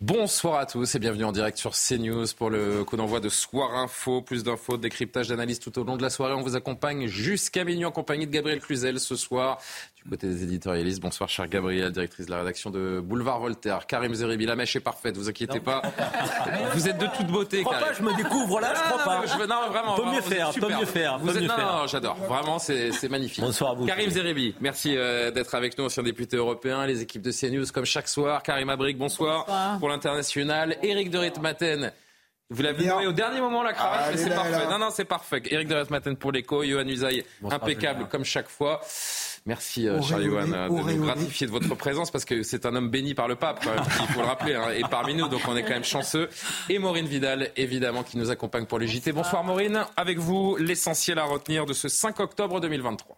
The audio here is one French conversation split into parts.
Bonsoir à tous et bienvenue en direct sur CNews pour le coup d'envoi de Soir Info. Plus d'infos, décryptage, d'analyse tout au long de la soirée. On vous accompagne jusqu'à minuit en compagnie de Gabriel Cluzel ce soir côté des éditorialistes. Bonsoir, cher Gabriel, directrice de la rédaction de Boulevard Voltaire. Karim Zeribi, la mèche est parfaite, vous inquiétez pas. vous êtes de toute beauté, je Karim. Pas, je me découvre là, je crois pas. Je, non, vraiment. Peut mieux faire, peut mieux faire. Vous êtes, non, non, j'adore. Vraiment, c'est magnifique. Bonsoir à vous. Karim Zeribi, merci euh, d'être avec nous, ancien député européen, les équipes de CNews comme chaque soir. Karim Abrik, bonsoir. bonsoir. Pour l'international. Éric de Ritmaten. Vous l'avez nommé au dernier moment la cravate, ah, mais c'est parfait. Non, non, c'est parfait. Éric de Ritmaten pour l'écho, Johan Usaï, impeccable comme chaque fois. Merci, euh, Charles Johan, de nous gratifier de votre présence parce que c'est un homme béni par le pape, il faut le rappeler, hein, et parmi nous, donc on est quand même chanceux. Et Maureen Vidal, évidemment, qui nous accompagne pour les JT. Bonsoir Maureen, avec vous, l'essentiel à retenir de ce 5 octobre 2023.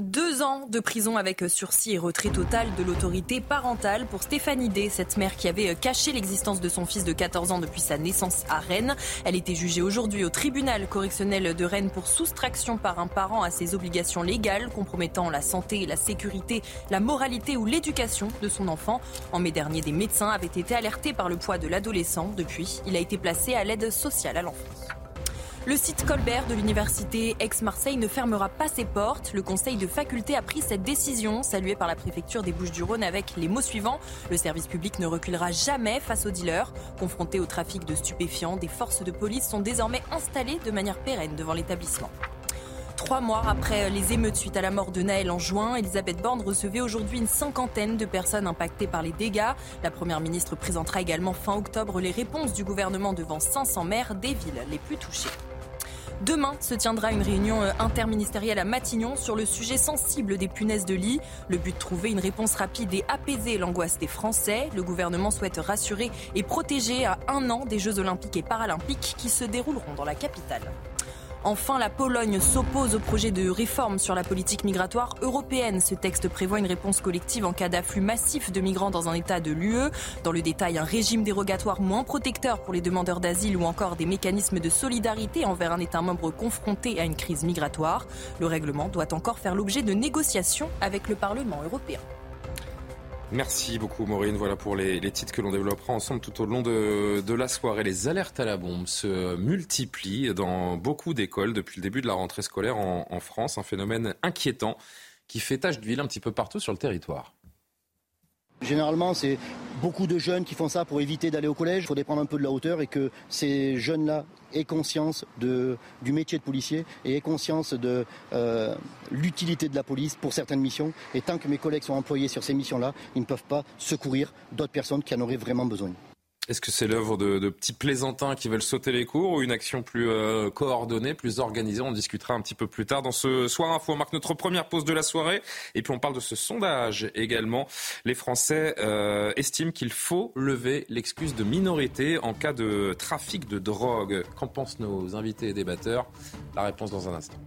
Deux ans de prison avec sursis et retrait total de l'autorité parentale pour Stéphanie D, cette mère qui avait caché l'existence de son fils de 14 ans depuis sa naissance à Rennes. Elle était jugée aujourd'hui au tribunal correctionnel de Rennes pour soustraction par un parent à ses obligations légales compromettant la santé, la sécurité, la moralité ou l'éducation de son enfant. En mai dernier, des médecins avaient été alertés par le poids de l'adolescent. Depuis, il a été placé à l'aide sociale à l'enfance. Le site Colbert de l'université Aix-Marseille ne fermera pas ses portes. Le conseil de faculté a pris cette décision, saluée par la préfecture des Bouches-du-Rhône avec les mots suivants. Le service public ne reculera jamais face aux dealers. Confrontés au trafic de stupéfiants, des forces de police sont désormais installées de manière pérenne devant l'établissement. Trois mois après les émeutes suite à la mort de Naël en juin, Elisabeth Borne recevait aujourd'hui une cinquantaine de personnes impactées par les dégâts. La Première ministre présentera également fin octobre les réponses du gouvernement devant 500 maires des villes les plus touchées. Demain se tiendra une réunion euh, interministérielle à Matignon sur le sujet sensible des punaises de lit. Le but de trouver une réponse rapide et apaiser l'angoisse des Français. Le gouvernement souhaite rassurer et protéger à un an des Jeux olympiques et paralympiques qui se dérouleront dans la capitale. Enfin, la Pologne s'oppose au projet de réforme sur la politique migratoire européenne. Ce texte prévoit une réponse collective en cas d'afflux massif de migrants dans un État de l'UE. Dans le détail, un régime dérogatoire moins protecteur pour les demandeurs d'asile ou encore des mécanismes de solidarité envers un État membre confronté à une crise migratoire. Le règlement doit encore faire l'objet de négociations avec le Parlement européen. Merci beaucoup Maureen. Voilà pour les, titres que l'on développera ensemble tout au long de, la soirée. Les alertes à la bombe se multiplient dans beaucoup d'écoles depuis le début de la rentrée scolaire en, en France. Un phénomène inquiétant qui fait tache de ville un petit peu partout sur le territoire. Généralement, c'est beaucoup de jeunes qui font ça pour éviter d'aller au collège. Il faudrait prendre un peu de la hauteur et que ces jeunes-là aient conscience du métier de policier et aient conscience de euh, l'utilité de la police pour certaines missions. Et tant que mes collègues sont employés sur ces missions-là, ils ne peuvent pas secourir d'autres personnes qui en auraient vraiment besoin. Est-ce que c'est l'œuvre de, petits plaisantins qui veulent sauter les cours ou une action plus euh, coordonnée, plus organisée? On discutera un petit peu plus tard dans ce Soir Info. On marque notre première pause de la soirée et puis on parle de ce sondage également. Les Français euh, estiment qu'il faut lever l'excuse de minorité en cas de trafic de drogue. Qu'en pensent nos invités et débatteurs? La réponse dans un instant.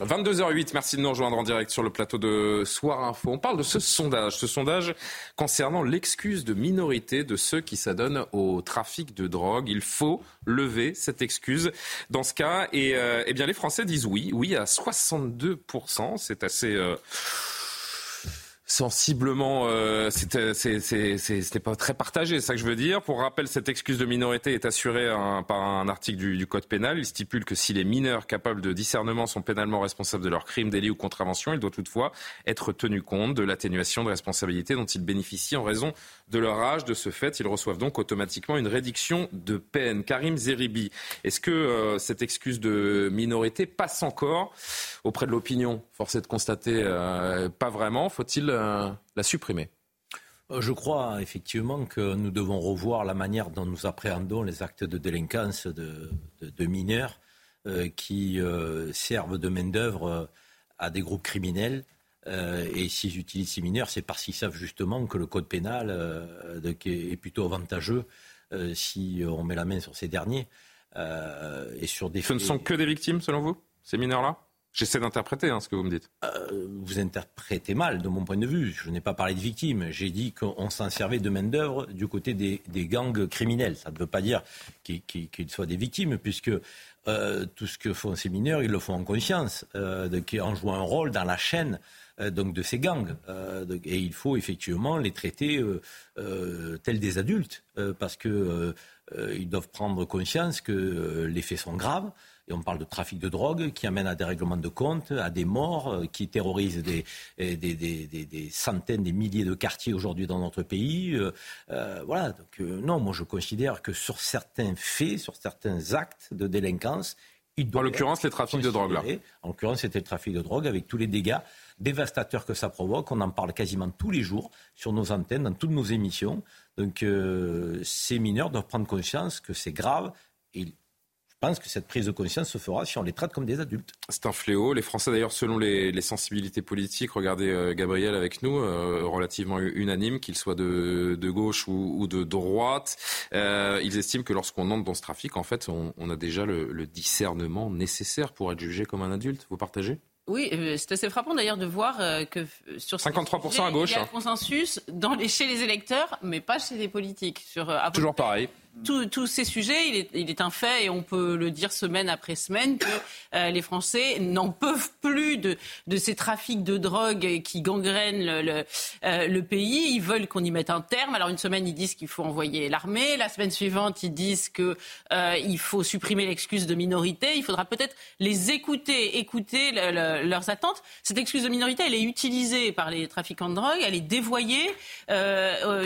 22h08, merci de nous rejoindre en direct sur le plateau de Soir Info. On parle de ce sondage, ce sondage concernant l'excuse de minorité de ceux qui s'adonnent au trafic de drogue. Il faut lever cette excuse dans ce cas. Et euh, eh bien, les Français disent oui, oui à 62%. C'est assez... Euh, sensiblement, euh, c'était pas très partagé, c'est ça que je veux dire. Pour rappel, cette excuse de minorité est assurée par un article du, du, Code pénal. Il stipule que si les mineurs capables de discernement sont pénalement responsables de leurs crimes, délits ou contraventions, il doit toutefois être tenu compte de l'atténuation de responsabilité dont ils bénéficient en raison de leur âge. De ce fait, ils reçoivent donc automatiquement une réduction de peine. Karim Zeribi, est-ce que euh, cette excuse de minorité passe encore auprès de l'opinion? Force est de constater, euh, pas vraiment. Faut-il euh, la supprimer? Je crois effectivement que nous devons revoir la manière dont nous appréhendons les actes de délinquance de, mineurs qui servent de main-d'œuvre à des groupes criminels. Et s'ils utilisent ces mineurs, c'est parce qu'ils savent justement que le code pénal est plutôt avantageux si on met la main sur ces derniers. et sur des Ce ne sont que des victimes, selon vous, ces mineurs-là? J'essaie d'interpréter hein, ce que vous me dites. Euh, vous interprétez mal, de mon point de vue. Je n'ai pas parlé de victimes. J'ai dit qu'on s'en servait de main-d'œuvre du côté des, gangs criminels. Ça ne veut pas dire qu'ils soient des victimes, puisque euh, tout ce que font ces mineurs, ils le font en conscience, euh, en jouant un rôle dans la chaîne donc de ces gangs. et il faut effectivement les traiter tels des adultes, parce qu'ils doivent prendre conscience que les faits sont graves et on parle de trafic de drogue qui amène à des règlements de compte, à des morts, euh, qui terrorisent des, des, centaines, des milliers de quartiers aujourd'hui dans notre pays. Euh, euh, voilà. Donc, non, moi je considère que sur certains faits, sur certains actes de délinquance, en l'occurrence, les trafics de drogue, là. En l'occurrence, c'était le trafic de drogue avec tous les dégâts dévastateurs que ça provoque. On en parle quasiment tous les jours sur nos antennes, dans toutes nos émissions. Donc, ces mineurs doivent prendre conscience que c'est grave. Et pense que cette prise de conscience se fera si on les traite comme des adultes. C'est un fléau. Les Français, d'ailleurs, selon les, sensibilités politiques, regardez euh, Gabriel avec nous, euh, relativement unanime, qu'il soit de, gauche ou, de droite, euh, ils estiment que lorsqu'on entre dans ce trafic, en fait, on, a déjà le, discernement nécessaire pour être jugé comme un adulte. Vous partagez? Oui, c'est assez frappant d'ailleurs de voir que sur 53% à gauche. Il y a un consensus dans les, chez les électeurs, mais pas chez les politiques. Sur, Toujours pareil tous ces sujets, il est, un fait, et on peut le dire semaine après semaine, que euh, les Français n'en peuvent plus de, ces trafics de drogue qui gangrènent euh, le pays. Ils veulent qu'on y mette un terme. Alors une semaine, ils disent qu'il faut envoyer l'armée. La semaine suivante, ils disent qu'il euh, faut supprimer l'excuse de minorité. Il faudra peut-être les écouter, écouter leurs attentes. Cette excuse de minorité, elle est utilisée par les trafiquants de drogue, elle est dévoyée.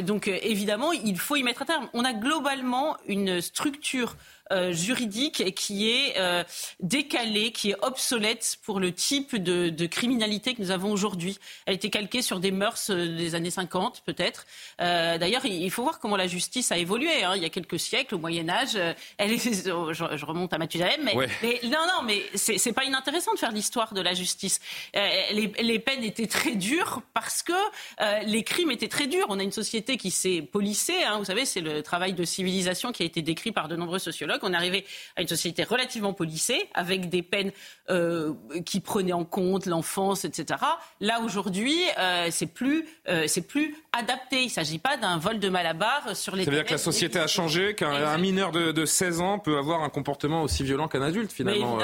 Donc évidemment, il faut y mettre un terme. On a globalement une structure euh, juridique qui est euh, décalée, qui est obsolète pour le type de, criminalité que nous avons aujourd'hui. Elle était calquée sur des mœurs euh, des années 50, peut-être. D'ailleurs, il faut voir comment la justice a évolué. Hein. Il y a quelques siècles, au Moyen Âge, elle est, je, remonte à Mathusalem, mais, mais non, non, mais c'est pas inintéressant de faire l'histoire de la justice. Les, les, peines étaient très dures parce que les crimes étaient très durs. On a une société qui s'est polissée. Hein. Vous savez, c'est le travail de civilisation qui a été décrit par de nombreux sociologues on est arrivé à une société relativement polissée, avec des peines euh, qui prenaient en compte l'enfance, etc. Là, aujourd'hui, euh, c'est plus, euh, c'est plus adapté. Il ne s'agit pas d'un vol de malabar sur les... Ça veut dire que la société a changé, qu'un mineur de, 16 ans peut avoir un comportement aussi violent qu'un adulte, finalement,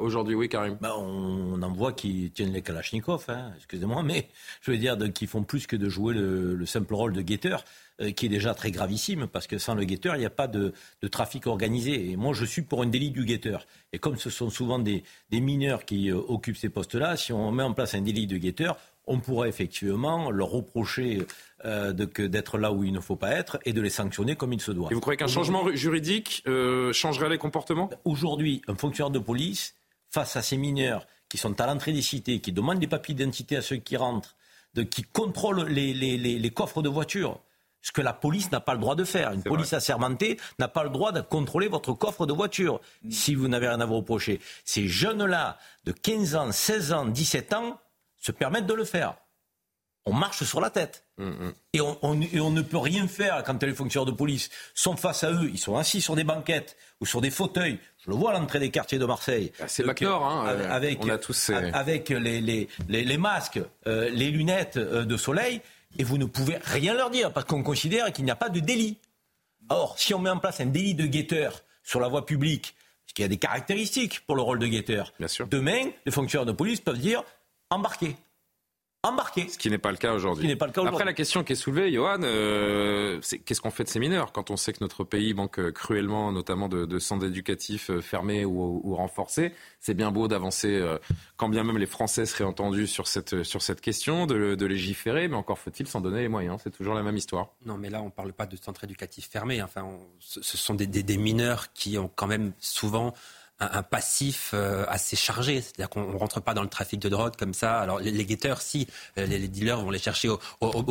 aujourd'hui. Oui, Karim. Bah, on, en voit qui tiennent les kalachnikovs, hein, excusez-moi, mais je veux dire, qui font plus que de jouer le simple rôle de guetteur. Euh, qui est déjà très gravissime, parce que sans le guetteur, il n'y a pas de, trafic organisé. Et moi, je suis pour un délit du guetteur. Et comme ce sont souvent des, mineurs qui euh, occupent ces postes-là, si on met en place un délit de guetteur, on pourrait effectivement leur reprocher euh, d'être là où il ne faut pas être et de les sanctionner comme il se doit. Et vous croyez qu'un changement juridique changerait les comportements? Aujourd'hui, un fonctionnaire de police, face à ces mineurs qui sont à l'entrée des cités, qui demandent des papiers d'identité à ceux qui rentrent, de, qui contrôlent les, les coffres de voitures, ce que la police n'a pas le droit de faire. Une police assermentée n'a pas le droit de contrôler votre coffre de voiture si vous n'avez rien à vous reprocher. Ces jeunes-là, de 15 ans, 16 ans, 17 ans, se permettent de le faire. On marche sur la tête. Mm, mm. Et, on, ne peut rien faire quand les fonctionnaires de police sont face à eux. Ils sont assis sur des banquettes ou sur des fauteuils. Je le vois à l'entrée des quartiers de Marseille. Ah, c'est Macnor, hein, avec, on a tous avec les, les, masques, euh, les lunettes euh, de soleil et vous ne pouvez rien leur dire parce qu'on considère qu'il n'y a pas de délit. Or, si on met en place un délit de guetteur sur la voie publique, ce qui a des caractéristiques pour le rôle de guetteur, demain, les fonctionnaires de police peuvent dire Ce qui n'est pas le cas aujourd'hui. Après, la question qui est soulevée, Johan, euh, c'est qu'est-ce qu'on fait de ces mineurs quand on sait que notre pays manque euh, cruellement, notamment de, centres éducatifs euh, fermés ou, renforcés? C'est bien beau d'avancer, quand bien même les Français seraient entendus sur cette, sur cette question, de, légiférer, mais encore faut-il s'en donner les moyens. C'est toujours la même histoire. Non, mais là, on ne parle pas de centres éducatifs fermés. Enfin, ce sont des, des mineurs qui ont quand même souvent un, passif euh, assez chargé. C'est-à-dire qu'on ne rentre pas dans le trafic de drogue comme ça. Alors les, guetteurs, si, euh, les, dealers vont les chercher au,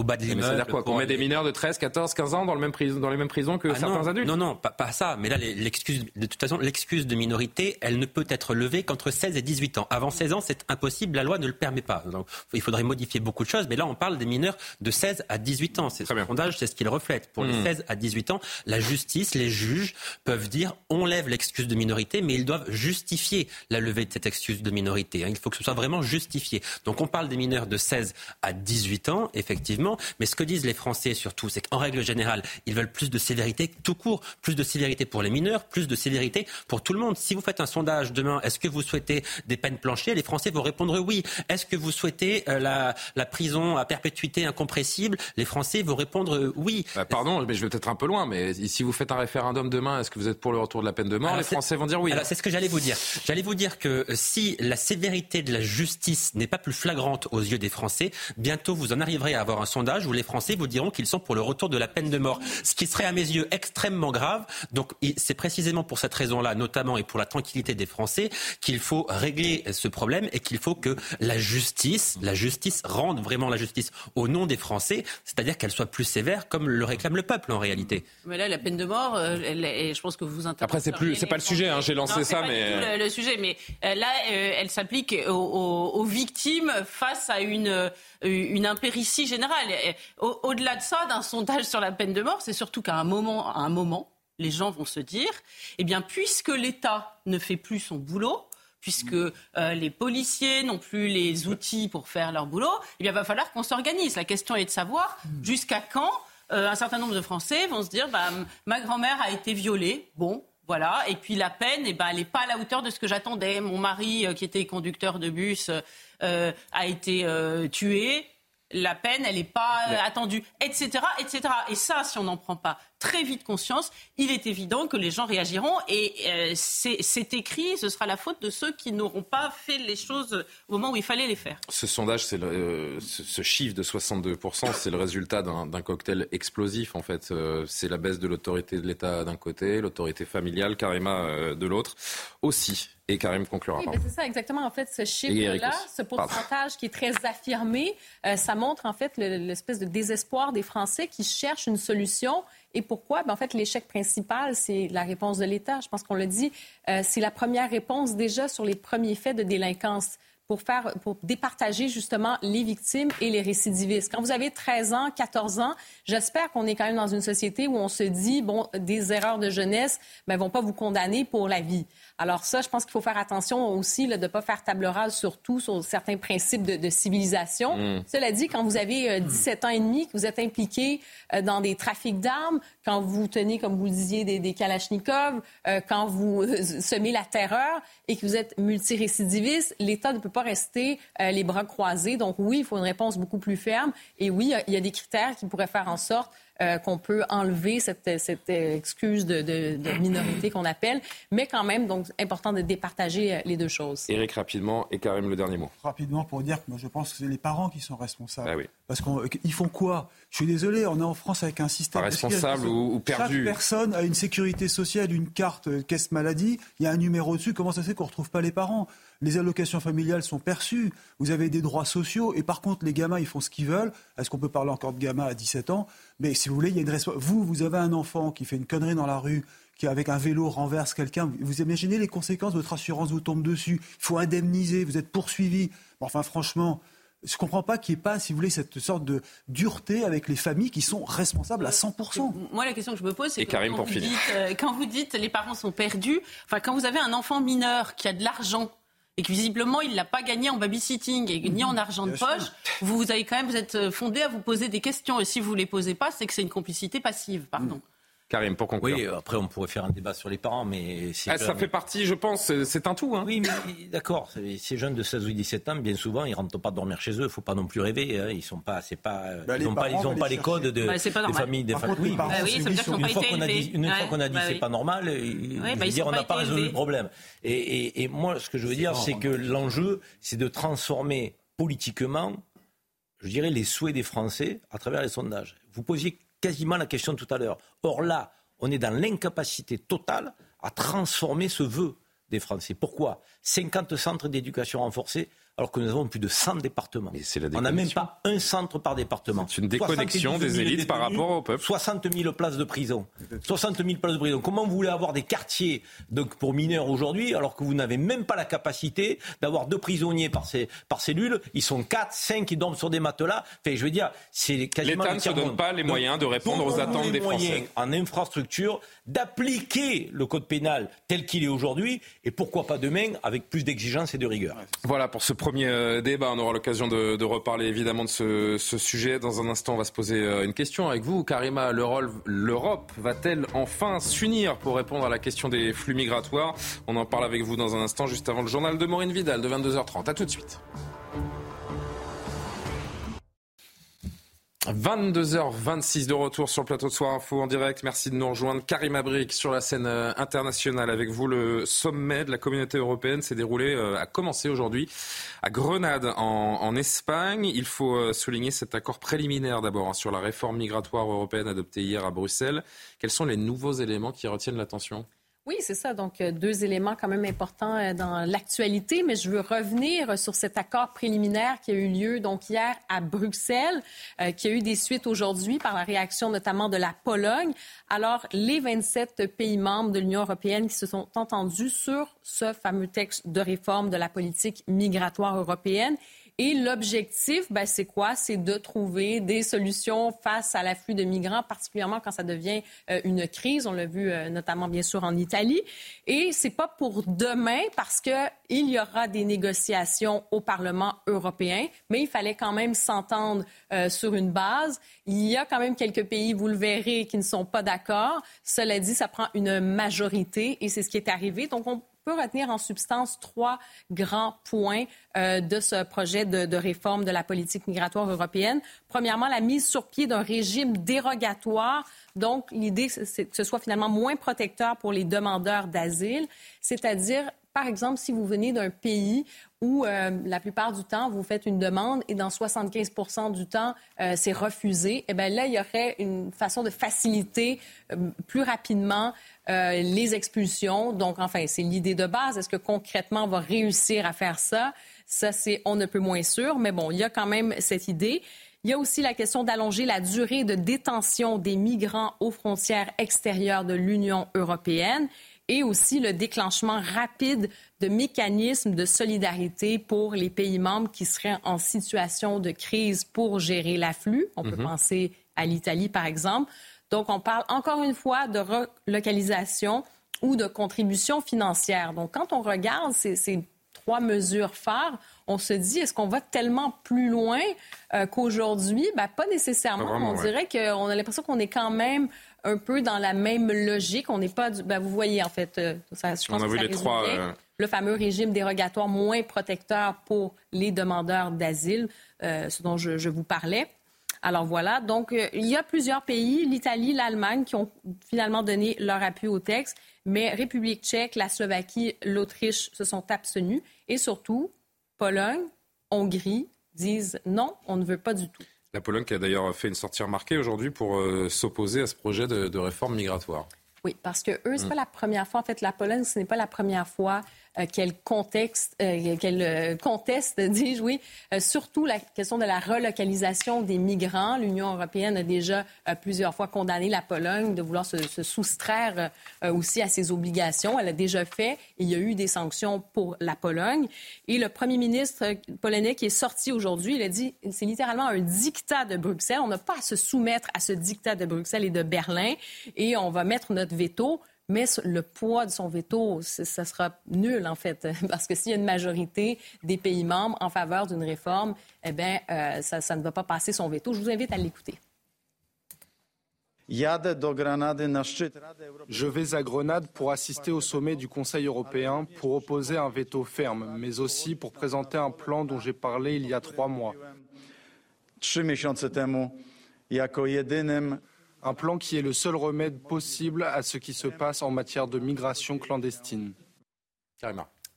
bas de l'immeuble. C'est-à-dire quoi Qu'on met des mineurs de 13, 14, 15 ans dans, le même dans les mêmes prisons que ah certains adultes Non, non, pas, ça. Mais là, l'excuse, de toute façon, l'excuse de minorité, elle ne peut être levée qu'entre 16 et 18 ans. Avant 16 ans, c'est impossible. La loi ne le permet pas. Donc, il faudrait modifier beaucoup de choses. Mais là, on parle des mineurs de 16 à 18 ans. C'est ce sondage, c'est ce qu'il reflète. Pour les 16 hmm. à 18 ans, la justice, les juges peuvent dire on lève l'excuse de minorité, mais ils doivent justifier la levée de cette excuse de minorité. Hein. Il faut que ce soit vraiment justifié. Donc on parle des mineurs de 16 à 18 ans, effectivement, mais ce que disent les Français surtout, c'est qu'en règle générale, ils veulent plus de sévérité tout court, plus de sévérité pour les mineurs, plus de sévérité pour tout le monde. Si vous faites un sondage demain, est-ce que vous souhaitez des peines planchées? Les Français vont répondre oui. Est-ce que vous souhaitez euh, la, la, prison à perpétuité incompressible? Les Français vont répondre euh, oui. Bah, pardon, mais je vais peut-être un peu loin, mais si vous faites un référendum demain, est-ce que vous êtes pour le retour de la peine de mort? Les Français vont dire oui. c'est ce que j'allais vous dire. J'allais vous dire que si la sévérité de la justice n'est pas plus flagrante aux yeux des Français, bientôt vous en arriverez à avoir un sondage où les Français vous diront qu'ils sont pour le retour de la peine de mort. Ce qui serait à mes yeux extrêmement grave. Donc c'est précisément pour cette raison-là, notamment et pour la tranquillité des Français, qu'il faut régler ce problème et qu'il faut que la justice, la justice rende vraiment la justice au nom des Français, c'est-à-dire qu'elle soit plus sévère comme le réclame le peuple en réalité. Mais là, la peine de mort, euh, je pense que vous Après, c'est plus, c'est pas le sujet. Hein, j'ai lancé ça, mais le, sujet. Mais euh, là, euh, elle s'applique aux, victimes face à une une impéritie générale. Au-delà de ça, d'un sondage sur la peine de mort, c'est surtout qu'à un moment, à un moment, les gens vont se dire, eh bien, puisque l'État ne fait plus son boulot, puisque les policiers n'ont plus les outils pour faire leur boulot, eh bien, il va falloir qu'on s'organise. La question est de savoir jusqu'à quand euh, un certain nombre de Français vont se dire bah, ma grand-mère a été violée. Bon, voilà. Et puis la peine, eh ben, elle n'est pas à la hauteur de ce que j'attendais. Mon mari, euh, qui était conducteur de bus, euh, a été tué. La peine, elle n'est pas attendue, etc., etc. Et ça, si on n'en prend pas très vite conscience, il est évident que les gens réagiront et euh, c'est écrit, ce sera la faute de ceux qui n'auront pas fait les choses au moment où il fallait les faire. Ce sondage, c'est euh, ce, chiffre de 62%, c'est le résultat d'un cocktail explosif en fait. Euh, c'est la baisse de l'autorité de l'État d'un côté, l'autorité familiale, Karima de l'autre aussi. Et Karim conclura. Oui, c'est ça exactement. En fait, ce chiffre-là, ce pourcentage qui est très affirmé, ça montre en fait l'espèce de désespoir des Français qui cherchent une solution et pourquoi? Ben, en fait, l'échec principal, c'est la réponse de l'État. Je pense qu'on l'a dit. Euh, c'est la première réponse déjà sur les premiers faits de délinquance pour faire, pour départager justement les victimes et les récidivistes. Quand vous avez 13 ans, 14 ans, j'espère qu'on est quand même dans une société où on se dit, bon, des erreurs de jeunesse, ben, vont pas vous condamner pour la vie. Alors ça, je pense qu'il faut faire attention aussi de ne pas faire table rase sur tout, sur certains principes de, civilisation. Mm. Cela dit, quand vous avez 17 euh, ans et demi, que vous êtes impliqué euh, dans des trafics d'armes, quand vous tenez, comme vous le disiez, des, des kalachnikovs, euh, quand vous semez la terreur et que vous êtes multirécidiviste, l'État ne peut pas rester les bras croisés. Donc oui, il faut une réponse beaucoup plus ferme. Et oui, il y a des critères qui pourraient faire en sorte euh, qu'on peut enlever cette, cette excuse de, de, de minorité qu'on appelle, mais quand même, donc, important de départager euh, les deux choses. Éric, rapidement, et Karim, le dernier mot. Rapidement, pour dire que moi, je pense que c'est les parents qui sont responsables. Ah oui. Parce qu'ils font quoi? Je suis désolé, on est en France avec un système... Pas responsable ou, ou, perdu. Chaque personne a une sécurité sociale, une carte euh, caisse maladie, il y a un numéro dessus, comment ça se fait qu'on ne retrouve pas les parents? Les allocations familiales sont perçues, vous avez des droits sociaux, et par contre, les gamins, ils font ce qu'ils veulent. Est-ce qu'on peut parler encore de gamins à 17 ans? Mais si vous voulez, il y a une Vous, vous avez un enfant qui fait une connerie dans la rue, qui avec un vélo renverse quelqu'un. Vous imaginez les conséquences, votre assurance vous tombe dessus, il faut indemniser, vous êtes poursuivi. Enfin, franchement, je ne comprends pas qu'il n'y ait pas, si vous voulez, cette sorte de dureté avec les familles qui sont responsables à 100%. Moi, la question que je me pose, c'est quand, vous dites, euh, quand vous dites les parents sont perdus, enfin, quand vous avez un enfant mineur qui a de l'argent et que visiblement il l'a pas gagné en babysitting et ni en argent de poche, vous avez quand même vous êtes fondé à vous poser des questions. Et si vous les posez pas, c'est que c'est une complicité passive, pardon. Karim, pour conclure. Oui, après on pourrait faire un débat sur les parents, mais... Ah, ça fait partie, je pense, c'est un tout. Hein. Oui, mais d'accord, ces jeunes de 16 ou 17 ans, bien souvent, ils rentrent pas dormir chez eux, il ne faut pas non plus rêver, hein. ils sont pas, pas, bah, ils n'ont pas, ils ont pas les codes de, bah, des familles. Des familles. Bah oui, une fois qu'on a dit, une fois qu'on a dit c'est pas normal, bah, dire on n'a pas résolu le problème. Et, et moi, ce que je veux dire, c'est que l'enjeu, c'est de transformer politiquement, je dirais, les souhaits des Français à travers les sondages. Vous posiez quasiment la question tout à l'heure. Or là, on est dans l'incapacité totale à transformer ce vœu. des Français. Pourquoi? 50 centres d'éducation renforcés alors que nous avons plus de 100 départements. On n'a même pas un centre par département. C'est une déconnexion des élites par rapport au peuple. 60 000 places de prison. 60 000 places de prison. Comment vous voulez avoir des quartiers donc, pour mineurs aujourd'hui alors que vous n'avez même pas la capacité d'avoir deux prisonniers par, par cellule? Ils sont 4, 5 qui dorment sur des matelas. Enfin, je veux dire, c'est quasiment... L'État ne se donne pas les moyens de répondre aux attentes des Français. en infrastructure, d'appliquer le code pénal tel qu'il est aujourd'hui et pourquoi pas demain avec plus d'exigence et de rigueur. Voilà pour ce premier euh, débat. On aura l'occasion de, reparler évidemment de ce, sujet. Dans un instant, on va se poser euh, une question avec vous. Karima, l'Europe va-t-elle enfin s'unir pour répondre à la question des flux migratoires? On en parle avec vous dans un instant, juste avant le journal de Maureen Vidal de 22h30. A tout de suite. 22h26 de retour sur le plateau de Soir Info en direct. Merci de nous rejoindre. Karim Abrik sur la scène euh, internationale avec vous. Le sommet de la communauté européenne s'est déroulé, euh, a commencé aujourd'hui à Grenade en, Espagne. Il faut euh, souligner cet accord préliminaire d'abord hein, sur la réforme migratoire européenne adoptée hier à Bruxelles. Quels sont les nouveaux éléments qui retiennent l'attention? Oui, c'est ça. Donc, euh, deux éléments quand même importants euh, dans l'actualité, mais je veux revenir sur cet accord préliminaire qui a eu lieu donc hier à Bruxelles, euh, qui a eu des suites aujourd'hui par la réaction notamment de la Pologne. Alors, les 27 pays membres de l'Union européenne qui se sont entendus sur ce fameux texte de réforme de la politique migratoire européenne. Et l'objectif, ben, c'est quoi? C'est de trouver des solutions face à l'afflux de migrants, particulièrement quand ça devient euh, une crise. On l'a vu euh, notamment, bien sûr, en Italie. Et c'est pas pour demain parce qu'il y aura des négociations au Parlement européen, mais il fallait quand même s'entendre euh, sur une base. Il y a quand même quelques pays, vous le verrez, qui ne sont pas d'accord. Cela dit, ça prend une majorité et c'est ce qui est arrivé. Donc, on peut retenir en substance trois grands points euh, de ce projet de, réforme de la politique migratoire européenne. Premièrement, la mise sur pied d'un régime dérogatoire. Donc, l'idée, c'est que ce soit finalement moins protecteur pour les demandeurs d'asile, c'est-à-dire par exemple, si vous venez d'un pays où euh, la plupart du temps, vous faites une demande et dans 75% du temps, euh, c'est refusé, eh bien là, il y aurait une façon de faciliter plus rapidement euh, les expulsions. Donc, enfin, c'est l'idée de base. Est-ce que concrètement on va réussir à faire ça? Ça, c'est on ne peut moins sûr. Mais bon, il y a quand même cette idée. Il y a aussi la question d'allonger la durée de détention des migrants aux frontières extérieures de l'Union européenne et aussi le déclenchement rapide de mécanismes de solidarité pour les pays membres qui seraient en situation de crise pour gérer l'afflux. On peut mhm. penser à l'Italie, par exemple. Donc, on parle encore une fois de relocalisation ou de contribution financière. Donc, quand on regarde ces, trois mesures phares, on se dit, est-ce qu'on va tellement plus loin euh, qu'aujourd'hui? Ben, pas nécessairement. on dirait qu'on a l'impression qu'on est quand même un peu dans la même logique. On n'est pas... Ben, vous voyez, en fait, euh, ça, je pense on a vu les trois... Euh, le fameux régime dérogatoire moins protecteur pour les demandeurs d'asile, ce dont je vous parlais. Alors voilà, donc euh, il y a plusieurs pays, l'Italie, l'Allemagne, qui ont finalement donné leur appui au texte, mais République tchèque, la Slovaquie, l'Autriche se sont abstenus et surtout, Pologne, Hongrie disent non, on ne veut pas du tout. La Pologne qui a d'ailleurs fait une sortie remarquée aujourd'hui pour euh, s'opposer à ce projet de, réforme migratoire. Oui, parce que eux, c'est mm. pas la première fois. En fait, la Pologne, ce n'est pas la première fois euh, quel contexte, euh, quel euh, conteste, dis-je, oui, surtout la question de la relocalisation des migrants. L'Union européenne a déjà plusieurs fois condamné la Pologne de vouloir se, soustraire aussi à ses obligations. Elle a déjà fait. Il y a eu des sanctions pour la Pologne. Et le premier ministre polonais qui est sorti aujourd'hui, il a dit c'est littéralement un dictat de Bruxelles. On n'a pas à se soumettre à ce dictat de Bruxelles et de Berlin et on va mettre notre veto mais le poids de son veto, ça sera nul, en fait, parce que s'il y a une majorité des pays membres en faveur d'une réforme, eh bien, euh, ça, ça ne va pas passer son veto. Je vous invite à l'écouter. Je vais à Grenade pour assister au sommet du Conseil européen pour opposer un veto ferme, mais aussi pour présenter un plan dont j'ai parlé il y a trois mois un plan qui est le seul remède possible à ce qui se passe en matière de migration clandestine.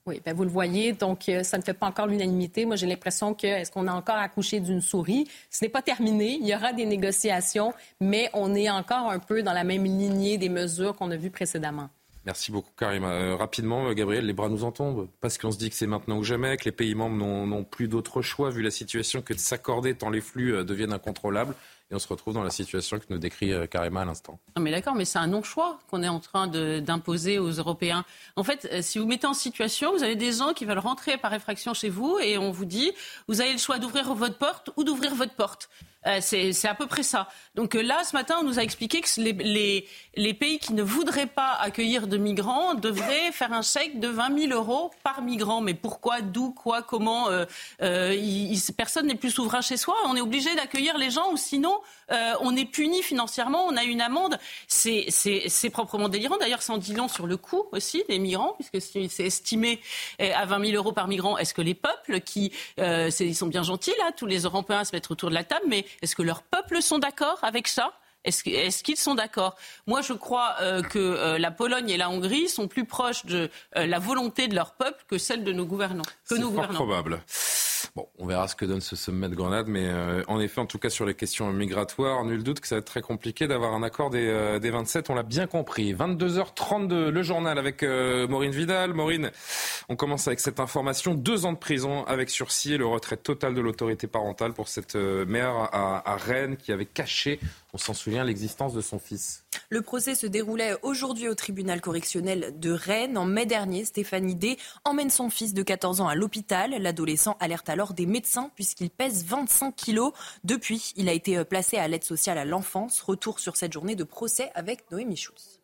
Oui, ben vous le voyez, donc euh, ça ne fait pas encore l'unanimité. Moi, j'ai l'impression que est-ce qu'on a encore accouché d'une souris? Ce n'est pas terminé. Il y aura des négociations, mais on est encore un peu dans la même lignée des mesures qu'on a vues précédemment. Merci beaucoup, Karim. Euh, rapidement, Gabriel, les bras nous en tombent parce qu'on se dit que c'est maintenant ou jamais, que les pays membres n'ont plus d'autre choix vu la situation que de s'accorder tant les flux deviennent incontrôlables et on se retrouve dans la situation que nous décrit euh, Karima à l'instant. Non mais d'accord, mais c'est un non-choix qu'on est en train d'imposer aux Européens. En fait, euh, si vous mettez en situation, vous avez des gens qui veulent rentrer par effraction chez vous et on vous dit, vous avez le choix d'ouvrir votre porte ou d'ouvrir votre porte. Euh, c'est à peu près ça. Donc euh, là, ce matin, on nous a expliqué que les, pays qui ne voudraient pas accueillir de migrants devraient faire un chèque de 20 000 euros par migrant. Mais pourquoi, d'où, quoi, comment euh, Personne n'est plus souverain chez soi. On est obligé d'accueillir les gens ou sinon on est puni financièrement, on a une amende. C'est proprement délirant. D'ailleurs, ça en dit sur le coût aussi des migrants, puisque c'est estimé à 20 000 euros par migrant. Est-ce que les peuples qui, sont bien gentils là, tous les Européens se mettre autour de la table, est-ce que leurs peuples sont d'accord avec ça? Est-ce qu'ils sont d'accord? Moi, je crois euh, que euh, la Pologne et la Hongrie sont plus proches de euh, la volonté de leur peuple que celle de nos gouvernants. C'est fort probable. Bon, on verra ce que donne ce sommet de Grenade, mais euh, en effet, en tout cas sur les questions migratoires, nul doute que ça va être très compliqué d'avoir un accord des, euh, des 27, on l'a bien compris. 22h32, le journal avec euh, Maureen Vidal. Maureen, on commence avec cette information. Deux ans de prison avec sursis et le retrait total de l'autorité parentale pour cette mère à, à Rennes qui avait caché, on s'en souvient, l'existence de son fils. Le procès se déroulait aujourd'hui au tribunal correctionnel de Rennes. En mai dernier, Stéphanie D emmène son fils de 14 ans à l'hôpital. L'adolescent alerte alors des médecins puisqu'il pèse 25 kilos. Depuis, il a été placé à l'aide sociale à l'enfance. Retour sur cette journée de procès avec Noémie Schulz.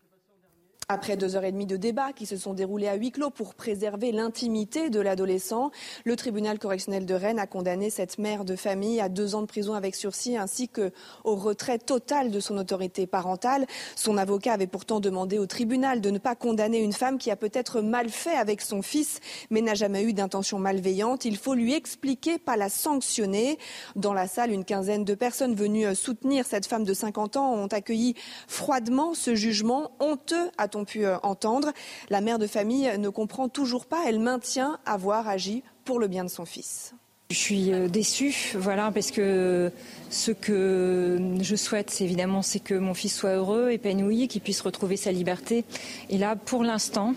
Après deux heures et demie de débats qui se sont déroulés à huis clos pour préserver l'intimité de l'adolescent, le tribunal correctionnel de Rennes a condamné cette mère de famille à deux ans de prison avec sursis ainsi qu'au retrait total de son autorité parentale. Son avocat avait pourtant demandé au tribunal de ne pas condamner une femme qui a peut-être mal fait avec son fils mais n'a jamais eu d'intention malveillante. Il faut lui expliquer, pas la sanctionner. Dans la salle, une quinzaine de personnes venues soutenir cette femme de 50 ans ont accueilli froidement ce jugement honteux à ont pu euh, entendre. La mère de famille ne comprend toujours pas. Elle maintient avoir agi pour le bien de son fils. Je suis euh, déçue, voilà, parce que ce que je souhaite, évidemment, c'est que mon fils soit heureux, épanoui, qu'il puisse retrouver sa liberté. Et là, pour l'instant,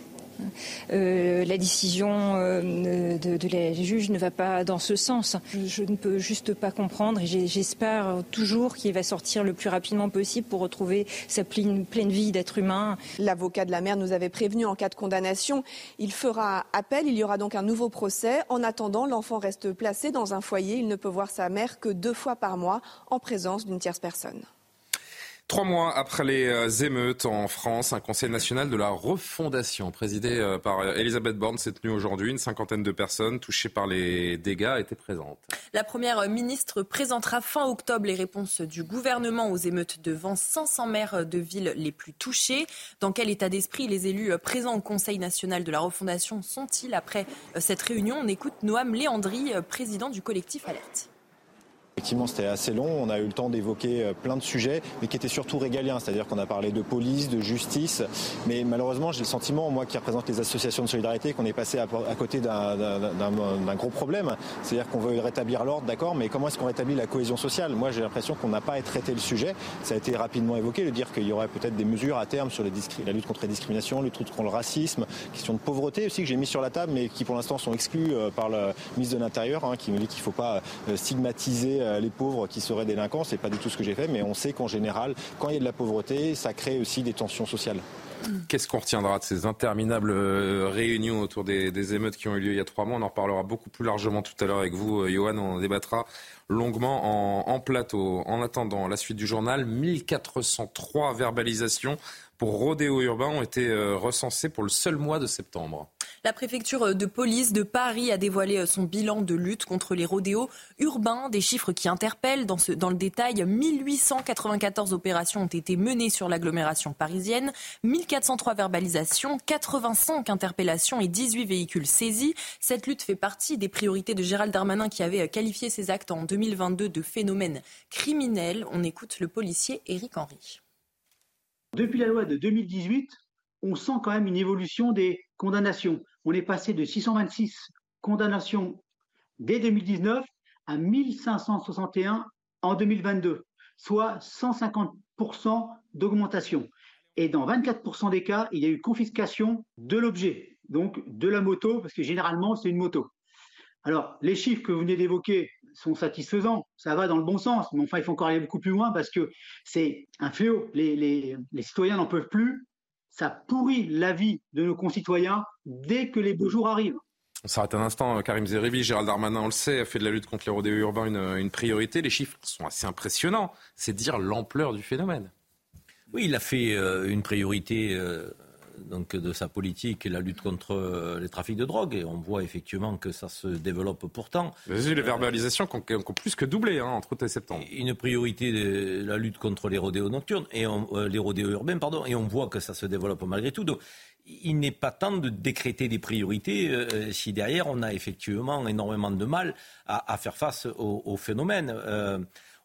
euh, la décision euh, de, la juge ne va pas dans ce sens. Je, ne peux juste pas comprendre et j'espère toujours qu'il va sortir le plus rapidement possible pour retrouver sa pleine, pleine vie d'être humain. L'avocat de la mère nous avait prévenu en cas de condamnation, il fera appel, il y aura donc un nouveau procès. En attendant, l'enfant reste placé dans un foyer, il ne peut voir sa mère que deux fois par mois en présence d'une tierce personne. Trois mois après les euh, émeutes en France, un conseil national de la refondation présidé euh, par euh, Elisabeth Borne s'est tenu aujourd'hui. Une cinquantaine de personnes touchées par les dégâts étaient présentes. La première ministre présentera fin octobre les réponses du gouvernement aux émeutes devant 500 maires de villes les plus touchées. Dans quel état d'esprit les élus présents au conseil national de la refondation sont-ils après cette réunion? On écoute Noam Léandri, président du collectif Alerte. Effectivement, c'était assez long. On a eu le temps d'évoquer euh, plein de sujets, mais qui étaient surtout régaliens. C'est-à-dire qu'on a parlé de police, de justice. Mais malheureusement, j'ai le sentiment, moi qui représente les associations de solidarité, qu'on est passé à, côté d'un gros problème. C'est-à-dire qu'on veut rétablir l'ordre, d'accord, mais comment est-ce qu'on rétablit la cohésion sociale? Moi, j'ai l'impression qu'on n'a pas traité le sujet. Ça a été rapidement évoqué, de dire qu'il y aurait peut-être des mesures à terme sur la lutte contre les discriminations, lutte contre le racisme, question de pauvreté aussi que j'ai mis sur la table, mais qui pour l'instant sont exclus euh, par le ministre de l'Intérieur, hein, qui me dit qu'il ne faut pas euh, stigmatiser les pauvres qui seraient délinquants. C'est pas du tout ce que j'ai fait, mais on sait qu'en général, quand il y a de la pauvreté, ça crée aussi des tensions sociales. Qu'est-ce qu'on retiendra de ces interminables euh, réunions autour des, émeutes qui ont eu lieu il y a trois mois? On en reparlera beaucoup plus largement tout à l'heure avec vous, euh, Johan. On en débattra longuement en, plateau. En attendant la suite du journal, 1403 verbalisations pour rodéo urbain ont été euh, recensées pour le seul mois de septembre. La préfecture de police de Paris a dévoilé son bilan de lutte contre les rodéos urbains, des chiffres qui interpellent. Dans, le détail, 1894 opérations ont été menées sur l'agglomération parisienne, 1403 verbalisations, 85 interpellations et 18 véhicules saisis. Cette lutte fait partie des priorités de Gérald Darmanin qui avait qualifié ces actes en 2022 de phénomènes criminels. On écoute le policier Éric Henry. Depuis la loi de 2018, on sent quand même une évolution des condamnations. On est passé de 626 condamnations dès 2019 à 1561 en 2022, soit 150% d'augmentation. Et dans 24% des cas, il y a eu confiscation de l'objet, donc de la moto, parce que généralement, c'est une moto. Alors, les chiffres que vous venez d'évoquer sont satisfaisants, ça va dans le bon sens, mais enfin, il faut encore aller beaucoup plus loin parce que c'est un fléau. Les, citoyens n'en peuvent plus. Ça pourrit la vie de nos concitoyens dès que les beaux jours arrivent. On s'arrête un instant. Karim Zeribi, Gérald Darmanin, on le sait, a fait de la lutte contre les rodéos urbains une, priorité. Les chiffres sont assez impressionnants. C'est dire l'ampleur du phénomène. Oui, il a fait euh, une priorité euh, donc de sa politique la lutte contre euh, les trafics de drogue. Et on voit effectivement que ça se développe pourtant. les verbalisations qui ont, plus que doublé hein, entre août et septembre. Une priorité de la lutte contre les rodéos nocturnes et les rodéos urbains, pardon. Et on voit que ça se développe malgré tout. Donc, il n'est pas temps de décréter des priorités si derrière on a effectivement énormément de mal à, faire face au, phénomène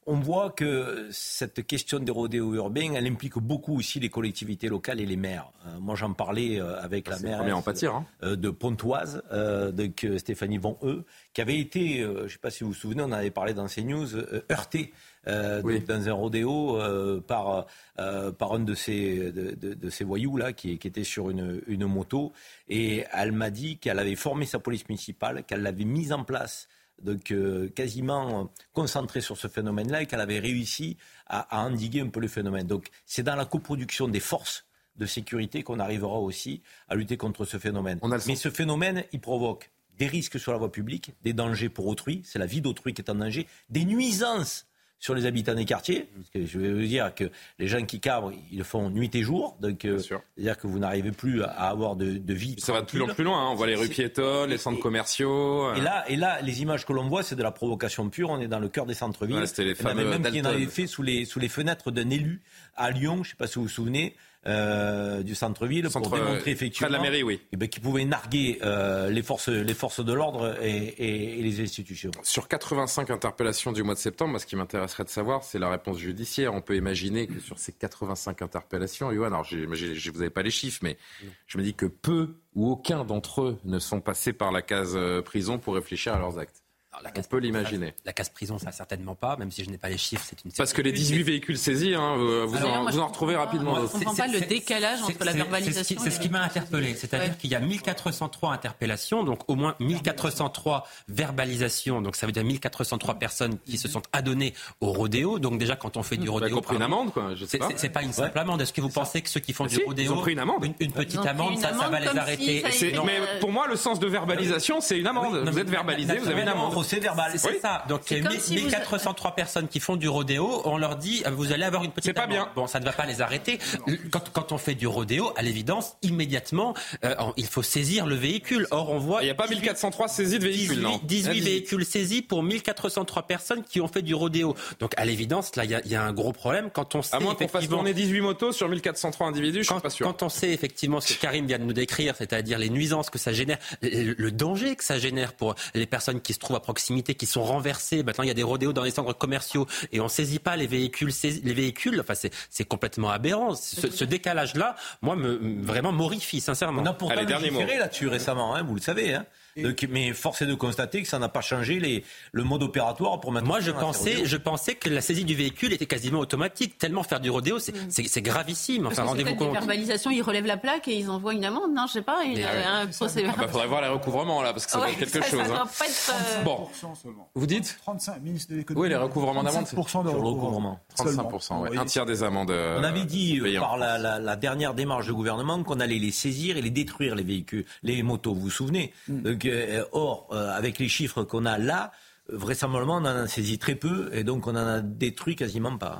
on voit que cette question des rodéos urbains, elle implique beaucoup aussi les collectivités locales et les maires. Euh, moi, j'en parlais euh, avec la maire hein. euh, de Pontoise, donc Stéphanie Von E, qui avait été, je ne sais pas si vous vous souvenez, on avait parlé dans ces news, heurtée dans un rodéo par, par un de ces, de, ces voyous là qui, était sur une, une moto. Et elle m'a dit qu'elle avait formé sa police municipale, qu'elle l'avait mise en place donc euh, quasiment concentrée sur ce phénomène-là et qu'elle avait réussi à, endiguer un peu le phénomène. Donc c'est dans la coproduction des forces de sécurité qu'on arrivera aussi à lutter contre ce phénomène. Mais ce phénomène, il provoque des risques sur la voie publique, des dangers pour autrui, c'est la vie d'autrui qui est en danger, des nuisances sur les habitants des quartiers. Parce que je vais vous dire que les gens qui cabrent, ils le font nuit et jour. Donc, c'est-à-dire que vous n'arrivez plus à avoir de, vie. Ça va de plus en plus loin. Hein. On voit les rues piétonnes, les centres commerciaux. Euh. Et là, et là, les images que l'on voit, c'est de la provocation pure. On est dans le cœur des centres-villes. Ouais, les avait même qui en avait fait sous les, sous les fenêtres d'un élu à Lyon. Je ne sais pas si vous vous souvenez. Euh, du centre-ville pour démontrer effectivement de la mairie, oui. Eh ben, qui pouvait narguer euh, les, forces, les forces de l'ordre et, les institutions. Sur 85 interpellations du mois de septembre, ce qui m'intéresserait de savoir, c'est la réponse judiciaire. On peut imaginer que sur ces 85 interpellations, Yohann, alors je vous n'avez pas les chiffres, mais je me dis que peu ou aucun d'entre eux ne sont passés par la case euh, prison pour réfléchir à leurs actes la on peut l'imaginer. La casse prison, ça certainement pas, même si je n'ai pas les chiffres, c'est une. Parce que les 18 véhicules saisis, hein, vous, en, vous, en, retrouvez rapidement. Je ne comprends pas le décalage entre la verbalisation. C'est ce qui, m'a interpellé, c'est-à-dire qu'il y a 1403 interpellations, donc au moins 1403 verbalisations, donc ça veut dire 1403 personnes qui se sont adonnées au rodéo. Donc déjà, quand on fait du rodéo, pris une amende, quoi. C'est pas une simple amende. Est-ce que vous pensez que ceux qui font du rodéo, ils ont pris une amende, une, petite amende, ça, va les arrêter Mais pour moi, le sens de verbalisation, c'est une amende. Vous êtes verbalisé, vous avez une amende procès verbal. C'est ça. Donc il y a 1403 personnes qui font du rodéo. On leur dit vous allez avoir une petite. C'est pas bien. Bon, ça ne va pas les arrêter. Quand, quand on fait du rodéo, à l'évidence, immédiatement, euh, il faut saisir le véhicule. Or, on voit. Il n'y a pas 1403 saisies de véhicules, 18, non 18 véhicules saisis pour 1403 personnes qui ont fait du rodéo. Donc, à l'évidence, là, il y, a un gros problème quand on sait. À moins qu'on fasse tourner 18 motos sur 1403 individus, je quand, suis pas sûr. Quand on sait effectivement ce que Karim vient de nous décrire, c'est-à-dire les nuisances que ça génère, le danger que ça génère pour les personnes qui se trouvent à proximité, qui sont renversées Maintenant, il y a des rodéos dans les centres commerciaux et on saisit pas les véhicules. Les véhicules, enfin, c'est complètement aberrant. Ce, décalage-là, moi, me, vraiment morifie, sincèrement. On a pourtant légiféré là-dessus récemment, hein, vous le savez. Hein mais force est de constater que ça n'a pas changé les, le mode opératoire pour maintenant. Moi, je pensais, je pensais que la saisie du véhicule était quasiment automatique. Tellement faire du rodéo, c'est mm. gravissime. Enfin, rendez-vous compte. verbalisation, ils relèvent la plaque et ils envoient une amende. Non, je sais pas. Il un procès. Il faudrait voir les recouvrements là, parce que ça ouais, quelque chose. Ça hein. pas être, euh... Bon, vous dites 35 ministre de l'économie. Oui, les recouvrements d'amende. 35% de recouvrement. 35%, ouais. un tiers des amendes. Euh, On avait dit euh, par la, la, la, dernière démarche du gouvernement qu'on allait les saisir et les détruire les véhicules, les motos. Vous vous souvenez mm. Donc, euh, Or, euh, avec les chiffres qu'on a là, vraisemblablement, on en a saisi très peu et donc on en a détruit quasiment pas.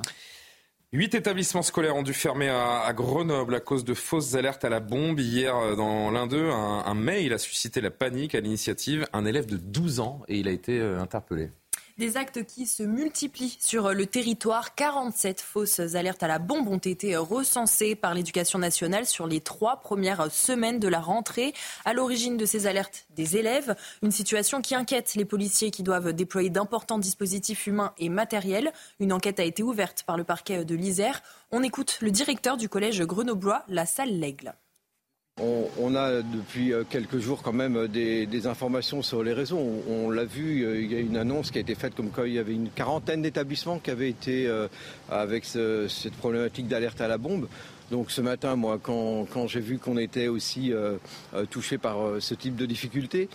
Huit établissements scolaires ont dû fermer à, Grenoble à cause de fausses alertes à la bombe. Hier, euh, dans l'un d'eux, un, un, mail a suscité la panique à l'initiative. Un élève de 12 ans et il a été euh, interpellé. Des actes qui se multiplient sur le territoire. 47 fausses alertes à la bombe ont été recensées par l'éducation nationale sur les trois premières semaines de la rentrée. À l'origine de ces alertes, des élèves. Une situation qui inquiète les policiers qui doivent déployer d'importants dispositifs humains et matériels. Une enquête a été ouverte par le parquet de l'Isère. On écoute le directeur du collège grenoblois, la salle L'Aigle. On, a depuis euh, quelques jours quand même euh, des, informations sur les réseaux. On, l'a vu, euh, il y a une annonce qui a été faite comme quoi il y avait une quarantaine d'établissements qui avaient été avec cette problématique d'alerte à la bombe. Donc ce matin, moi, quand, j'ai vu qu'on était aussi touché par ce type de difficultés,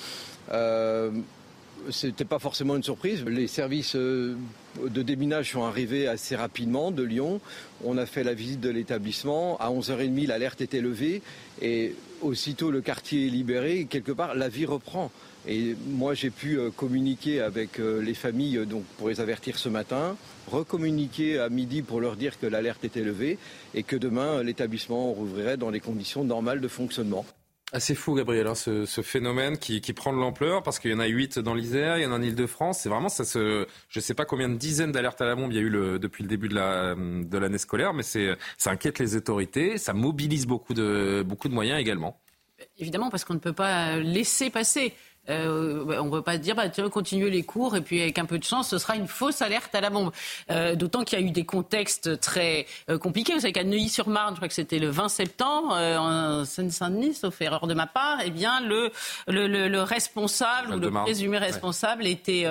c'était pas forcément une surprise. Les services euh, de déminage sont arrivés assez rapidement de Lyon. On a fait la visite de l'établissement. À 11h30, l'alerte était levée. Et aussitôt le quartier est libéré, quelque part, la vie reprend. Et moi, j'ai pu euh, communiquer avec euh, les familles donc, pour les avertir ce matin, recommuniquer à midi pour leur dire que l'alerte était levée et que demain, l'établissement rouvrirait dans les conditions normales de fonctionnement. Assez fou, Gabriel, hein, ce, phénomène qui, prend de l'ampleur parce qu'il y en a 8 dans l'Isère, il y en a en Ile-de-France. C'est vraiment ça. Se, je ne sais pas combien de dizaines d'alertes à la bombe il y a eu depuis le début de l'année scolaire, mais ça inquiète les autorités, ça mobilise beaucoup de moyens également. Évidemment, parce qu'on ne peut pas laisser passer. Euh, on ne peut pas dire, bah, tiens, continuer les cours et puis avec un peu de chance, ce sera une fausse alerte à la bombe. Euh, d'autant qu'il y a eu des contextes très euh, compliqués. Vous savez qu'à Neuilly-sur-Marne, je crois que c'était le 20 septembre, en Seine-Saint-Denis, sauf erreur de ma part, eh bien, le, le, responsable ou le présumé responsable était,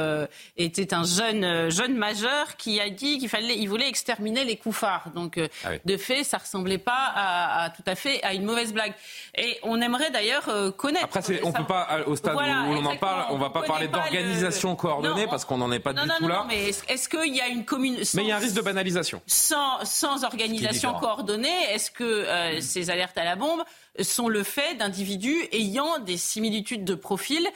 était un jeune, jeune majeur qui a dit qu'il fallait, il voulait exterminer les couffards. Donc, ah de fait, ça ressemblait pas à, tout à fait à une mauvaise blague. Et on aimerait d'ailleurs connaître. Après, on ne peut pas, au stade on en parle, on va pas parler d'organisation coordonnée parce qu'on n'en est pas du tout là. Non, mais est-ce qu'il y a une commune Mais il y a un risque de banalisation. Sans, sans organisation coordonnée, est-ce que euh, ces alertes à la bombe sont le fait d'individus ayant des similitudes de profil?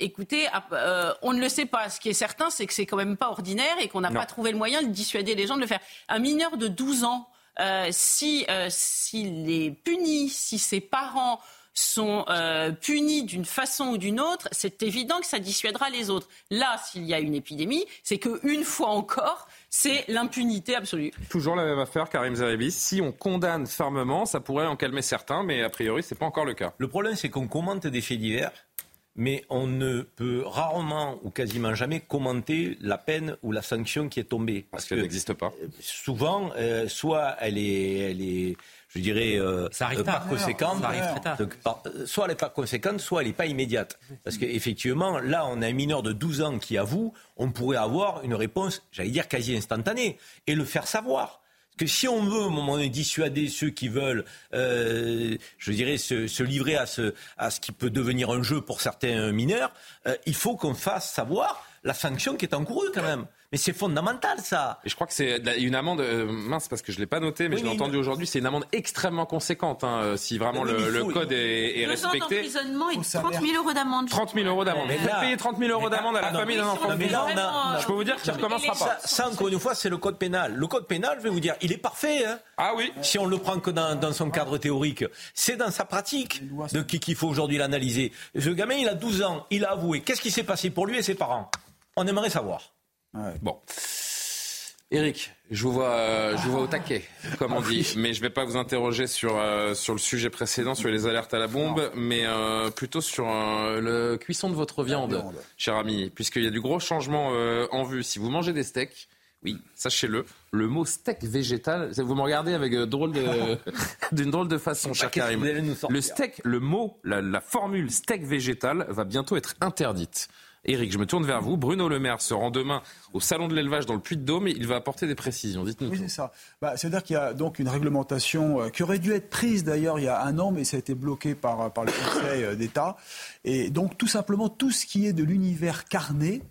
Écoutez, ah, euh, on ne le sait pas. Ce qui est certain, c'est que c'est quand même pas ordinaire et qu'on n'a pas trouvé le moyen de dissuader les gens de le faire. Un mineur de 12 ans, euh, si s'il est puni, si ses parents sont euh, punis d'une façon ou d'une autre, c'est évident que ça dissuadera les autres. Là, s'il y a une épidémie, c'est qu'une fois encore, c'est l'impunité absolue. Toujours la même affaire, Karim Zeribi. Si on condamne fermement, ça pourrait en calmer certains, mais a priori, ce n'est pas encore le cas. Le problème, c'est qu'on commente des faits divers mais on ne peut rarement ou quasiment jamais commenter la peine ou la sanction qui est tombée. Parce, qu'elle n'existe pas. Souvent, euh, soit elle est, elle est je dirais, euh, ça arrive pas conséquente. soit elle n'est pas conséquente, soit elle n'est pas immédiate. Parce qu'effectivement, là, on a un mineur de 12 ans qui avoue, on pourrait avoir une réponse, j'allais dire, quasi instantanée, et le faire savoir que si on veut, au moment donné, dissuader ceux qui veulent, euh, je dirais, se, livrer à ce, à ce qui peut devenir un jeu pour certains mineurs, euh, il faut qu'on fasse savoir la sanction qui est encourue quand même. Mais c'est fondamental, ça. Et je crois que c'est une amende, euh, mince, parce que je ne l'ai pas noté, mais je l'ai entendu aujourd'hui, c'est une amende extrêmement conséquente, hein, euh, si vraiment le, code est, est Deux respecté. Ans d'emprisonnement et 30 000 euros d'amende. 30 000 euros d'amende. Vous là, payer 30 000 euros d'amende à la famille d'un enfant. Mais là, on a, je peux vous dire qu'il ne recommencera pas. Ça, encore une fois, c'est le code pénal. Le code pénal, je vais vous dire, il est parfait. Hein. Ah oui. Si on le prend que dans, dans son cadre théorique, c'est dans sa pratique de qu'il faut aujourd'hui l'analyser. Ce gamin, il a 12 ans, il a avoué. Qu'est-ce qui s'est passé pour lui et ses parents? On aimerait savoir. Bon. Eric, je vous vois, euh, je vous vois au taquet, comme on dit, mais je ne vais pas vous interroger sur, euh, sur le sujet précédent, sur les alertes à la bombe, mais euh, plutôt sur le cuisson de votre viande, cher ami, puisqu'il y a du gros changement en vue. Si vous mangez des steaks, oui, sachez-le, le mot steak végétal, vous me regardez avec drôle d'une drôle de façon, cher Karim. Le steak, le mot, la formule steak végétal va bientôt être interdite. Eric, je me tourne vers vous. Bruno Le Maire se rend demain au Salon de l'élevage dans le Puy-de-Dôme. Il va apporter des précisions. Dites-nous. Oui, c'est ça. Bah, C'est-à-dire qu'il y a donc une réglementation euh, qui aurait dû être prise d'ailleurs il y a un an, mais ça a été bloqué par, par le Conseil euh, d'État. Et donc tout simplement tout ce qui est de l'univers carné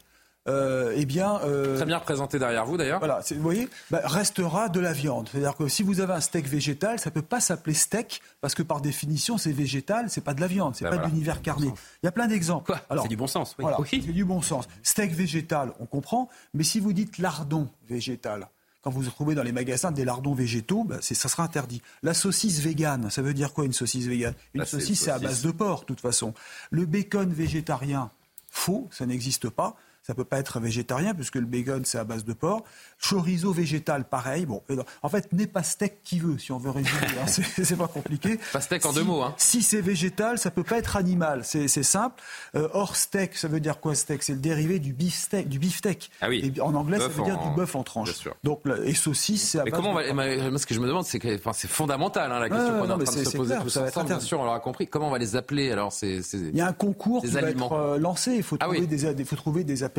euh, eh bien, euh, très bien représenté derrière vous d'ailleurs. Voilà, vous voyez, bah, restera de la viande. C'est-à-dire que si vous avez un steak végétal, ça peut pas s'appeler steak parce que par définition c'est végétal, c'est pas de la viande, c'est ben pas de l'univers carné. Il y a plein d'exemples. C'est du bon sens. Oui. Voilà, c'est du bon sens. Steak végétal, on comprend, mais si vous dites lardon végétal, quand vous trouvez dans les magasins des lardons végétaux, bah, ça sera interdit. La saucisse végane, ça veut dire quoi une saucisse végane? Une saucisse, c'est à base de porc, de toute façon. Le bacon végétarien, faux, ça n'existe pas ça peut pas être végétarien puisque le bacon c'est à base de porc. Chorizo végétal, pareil. Bon, en fait, n'est pas steak qui veut, si on veut résumer. Hein, c'est pas compliqué. Pas steak en deux mots. Hein. Si c'est végétal, ça peut pas être animal. C'est simple. Euh, or steak, ça veut dire quoi steak? C'est le dérivé du beefsteak. Du beefsteak. Ah oui. Et en anglais, ça veut dire du bœuf en tranche. Donc et saucisse, c'est à Mais base comment on va, ce que je me demande, c'est que enfin, c'est fondamental hein, la question qu'on est en train de se poser tous ensemble. Bien sûr, on l'aura compris. Comment on va les appeler alors Il y a un concours qui va être euh, lancé. Il faut ah trouver des, il faut trouver des appellations.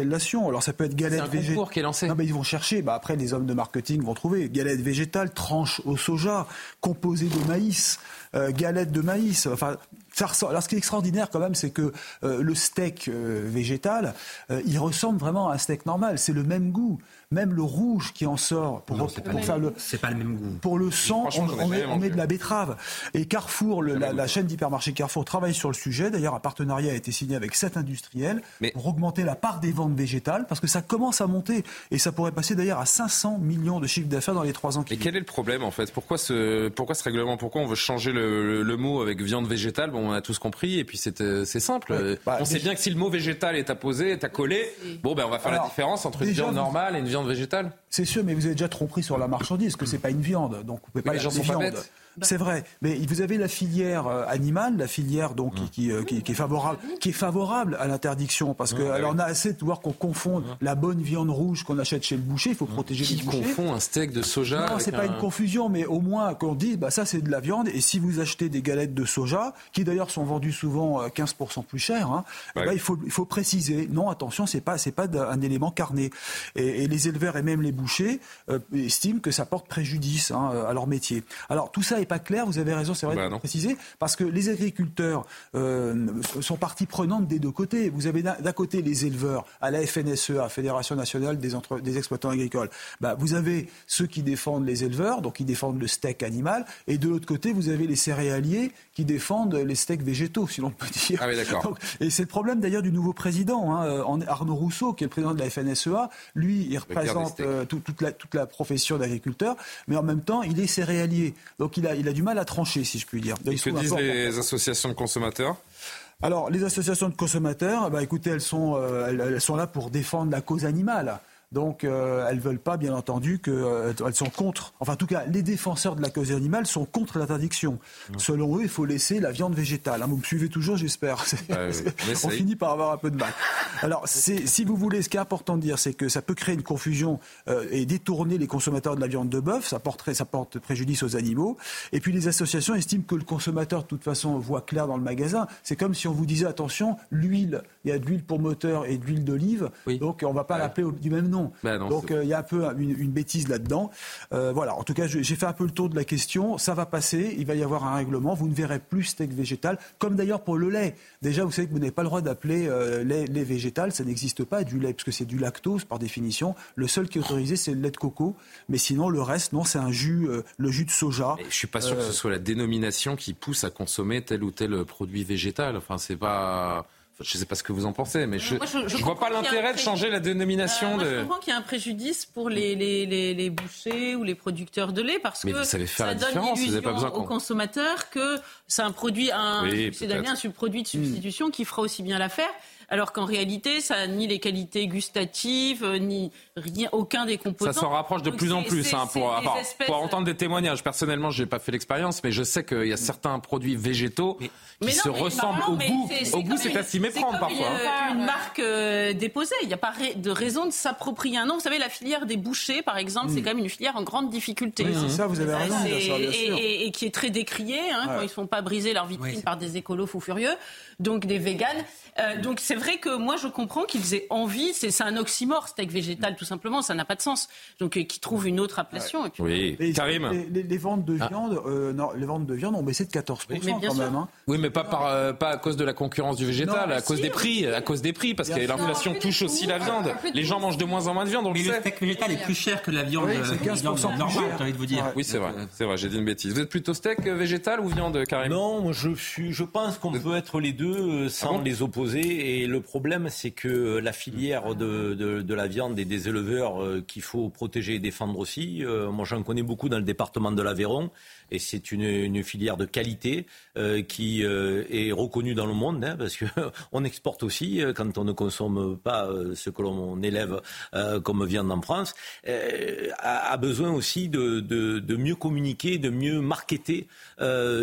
Alors ça peut être galette végétale. C'est un qui est lancé. Non, mais ils vont chercher. Bah, après, les hommes de marketing vont trouver galette végétale, tranche au soja, composée de maïs, euh, galette de maïs. Enfin, alors, ce qui est extraordinaire quand même, c'est que euh, le steak euh, végétal, il ressemble vraiment à un steak normal. C'est le même goût même le rouge qui en sort pour, faire le c'est pas le même goût. Pour le sang, on, met, de la betterave. Et Carrefour, la, chaîne d'hypermarché Carrefour travaille sur le sujet. D'ailleurs, un partenariat a été signé avec sept industriels pour augmenter la part des ventes végétales parce que ça commence à monter et ça pourrait passer d'ailleurs à 500 millions de chiffres d'affaires dans les trois ans qui viennent. Mais quel est le problème en fait? Pourquoi ce pourquoi ce règlement? Pourquoi on veut changer le, mot avec viande végétale? Bon, on a tous compris et puis c'est euh, simple. Bah, on sait bien que si le mot végétal est apposé, est accolé, bon ben on va faire la différence entre une viande normale et une viande végétale? C'est sûr, mais vous avez déjà trop pris sur la marchandise, que c'est pas une viande, donc vous pouvez pas les gens sont pas c'est vrai, mais vous avez la filière euh, animale, la filière donc qui, euh, qui, qui, est favorable, qui est favorable à l'interdiction, parce que alors on a assez de voir qu'on confond la bonne viande rouge qu'on achète chez le boucher, il faut protéger qui les bouchers. confond un steak de soja Non, c'est pas une confusion, mais au moins qu'on dise, bah ça c'est de la viande, et si vous achetez des galettes de soja, qui d'ailleurs sont vendues souvent 15% euh, plus cher, hein, ben, il faut il faut préciser, non attention, c'est pas c'est pas un élément carné, et, et, les éleveurs et même les bouchers estiment que ça porte préjudice hein, à leur métier. Alors tout ça est pas clair, vous avez raison, c'est vrai bah de préciser, parce que les agriculteurs euh, sont partie prenante des deux côtés. Vous avez d'un côté les éleveurs à la FNSEA, Fédération nationale des, des exploitants agricoles. Bah, vous avez ceux qui défendent les éleveurs, donc qui défendent le steak animal, et de l'autre côté, vous avez les céréaliers qui défendent les steaks végétaux, si l'on peut dire. Ah oui, d'accord. Et c'est le problème d'ailleurs du nouveau président, hein, Arnaud Rousseau, qui est le président de la FNSEA. Lui, il représente euh, toute, la, toute la profession d'agriculteur, mais en même temps, il est céréalier. Donc il a, il a du mal à trancher, si je puis dire. que disent les associations de consommateurs? Alors, les associations de consommateurs, bah, écoutez, elles sont, euh, elles, sont là pour défendre la cause animale. Donc euh, elles ne veulent pas, bien entendu, qu'elles euh, sont contre. Enfin, en tout cas, les défenseurs de la cause animale sont contre l'interdiction. Selon eux, il faut laisser la viande végétale. Hein, vous me suivez toujours, j'espère. On finit par avoir un peu de mal. Alors, si vous voulez, ce qui est important de dire, c'est que ça peut créer une confusion euh, et détourner les consommateurs de la viande de bœuf. Ça, porterait, ça porte préjudice aux animaux. Et puis, les associations estiment que le consommateur, de toute façon, voit clair dans le magasin. C'est comme si on vous disait, attention, l'huile, il y a de l'huile pour moteur et de l'huile d'olive. Donc, on ne va pas l'appeler du même nom. Ben Donc euh, il y a un peu une, bêtise là-dedans. Euh, voilà, en tout cas, j'ai fait un peu le tour de la question. Ça va passer, il va y avoir un règlement. Vous ne verrez plus steak végétal, comme d'ailleurs pour le lait. Déjà, vous savez que vous n'avez pas le droit d'appeler euh, lait, végétal, ça n'existe pas, du lait, parce que c'est du lactose par définition. Le seul qui est autorisé, c'est le lait de coco. Mais sinon, le reste, non, c'est un jus, le jus de soja. Je je suis pas sûr que ce soit la dénomination qui pousse à consommer tel ou tel produit végétal. Enfin, c'est pas. Je ne sais pas ce que vous en pensez, mais je ne vois pas l'intérêt de changer la dénomination. Euh, de... Je comprends qu'il y a un préjudice pour les, les, les, bouchers ou les producteurs de lait parce que ça donne l'illusion aux consommateurs que c'est un produit, un, c'est un subproduit de substitution qui fera aussi bien l'affaire alors qu'en réalité, ça n'a ni les qualités gustatives, euh, ni rien, aucun des composants. Ça s'en rapproche de plus en plus. Hein, pour, pour, entendre des témoignages, personnellement, je n'ai pas fait l'expérience, mais je sais qu'il y a certains produits végétaux qui se ressemblent au goût. Au goût, c'est à s'y méprendre parfois. Hein. Une, marque euh, déposée. Il n'y a pas de raison de s'approprier un nom. Vous savez, la filière des bouchers, par exemple, c'est mm. quand même une filière en grande difficulté. Oui, c'est ça, vous avez raison. Et, et, qui est très décriée hein, quand ils ne font pas briser leur vitrine par des écolos fous furieux, donc des véganes. Euh, donc c'est vrai que moi je comprends qu'ils aient envie, c'est un oxymore, steak végétal tout simplement, ça n'a pas de sens. Donc euh, qu'ils trouvent une autre appellation. Et puis, oui, Karim. Les, ventes de ah. viande, euh, non, les ventes de viande ont baissé de 14% quand même. Hein. Oui, mais pas, par, pas à cause de la concurrence du végétal, à cause des prix, à cause des prix, parce que l'inflation touche aussi la viande. Les gens mangent de moins en moins de viande. mais le steak végétal est plus cher que la viande, c'est 15% normale, j'ai envie de vous dire. Oui, c'est vrai, c'est vrai, j'ai dit une bêtise. Vous êtes plutôt steak végétal ou viande, Karim? Non, moi je suis, je pense qu'on peut être les deux sans ah les opposer et le problème, c'est que la filière de, la viande et des éleveurs euh, qu'il faut protéger et défendre aussi, euh, moi j'en connais beaucoup dans le département de l'Aveyron, et c'est une, filière de qualité euh, qui euh, est reconnue dans le monde, hein, parce qu'on exporte aussi euh, quand on ne consomme pas ce que l'on élève comme viande en France, a, a, besoin aussi de, de, de, mieux communiquer, de mieux marketer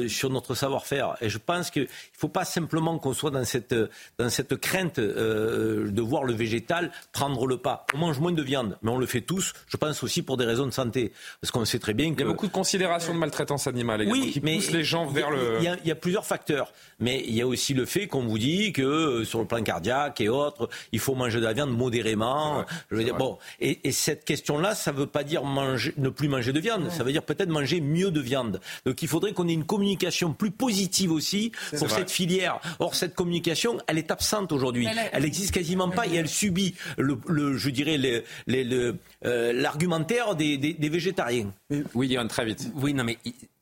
sur notre savoir-faire. Et je pense qu'il ne faut pas simplement qu'on soit dans cette, dans cette crainte de voir le végétal prendre le pas. On mange moins de viande, mais on le fait tous, je pense aussi pour des raisons de santé. Parce qu'on sait très bien que... Il y a beaucoup de considération de maltraitance animale oui, qui mais les gens vers le. Il y, a, plusieurs facteurs, mais il y a aussi le fait qu'on vous dit que que sur le plan cardiaque et autres, il faut manger de la viande modérément. je veux dire, bon, et, cette question-là, ça ne veut pas dire manger, ne plus manger de viande, ça veut dire peut-être manger mieux de viande. Donc il faudrait qu'on ait une communication plus positive aussi pour cette filière. Or, cette communication, elle est absente aujourd'hui. Elle n'existe quasiment pas et elle subit, le, je dirais, euh, l'argumentaire des, des, végétariens. Oui, Yann, très vite. Oui, non, mais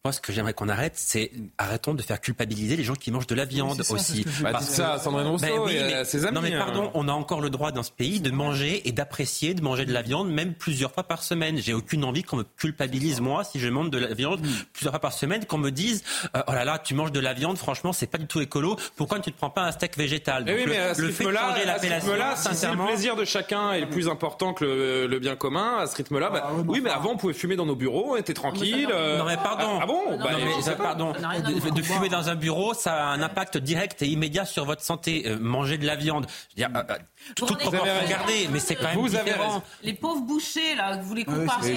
moi, ce que j'aimerais qu'on arrête, c'est arrêtons de faire culpabiliser les gens qui mangent de la viande aussi. Bah, ça, Sandrine Rousseau ben oui, mais, ses amis. Non, mais pardon, hein. on a encore le droit dans ce pays de manger et d'apprécier de manger de la viande, même plusieurs fois par semaine. J'ai aucune envie qu'on me culpabilise, moi, si je mange de la viande plusieurs fois par semaine, qu'on me dise, euh, oh là là, tu manges de la viande, franchement, c'est pas du tout écolo. Pourquoi tu ne prends pas un steak végétal? Oui, mais le, fait de changer l'appellation, sincèrement... le plaisir de chacun est le plus important que le, bien commun, à ce rythme-là, bah, ah oui, mais avant, on pouvait fumer dans nos bureaux, on était tranquille. Non, mais pardon. Ah, bon bah, pardon, de, fumer dans un bureau, ça a un impact direct et immédiat sur votre santé. Euh, manger de la viande, je veux dire, euh, euh, mais c'est quand même différent. Les pauvres bouchers là, vous les comparez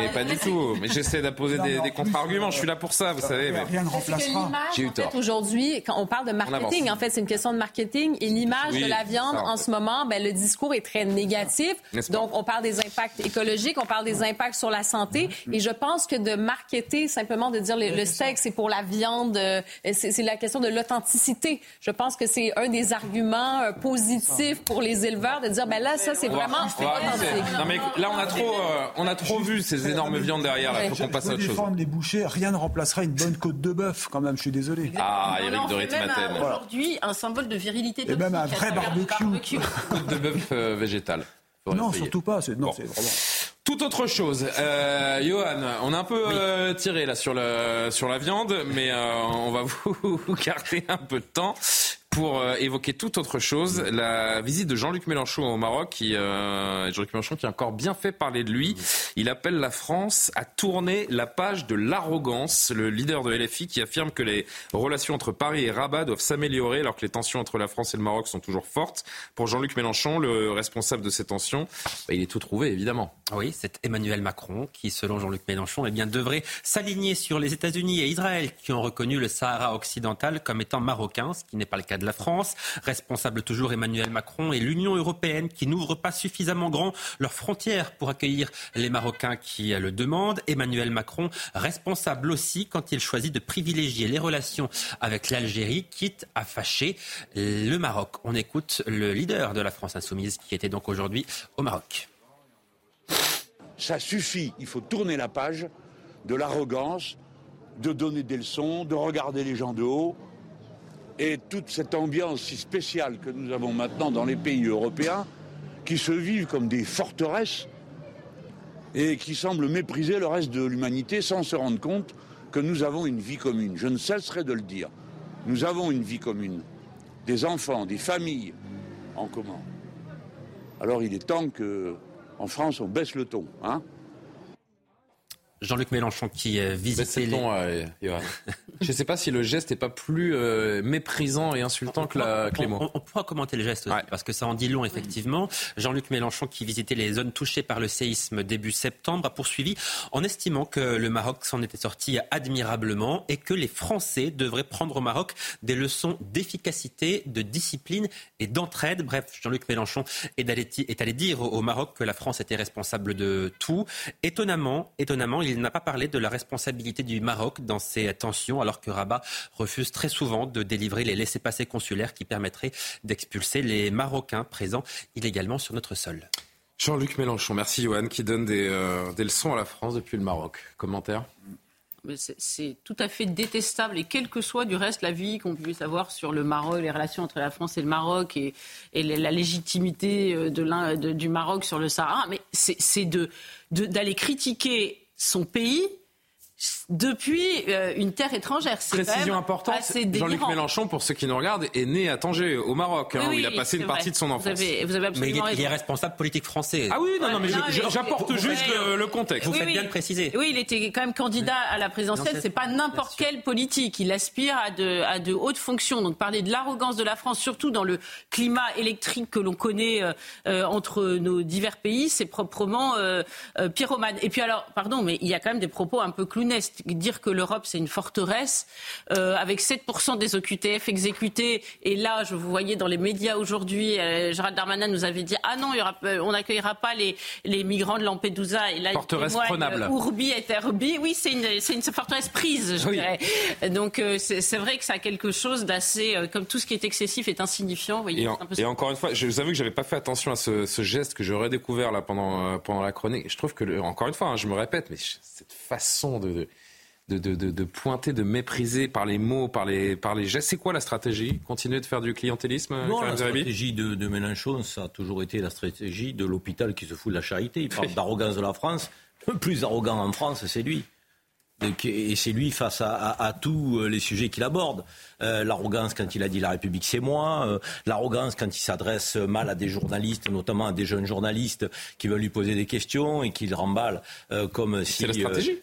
mais, pas du tout. Mais j'essaie d'apposer des, contre-arguments. Je suis là pour ça, vous savez. Mais... Rien ne remplacera. J'ai eu tort. Aujourd'hui, quand on parle de marketing, en fait, c'est une question de marketing et l'image de la viande en ce moment, ben, le discours est très négatif. Donc, on parle des impacts écologiques, on parle des impacts sur la santé, et je pense que de marketer simplement de dire le, steak, c'est pour la viande, euh, c'est la question de l'authenticité. Je pense que c'est un des arguments euh, positifs pour les éleveurs de dire, ben là, ça, c'est vraiment authentique. Non, mais là, on a trop, euh, on a trop vu ces énormes viandes derrière. Il faut qu'on passe à autre chose. les bouchers, rien ne remplacera une bonne côte de bœuf, quand même. Je suis désolé. Ah, Eric de Ritmaten. Aujourd'hui, un symbole de virilité. Et même un vrai barbecue. Côte de bœuf végétale. Non, surtout pas. Non, c'est vraiment. Tout autre chose, euh, Johan, on a un peu euh, tiré là sur le sur la viande, mais euh, on va vous, vous garder un peu de temps pour euh, évoquer toute autre chose, la visite de Jean-Luc Mélenchon au Maroc, qui, euh, Jean-Luc Mélenchon qui a encore bien fait parler de lui. Il appelle la France à tourner la page de l'arrogance. Le leader de LFI qui affirme que les relations entre Paris et Rabat doivent s'améliorer alors que les tensions entre la France et le Maroc sont toujours fortes. Pour Jean-Luc Mélenchon, le responsable de ces tensions, bah, il est tout trouvé évidemment. Oui, c'est Emmanuel Macron qui, selon Jean-Luc Mélenchon, eh bien, devrait s'aligner sur les États-Unis et Israël qui ont reconnu le Sahara occidental comme étant marocain, ce qui n'est pas le cas de la France. Responsable toujours Emmanuel Macron et l'Union européenne qui n'ouvre pas suffisamment grand leurs frontières pour accueillir les Marocains qui le demandent. Emmanuel Macron, responsable aussi quand il choisit de privilégier les relations avec l'Algérie, quitte à fâcher le Maroc. On écoute le leader de la France insoumise qui était donc aujourd'hui au Maroc. Ça suffit, il faut tourner la page de l'arrogance, de donner des leçons, de regarder les gens de haut, et toute cette ambiance si spéciale que nous avons maintenant dans les pays européens, qui se vivent comme des forteresses et qui semblent mépriser le reste de l'humanité sans se rendre compte que nous avons une vie commune. Je ne cesserai de le dire. Nous avons une vie commune. Des enfants, des familles en commun. Alors il est temps qu'en France, on baisse le ton. Hein Jean-Luc Mélenchon qui euh, visitait les... Euh, Je ne sais pas si le geste n'est pas plus euh, méprisant et insultant que, la, On, pourra commenter le geste parce que ça en dit long effectivement. Jean-Luc Mélenchon qui visitait les zones touchées par le séisme début septembre a poursuivi en estimant que le Maroc s'en était sorti admirablement et que les Français devraient prendre au Maroc des leçons d'efficacité, de discipline et d'entraide. Bref, Jean-Luc Mélenchon est allé, est allé dire au Maroc que la France était responsable de tout. Étonnamment, étonnamment, il n'a pas parlé de la responsabilité du Maroc dans ces tensions, alors que Rabat refuse très souvent de délivrer les laissés-passer consulaires qui permettraient d'expulser les Marocains présents illégalement sur notre sol. Jean-Luc Mélenchon, merci Johan, qui donne des, euh, des, leçons à la France depuis le Maroc. Commentaire c'est tout à fait détestable et quelle que soit du reste la vie qu'on puisse avoir sur le Maroc, les relations entre la France et le Maroc et, la légitimité euh, de, du Maroc sur le Sahara, mais c'est d'aller de, critiquer son pays depuis euh, une terre étrangère. Précision importante, Jean-Luc Mélenchon, pour ceux qui nous regardent, est né à Tanger, au Maroc, hein, où il a passé une partie de son enfance. Vous avez, mais il est, responsable politique français. Ah oui, non, non, mais j'apporte juste le, contexte. Vous faites bien de préciser. Oui, il était quand même candidat à la présidentielle. C'est pas n'importe quelle politique. Il aspire à de, à de hautes fonctions. Donc parler de l'arrogance de la France, surtout dans le climat électrique que l'on connaît euh, euh, entre nos divers pays, c'est proprement pyromane. Et puis alors, pardon, mais il y a quand même des propos un peu clous clownesque. Dire que l'Europe, c'est une forteresse, euh, avec 7% des OQTF exécutés, et là, je vous voyais dans les médias aujourd'hui, euh, Gérald Darmanin nous avait dit, ah non, il y aura, on n'accueillera pas les, les migrants de Lampedusa, et là, forteresse prenable. Urbi et Terbi, oui, c'est une, une, forteresse prise, je dirais. Donc, c'est vrai que ça a quelque chose d'assez, comme tout ce qui est excessif est insignifiant. voyez, et, encore une fois, je vous avoue que j'avais pas fait attention à ce, ce geste que j'aurais découvert là pendant, pendant la chronique. Je trouve que, encore une fois, hein, je me répète, mais cette façon de, de, de, de, pointer, de mépriser par les mots, par les, par les gestes, c'est quoi la stratégie Continuer de faire du clientélisme Non, la stratégie de, de Mélenchon, ça a toujours été la stratégie de l'hôpital qui se fout de la charité. Il parle d'arrogance de la France. Le plus arrogant en France, c'est lui. Et c'est lui face à, à, à tous les sujets qu'il aborde. Euh, l'arrogance quand il a dit la République c'est moi, euh, l'arrogance quand il s'adresse mal à des journalistes, notamment à des jeunes journalistes qui veulent lui poser des questions et qu'il remballe euh, comme si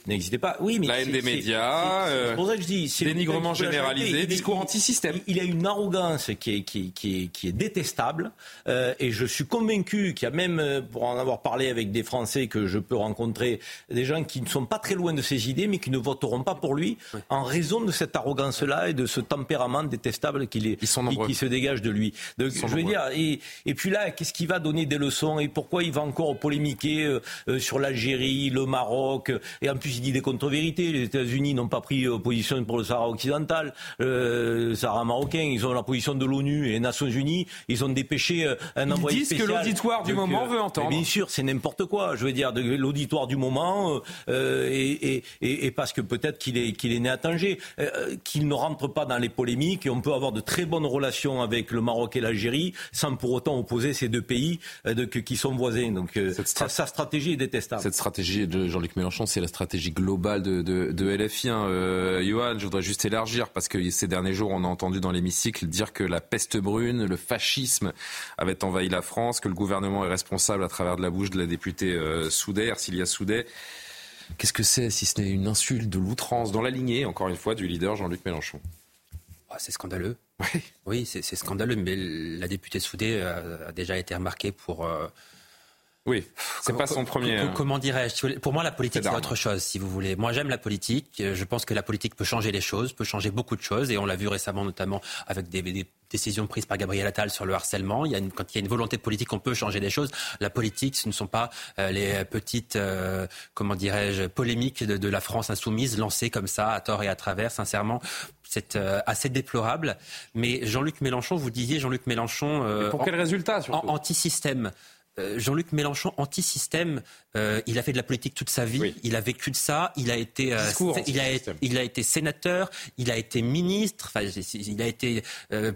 n'existait pas. Oui, mais la haine des médias, c'est pour ça que je dis dénigrement généralisé, discours anti-système. Il, a une arrogance qui est, qui, qui est, qui est détestable et je suis convaincu qu'il y a même, pour en avoir parlé avec des Français que je peux rencontrer, des gens qui ne sont pas très loin de ses idées mais qui ne voteront pas pour lui en raison de cette arrogance-là et de ce tempérament détestable qui, est, qui, se dégage de lui. Donc, je veux dire, et, et puis là, qu'est-ce qui va donner des leçons et pourquoi il va encore polémiquer euh, euh, sur l'Algérie, le Maroc Et en plus, il dit des contre-vérités. Les États-Unis n'ont pas pris position pour le Sahara occidental, euh, le Sahara marocain. Ils ont la position de l'ONU et des Nations Unies. Ils ont dépêché un envoyé spécial. Ils disent que l'auditoire du moment veut entendre. Bien sûr, c'est n'importe quoi. Je veux dire, l'auditoire du moment et, et, et, parce que peut-être qu'il est, qu'il est né à Tanger, qu'il ne rentre pas dans les polémique et on peut avoir de très bonnes relations avec le Maroc et l'Algérie sans pour autant opposer ces deux pays euh, de, qui sont voisins. Donc euh, sa, stratégie est détestable. Cette stratégie de Jean-Luc Mélenchon, c'est la stratégie globale de, de, de LFI. Hein. Euh, Johan, je voudrais juste élargir parce que ces derniers jours, on a entendu dans l'hémicycle dire que la peste brune, le fascisme avait envahi la France, que le gouvernement est responsable à travers de la bouche de la députée euh, Soudet, Ercilia Soudet. Qu'est-ce que c'est si ce n'est une insulte de l'outrance dans la lignée, encore une fois, du leader Jean-Luc Mélenchon? Ah, c'est scandaleux. Oui, oui c'est scandaleux, mais la députée Soudé a, déjà été remarquée pour. Euh, oui, c'est pas son premier. Hein. Comment dirais-je Pour moi, la politique, c'est autre chose, si vous voulez. Moi, j'aime la politique. Je pense que la politique peut changer les choses, peut changer beaucoup de choses. Et on l'a vu récemment, notamment avec des, décisions prises par Gabriel Attal sur le harcèlement. Il y a une, quand il y a une volonté politique, on peut changer les choses. La politique, ce ne sont pas euh, les petites, euh, comment dirais-je, polémiques de, de, la France insoumise lancées comme ça, à tort et à travers. Sincèrement, c'est euh, assez déplorable. Mais Jean-Luc Mélenchon, vous disiez Jean-Luc Mélenchon. Euh, pour quel résultat Anti-système. Euh, Jean-Luc Mélenchon, anti-système, il a fait de la politique toute sa vie, il a vécu de ça, il a été, il a, il a été sénateur, il a été ministre, enfin, il a été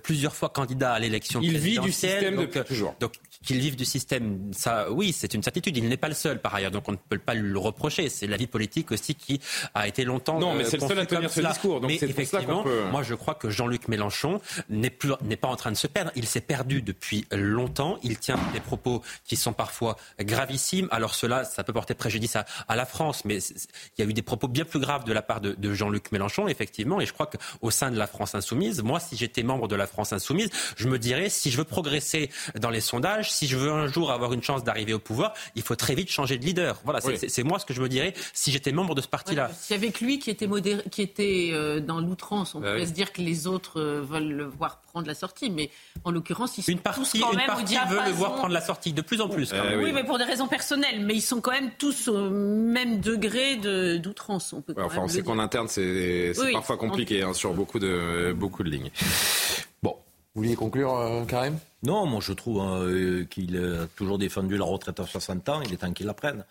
plusieurs fois candidat à l'élection présidentielle. Il vit du système depuis toujours. Donc, qu'il vive du système, ça, oui, c'est une certitude. Il n'est pas le seul, par ailleurs, donc on ne peut pas le reprocher. C'est la vie politique aussi qui a été longtemps. Non, mais c'est le seul à tenir ce discours. Donc mais effectivement, moi, je crois que Jean-Luc Mélenchon n'est plus, n'est pas en train de se perdre. Il s'est perdu depuis longtemps. Il tient des propos qui sont parfois gravissimes. Alors cela, ça peut porter préjudice à, à la France, mais il y a eu des propos bien plus graves de la part de, de Jean-Luc Mélenchon, effectivement. Et je crois qu'au sein de la France insoumise, moi, si j'étais membre de la France insoumise, je me dirais, si je veux progresser dans les sondages, si je veux un jour avoir une chance d'arriver au pouvoir, il faut très vite changer de leader. Voilà, c'est moi ce que je me dirais si j'étais membre de ce parti-là. C'est avec lui qui était, modéré, qui était euh, dans l'outrance. On bah pourrait se dire que les autres euh, veulent le voir prendre la sortie, mais en l'occurrence, ils sont une partie, tous quand une partie veut le voir prendre la sortie de plus en plus. Eh oui. mais pour des raisons personnelles. Mais ils sont quand même tous au même degré d'outrance. On peut enfin, on sait qu'en interne, c'est parfois compliqué hein, sur beaucoup de beaucoup de lignes. Vous vouliez conclure, euh, Karim? Non, moi je trouve hein, qu'il a toujours défendu la retraite à 60 ans. Il est temps qu'il la prenne.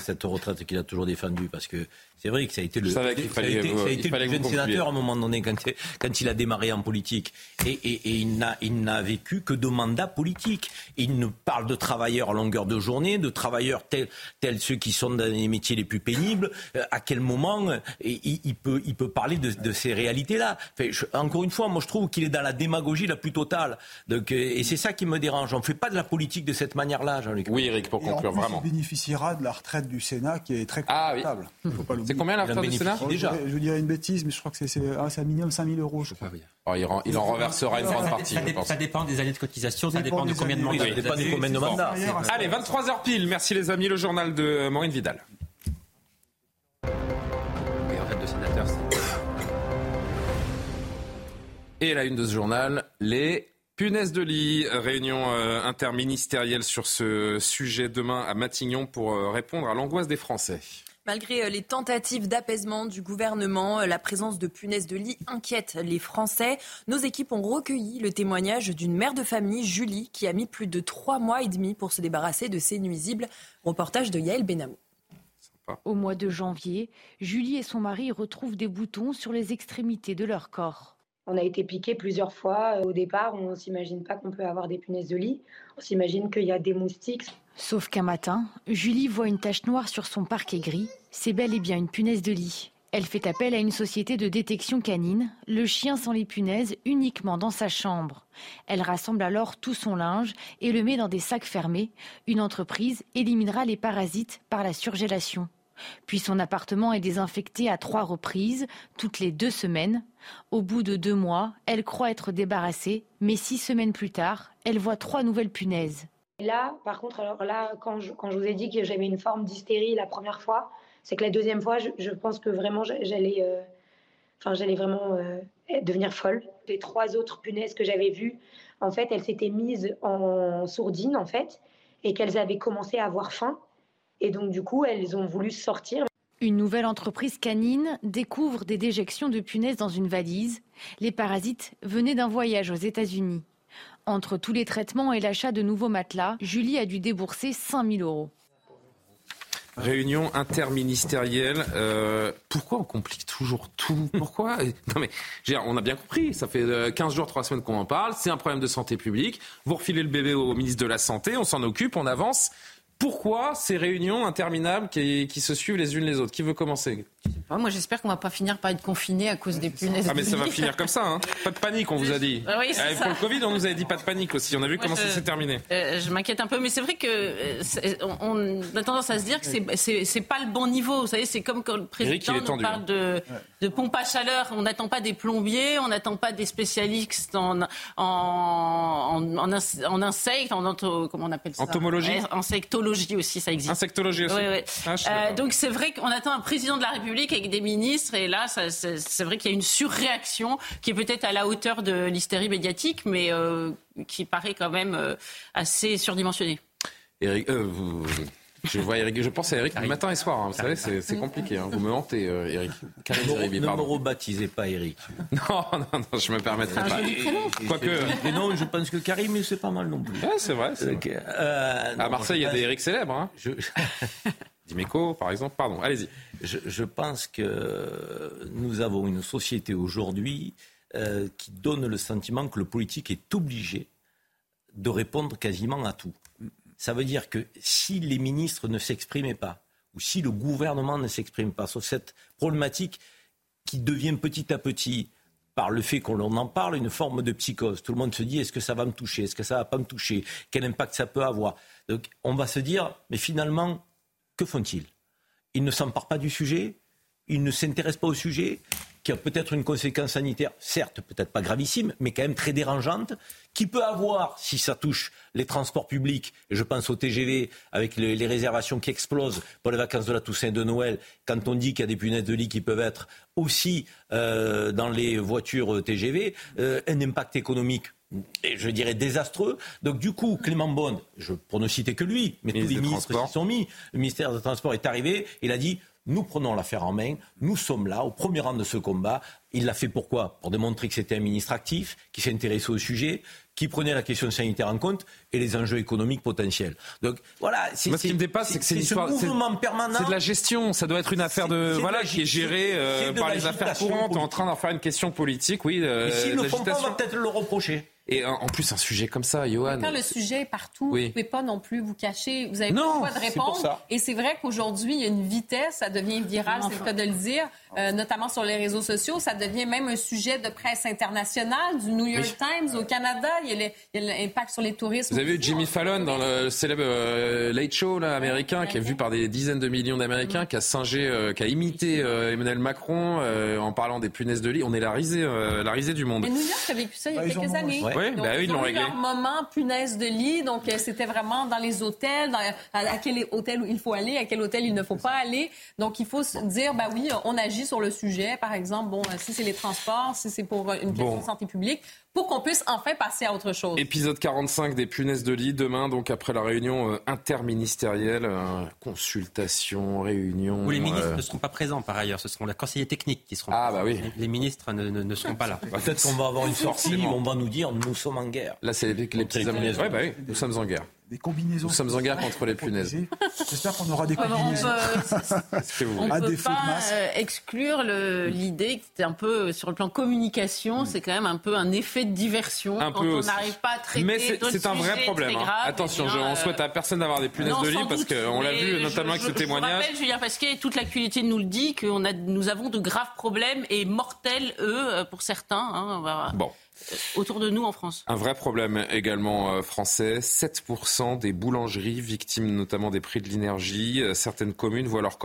Cette retraite qu'il a toujours défendue. Parce que c'est vrai que ça a été le, ça a été, ça a été le jeune sénateur à un moment donné quand, quand il a démarré en politique. Et, et, et il n'a vécu que de mandats politiques. Il ne parle de travailleurs à longueur de journée, de travailleurs tels, tels ceux qui sont dans les métiers les plus pénibles. Euh, à quel moment euh, il, il, peut, il peut parler de, de ces réalités-là? Enfin, Encore une fois, moi je trouve qu'il est dans la démagogie la plus totale. Donc, euh, et c'est ça qui me dérange. On ne fait pas de la politique de cette manière-là, Jean-Luc. Oui, Eric, pour conclure, vraiment. Il bénéficiera de la retraite du Sénat qui est très confortable. Ah, oui. C'est combien la du Sénat déjà. Je, je dirais une bêtise, mais je crois que c'est ah, un minimum 5000 euros. Il, en, il renversera une grande partie. Ça, dépend des années de cotisation, ça, dépend, de combien de mandats. Ça dépend de combien. Allez, 23h pile. Merci les amis. Le journal de Maureen Vidal. Et la une de ce journal, les punaises de lit. Réunion euh, interministérielle sur ce sujet demain à Matignon pour euh, répondre à l'angoisse des Français. Malgré euh, les tentatives d'apaisement du gouvernement, la présence de punaises de lit inquiète les Français. Nos équipes ont recueilli le témoignage d'une mère de famille, Julie, qui a mis plus de trois mois et demi pour se débarrasser de ces nuisibles. Reportage de Yael Benamou. Au mois de janvier, Julie et son mari retrouvent des boutons sur les extrémités de leur corps. On a été piqué plusieurs fois. Au départ, on ne s'imagine pas qu'on peut avoir des punaises de lit. On s'imagine qu'il y a des moustiques. Sauf qu'un matin, Julie voit une tache noire sur son parquet gris. C'est bel et bien une punaise de lit. Elle fait appel à une société de détection canine, le chien sans les punaises uniquement dans sa chambre. Elle rassemble alors tout son linge et le met dans des sacs fermés. Une entreprise éliminera les parasites par la surgélation. Puis son appartement est désinfecté à trois reprises, toutes les deux semaines. Au bout de deux mois, elle croit être débarrassée, mais six semaines plus tard, elle voit trois nouvelles punaises. Là, par contre, alors là, quand je, quand je vous ai dit que j'avais une forme d'hystérie la première fois, c'est que la deuxième fois, je, pense que vraiment j'allais, euh, j'allais vraiment euh, devenir folle. Les trois autres punaises que j'avais vues, en fait, elles s'étaient mises en sourdine en fait, et qu'elles avaient commencé à avoir faim, et donc du coup, elles ont voulu sortir. Une nouvelle entreprise canine découvre des déjections de punaises dans une valise. Les parasites venaient d'un voyage aux États-Unis. Entre tous les traitements et l'achat de nouveaux matelas, Julie a dû débourser 5000 euros. Réunion interministérielle. Euh, pourquoi on complique toujours tout? Pourquoi? Non mais, on a bien compris. Ça fait 15 euh, jours, 3 semaines qu'on en parle. C'est un problème de santé publique. Vous refilez le bébé au ministre de la Santé, on s'en occupe, on avance. Pourquoi ces réunions interminables qui, qui, se suivent les unes les autres? Qui veut commencer? Moi, j'espère qu'on va pas finir par être confiné à cause des punaises. Ah, mais ça va finir comme ça. Hein. Pas de panique, on vous a dit. Oui, euh, pour le Covid, on nous avait dit pas de panique aussi. On a vu comment ça s'est terminé. Euh, je m'inquiète un peu, mais c'est vrai que euh, on, a tendance à se dire que c'est pas le bon niveau. Vous savez, c'est comme quand le président nous parle de, de pompe à chaleur. On n'attend pas des plombiers, on n'attend pas des spécialistes en, en, en, en insectes, en comment on appelle ça? Entomologie. Insectologie aussi, ça existe. Insectologie aussi. Ah, euh, donc c'est vrai qu'on attend un président de la République avec des ministres, et là, c'est vrai qu'il y a une surréaction qui est peut-être à la hauteur de l'hystérie médiatique, mais euh, qui paraît quand même euh, assez surdimensionnée. Eric, vous, je vois Eric, je pense à Eric matin et soir. Hein. Vous savez, c'est compliqué. Hein. Vous me hantez, euh, Eric. Ne, me rebaptisez pas Eric. non, non, non, je me permettrai pas. Quoique. non, je pense que Karim, c'est pas mal non plus. Ouais, c'est vrai. Euh, à Marseille, il y a des Eric célèbres. Hein. Je... Dimeco, par exemple. Pardon, allez-y. Je, pense que nous avons une société aujourd'hui euh, qui donne le sentiment que le politique est obligé de répondre quasiment à tout. Ça veut dire que si les ministres ne s'exprimaient pas, ou si le gouvernement ne s'exprime pas sur cette problématique qui devient petit à petit, par le fait qu'on en parle, une forme de psychose. Tout le monde se dit est-ce que ça va me toucher? Est-ce que ça va pas me toucher? Quel impact ça peut avoir? Donc on va se dire mais finalement, que font-ils? Ils ne s'emparent pas du sujet? Ils ne s'intéressent pas au sujet? Qui a peut-être une conséquence sanitaire, certes peut-être pas gravissime, mais quand même très dérangeante, qui peut avoir, si ça touche les transports publics, je pense au TGV, avec les, réservations qui explosent pour les vacances de la Toussaint de Noël, quand on dit qu'il y a des punaises de lit qui peuvent être aussi euh, dans les voitures TGV, euh, un impact économique je dirais désastreux. Donc du coup, Clément Bonne, pour ne citer que lui, mais tous les ministres s'y sont mis, le ministère des Transports est arrivé, il a dit nous prenons l'affaire en main, nous sommes là, au premier rang de ce combat. Il l'a fait pourquoi? Pour démontrer que c'était un ministre actif, qui s'intéressait au sujet, qui prenait la question sanitaire en compte et les enjeux économiques potentiels. Donc voilà, c'est ce qui me dépasse, c'est que c'est l'histoire, permanent. C'est de la gestion, ça doit être une affaire de voilà qui est gérée euh, par les affaires courantes, en train d'en faire une question politique, oui. Euh, s'ils ne font pas, on va peut-être le reprocher. Et en plus, un sujet comme ça, Johan. Quand le sujet est partout, vous ne pouvez pas non plus vous cacher. Vous avez pas le droit de répondre. Et c'est vrai qu'aujourd'hui, il y a une vitesse, ça devient viral, c'est le cas de le dire, euh, notamment sur les réseaux sociaux. Ça devient même un sujet de presse internationale, du New York Times au Canada. Il y a l'impact sur les touristes. Vous avez vu Jimmy Fallon dans le célèbre euh, Late Show là, américain, qui est vu par des dizaines de millions d'Américains, qui a singé, euh, qui a imité Emmanuel Macron en parlant des punaises de lit. On est la risée, la risée du monde. Et New York a vécu ça il y a bah, quelques années. Oui, bah ils, l'ont réglé. leur moment punaise de lit, donc euh, c'était vraiment dans les hôtels, à, quel hôtel il faut aller, à quel hôtel il ne faut pas aller. Donc il faut se dire, bah oui, on agit agit sur le sujet, par exemple, bon, si c'est les transports, si c'est pour une question de santé publique, pour qu'on puisse enfin passer à autre chose. Épisode 45 des punaises de lit, demain, donc après la réunion euh, interministérielle, euh, consultation, réunion. Où les ministres euh, ne seront pas présents par ailleurs, ce seront les conseillers techniques qui seront Ah bah oui. Les, ministres ne, ne, seront pas là. Peut-être qu'on va avoir une sortie, on va nous dire nous sommes en guerre. Là, c'est les, les petits amis. bah oui, nous sommes en guerre des combinaisons. Nous sommes en guerre contre les punaises. J'espère qu'on aura des combinaisons. on ne peut, pas euh, exclure l'idée que c'est un peu, sur le plan communication, mm. c'est quand même un peu un effet de diversion. Un quand peu on n'arrive pas à traiter Mais c'est un vrai problème. Hein. Attention, je, on euh, souhaite à personne d'avoir des punaises de lit parce qu'on l'a vu notamment avec ce témoignage. Je rappelle, Julien Pasquet, toute l'actualité nous le dit, que a, nous avons de graves problèmes et mortels, eux, euh, pour certains. Hein, bon. Euh, autour de nous en France. Un vrai problème également euh, français. 7% des boulangeries victimes notamment des prix de l'énergie. Euh, certaines communes voient leur,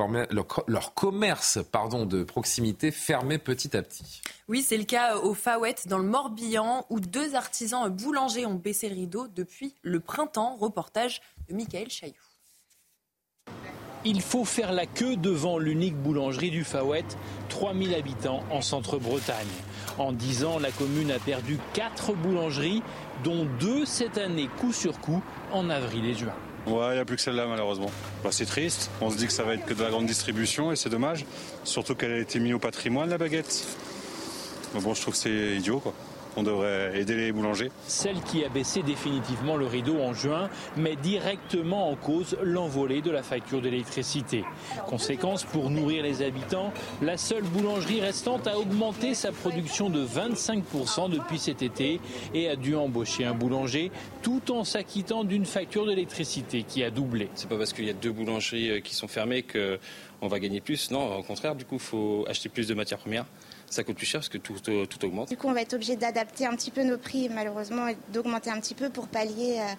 leur, commerce pardon, de proximité fermer petit à petit. Oui, c'est le cas au Fawet dans le Morbihan où deux artisans boulangers ont baissé le rideau depuis le printemps. Reportage de Michael Chailloux. Il faut faire la queue devant l'unique boulangerie du Fawet, 3000 habitants en centre-Bretagne. En 10 ans, la commune a perdu 4 boulangeries, dont 2 cette année coup sur coup en avril et juin. Ouais, il n'y a plus que celle-là malheureusement. Bah, c'est triste, on se dit que ça va être que de la grande distribution et c'est dommage, surtout qu'elle a été mise au patrimoine la baguette. Mais bon, je trouve que c'est idiot quoi on devrait aider les boulangers. Celle qui a baissé définitivement le rideau en juin met directement en cause l'envolée de la facture d'électricité. Conséquence, pour nourrir les habitants, la seule boulangerie restante a augmenté sa production de 25% depuis cet été et a dû embaucher un boulanger tout en s'acquittant d'une facture d'électricité qui a doublé. C'est pas parce qu'il y a deux boulangeries euh, qui sont fermées qu'on va gagner plus. Non, au contraire, du coup, il faut acheter plus de matières premières ça coûte plus cher parce que tout, tout, augmente. Du coup, on va être obligé d'adapter un petit peu nos prix, malheureusement, et d'augmenter un petit peu pour pallier euh,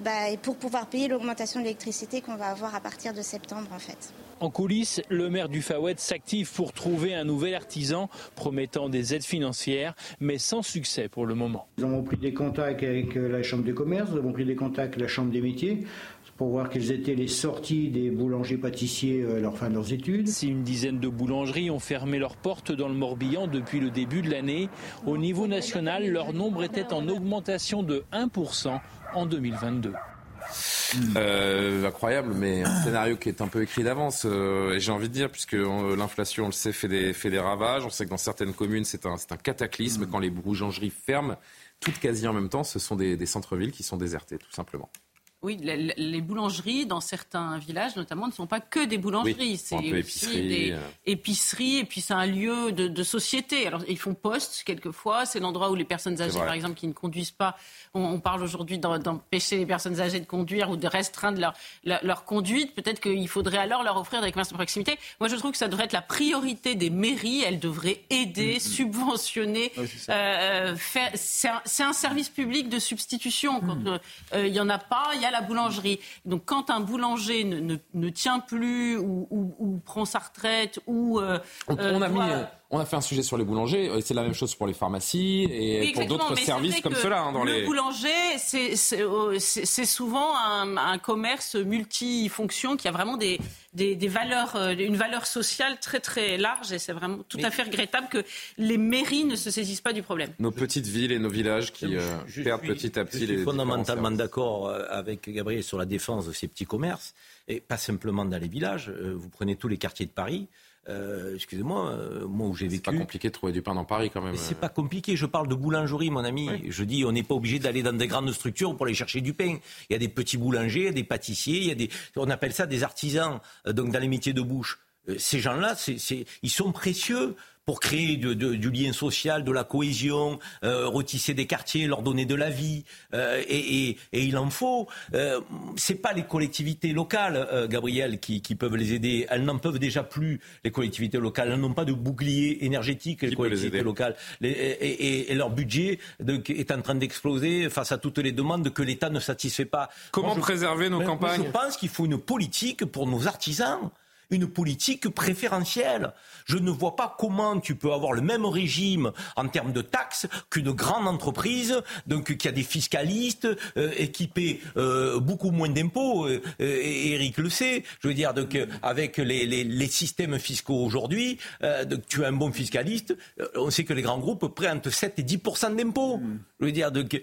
bah, et pour pouvoir payer l'augmentation de l'électricité qu'on va avoir à partir de septembre, en fait. En coulisses, le maire du Fawet s'active pour trouver un nouvel artisan promettant des aides financières, mais sans succès pour le moment. Nous avons pris des contacts avec euh, la Chambre de commerce, nous avons pris des contacts avec la Chambre des métiers pour voir quelles étaient les sorties des boulangers-pâtissiers à euh, leur fin de leurs études. Si une dizaine de boulangeries ont fermé leurs portes dans le Morbihan depuis le début de l'année, au niveau national, leur nombre était en augmentation de 1% en 2022. Euh, incroyable, mais un scénario qui est un peu écrit d'avance. Euh, et j'ai envie de dire, puisque l'inflation, on le sait, fait des, fait des ravages. On sait que dans certaines communes, c'est un, un cataclysme. Quand les boulangeries ferment, toutes quasi en même temps, ce sont des centres-villes qui sont désertés, tout simplement. Oui, les boulangeries dans certains villages notamment ne sont pas que des boulangeries, c'est aussi des euh. épiceries et puis c'est un lieu de, société. Alors ils font poste quelquefois, c'est l'endroit où les personnes âgées par exemple qui ne conduisent pas, on, parle aujourd'hui d'empêcher les personnes âgées de conduire ou de restreindre leur, leur, conduite. Peut-être qu'il faudrait alors leur offrir des commerces de proximité. Moi je trouve que ça devrait être la priorité des mairies, elles devraient aider, mm, mm. subventionner, euh, c'est un, service public de substitution. Quand mm. euh, il n'y en a pas, il y a la boulangerie. Donc quand un boulanger ne, ne, tient plus ou, ou, prend sa retraite ou... Euh, on, a mis... Euh, on a fait un sujet sur les boulangers, c'est la même chose pour les pharmacies et pour d'autres services comme cela. Hein, dans le boulanger, euh, c'est souvent un, un, commerce multifonction qui a vraiment des, des, des, valeurs, une valeur sociale très très large et c'est vraiment tout à fait regrettable que les mairies ne se saisissent pas du problème. Nos petites villes et nos villages qui perdent petit à petit je les. Suis fondamentalement d'accord avec Gabriel sur la défense de ces petits commerces, et pas simplement dans les villages. Euh, vous prenez tous les quartiers de Paris. Euh, excusez-moi, euh, moi où j'ai vécu. C'est pas compliqué de trouver du pain dans Paris quand même. C'est pas compliqué. Je parle de boulangerie, mon ami. Je dis, on n'est pas obligé d'aller dans des grandes structures pour aller chercher du pain. Il y a des petits boulangers, des pâtissiers, il y a des, on appelle ça des artisans. donc dans les métiers de bouche. Ces gens-là, ils sont précieux pour créer du lien social, de la cohésion, euh, retisser des quartiers, leur donner de la vie, euh, et, il en faut. Euh, c'est pas les collectivités locales, euh, Gabriel, qui, peuvent les aider. Elles n'en peuvent déjà plus. Les collectivités locales, elles n'ont pas de bouclier énergétique. Les collectivités locales, et, leur budget est en train d'exploser face à toutes les demandes que l'État ne satisfait pas. Comment préserver nos campagnes Je pense qu'il faut une politique pour nos artisans. Une politique préférentielle. Je ne vois pas comment tu peux avoir le même régime en termes de taxes qu'une grande entreprise, donc qui a des fiscalistes euh, équipés euh, beaucoup moins d'impôts. Euh, Eric le sait. Je veux dire, donc avec les, les, les systèmes fiscaux aujourd'hui, tu as un bon fiscaliste. on sait que les grands groupes prennent 7 et 10 d'impôts. Mm. Je veux dire, donc,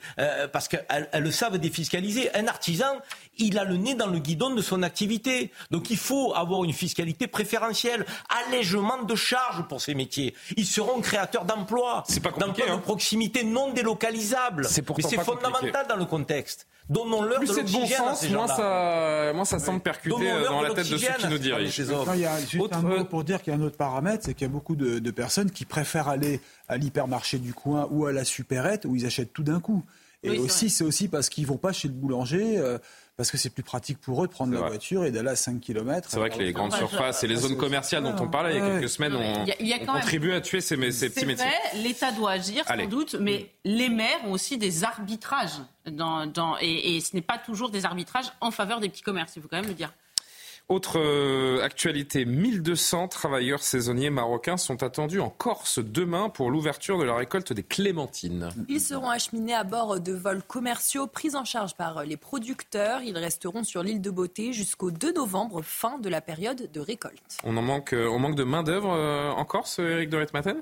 parce qu'elles le savent défiscaliser. Un artisan, il a le nez dans le guidon de son activité. Donc il faut avoir une fiscalité préférentielle, allègement de charges pour ces métiers. Ils seront créateurs d'emplois, d'emplois hein. de proximité non délocalisables. C'est Mais c'est fondamental dans le contexte. Donnons-leur de c'est de bon sens, moins ça, moins ça semble percuter dans la tête de ceux qui nous dirigent. il y a juste un mot pour dire qu'il y a un autre paramètre, c'est qu'il y a beaucoup de, de personnes qui préfèrent aller à l'hypermarché du coin ou à la supérette où ils achètent tout d'un coup. Et aussi, c'est aussi parce qu'ils vont pas chez le boulanger. Euh, parce que c'est plus pratique pour eux de prendre la voiture et d'aller à 5 km. C'est vrai que les grandes surfaces et les zones commerciales dont on parlait il y a quelques semaines ont, contribué à tuer ces, petits métiers. L'État doit agir sans doute, mais les maires ont aussi des arbitrages. Dans, dans, et, et ce n'est pas toujours des arbitrages en faveur des petits commerces, il faut quand même le dire. Autre euh, actualité, 1200 travailleurs saisonniers marocains sont attendus en Corse demain pour l'ouverture de la récolte des clémentines. Ils seront acheminés à bord de vols commerciaux pris en charge par les producteurs. Ils resteront sur l'île de Beauté jusqu'au 2 novembre, fin de la période de récolte. On en manque, on manque de main-d'œuvre euh, en Corse, Eric de Retmaten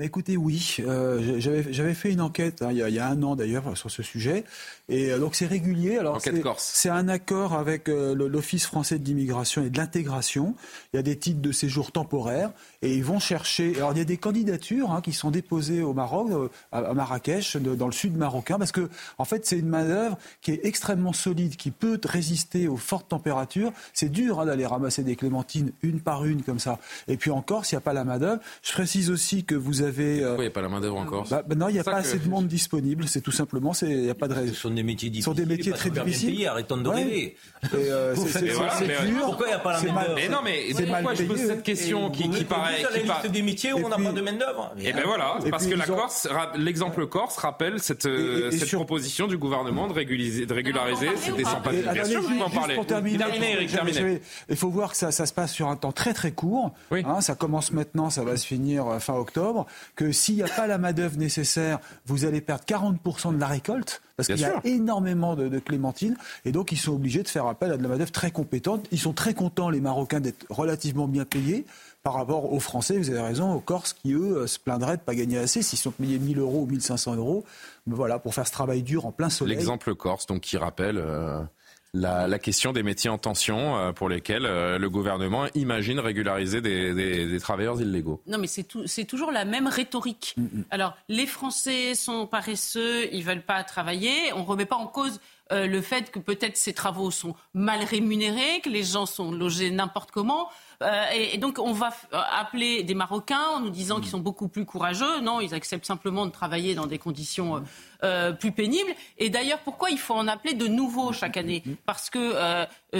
bah écoutez, oui, euh, j'avais fait une enquête hein, il, y a, il, y a, un an d'ailleurs sur ce sujet, et euh, donc c'est régulier. Alors c'est un accord avec euh, l'Office français de l'immigration et de l'intégration. Il y a des titres de séjour temporaires et ils vont chercher. Alors il y a des candidatures hein, qui sont déposées au Maroc, à Marrakech, dans le sud marocain, parce que en fait c'est une main d'œuvre qui est extrêmement solide, qui peut résister aux fortes températures. C'est dur hein, d'aller ramasser des clémentines une par une comme ça. Et puis encore, s'il n'y a pas la main d'œuvre, je précise aussi que vous avez euh, Pourquoi il n'y a pas la main-d'œuvre encore bah, bah, Non, il n'y a pas assez de monde disponible. C'est tout simplement, il n'y a pas de raison. Des métiers difficiles. Sont des métiers très difficiles. arrêtons de rêver. Euh, c'est dur. Pourquoi il n'y a pas la main-d'œuvre Mais non, mais pourquoi je pose cette question qui, qui paraît. Qui des métiers où on n'a pas de main-d'œuvre. Et ben voilà, parce que la Corse, l'exemple Corse rappelle cette euh, proposition du gouvernement de régulariser des sans-papiers. Bien sûr, vous en parler. Terminé, Eric, terminé. Il faut voir que ça se passe sur un temps très très court. Hein, ça commence maintenant, ça va se finir fin octobre. Que s'il n'y a pas la main-d'œuvre nécessaire, vous allez perdre 40% de la récolte. Parce qu'il y a énormément de, clémentines. Et donc, ils sont obligés de faire appel à de la main-d'œuvre très compétente. Ils sont très contents, les Marocains, d'être relativement bien payés par rapport aux Français, vous avez raison, aux Corses qui, eux, se pleidraient de ne pas gagner assez s'ils sont payés 1000 euros ou 1500 euros. Mais voilà, pour faire ce travail dur en plein soleil. L'exemple Corse, donc, qui rappelle. Euh, la, question des métiers en tension euh, pour lesquels euh, le gouvernement imagine régulariser des, travailleurs illégaux. Non, mais c'est toujours la même rhétorique. Mm, mm. Alors, les Français sont paresseux, ils veulent pas travailler. On remet pas en cause euh, le fait que peut-être ces travaux sont mal rémunérés, que les gens sont logés n'importe comment. Euh, et, donc on va appeler des Marocains en nous disant qu'ils sont beaucoup plus courageux. Non, ils acceptent simplement de travailler dans des conditions euh, euh, plus pénibles. Et d'ailleurs, pourquoi il faut en appeler de nouveaux chaque année? Parce que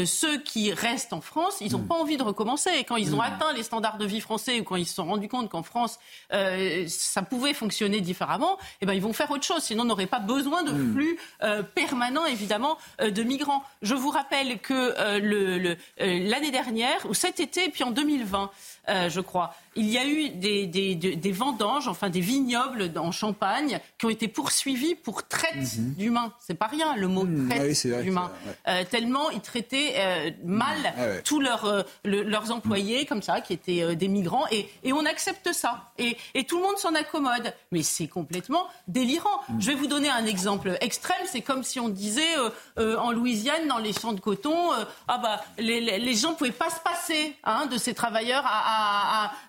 ceux qui restent en France, ils n'ont pas envie de recommencer. Et quand ils ont atteint les standards de vie français ou quand ils se sont rendus compte qu'en France, ça pouvait fonctionner différemment, eh ben, ils vont faire autre chose. Sinon, on n'aurait pas besoin de flux permanents, évidemment, de migrants. Je vous rappelle que l'année dernière, ou cet été, et puis en 2020, euh, je crois, il y a eu des, des, vendanges, enfin des vignobles en Champagne qui ont été poursuivis pour traite mhm. d'humains. C'est pas rien le mot mhm. traite d'humains. Euh, tellement ils traitaient euh, mal ah tous leurs, leurs employés comme ça, qui étaient des migrants, et, et, on accepte ça. Et, et tout le monde s'en accommode. Mais c'est complètement délirant. Mhm. Je vais vous donner un exemple extrême. C'est comme si on disait en Louisiane, dans les champs de coton, ah bah les, les gens pouvaient pas se passer hein, de ces travailleurs à, à,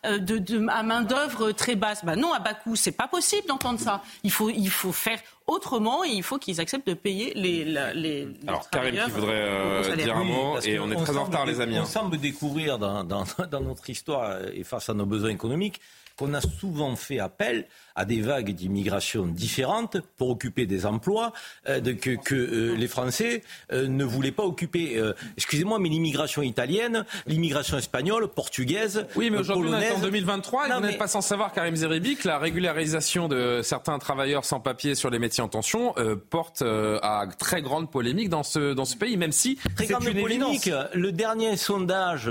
de, main d'œuvre très basse. Ben non, à bas coût, c'est pas possible d'entendre ça. Il faut, il faut faire autrement et il faut qu'ils acceptent de payer les, les, Alors, Karim qui voudrait euh, dire un mot, et on est très en retard, les amis. On hein. semble découvrir dans, dans, dans, notre histoire et face à nos besoins économiques qu'on a souvent fait appel à des vagues d'immigration différentes pour occuper des emplois euh, que, que euh, les Français euh, ne voulaient pas occuper. Excusez-moi, mais l'immigration italienne, l'immigration espagnole, portugaise, Oui, mais aujourd'hui, en 2023, vous n'êtes pas sans savoir, Karim Zeribi, que la régularisation de certains travailleurs sans papier sur les métiers en tension porte à très grande polémique dans ce, dans ce pays, même si très grande une polémique. Le dernier sondage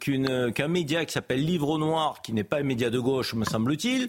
qu'un média qui s'appelle Livre Noir, qui n'est pas un média de gauche, me semble-t-il,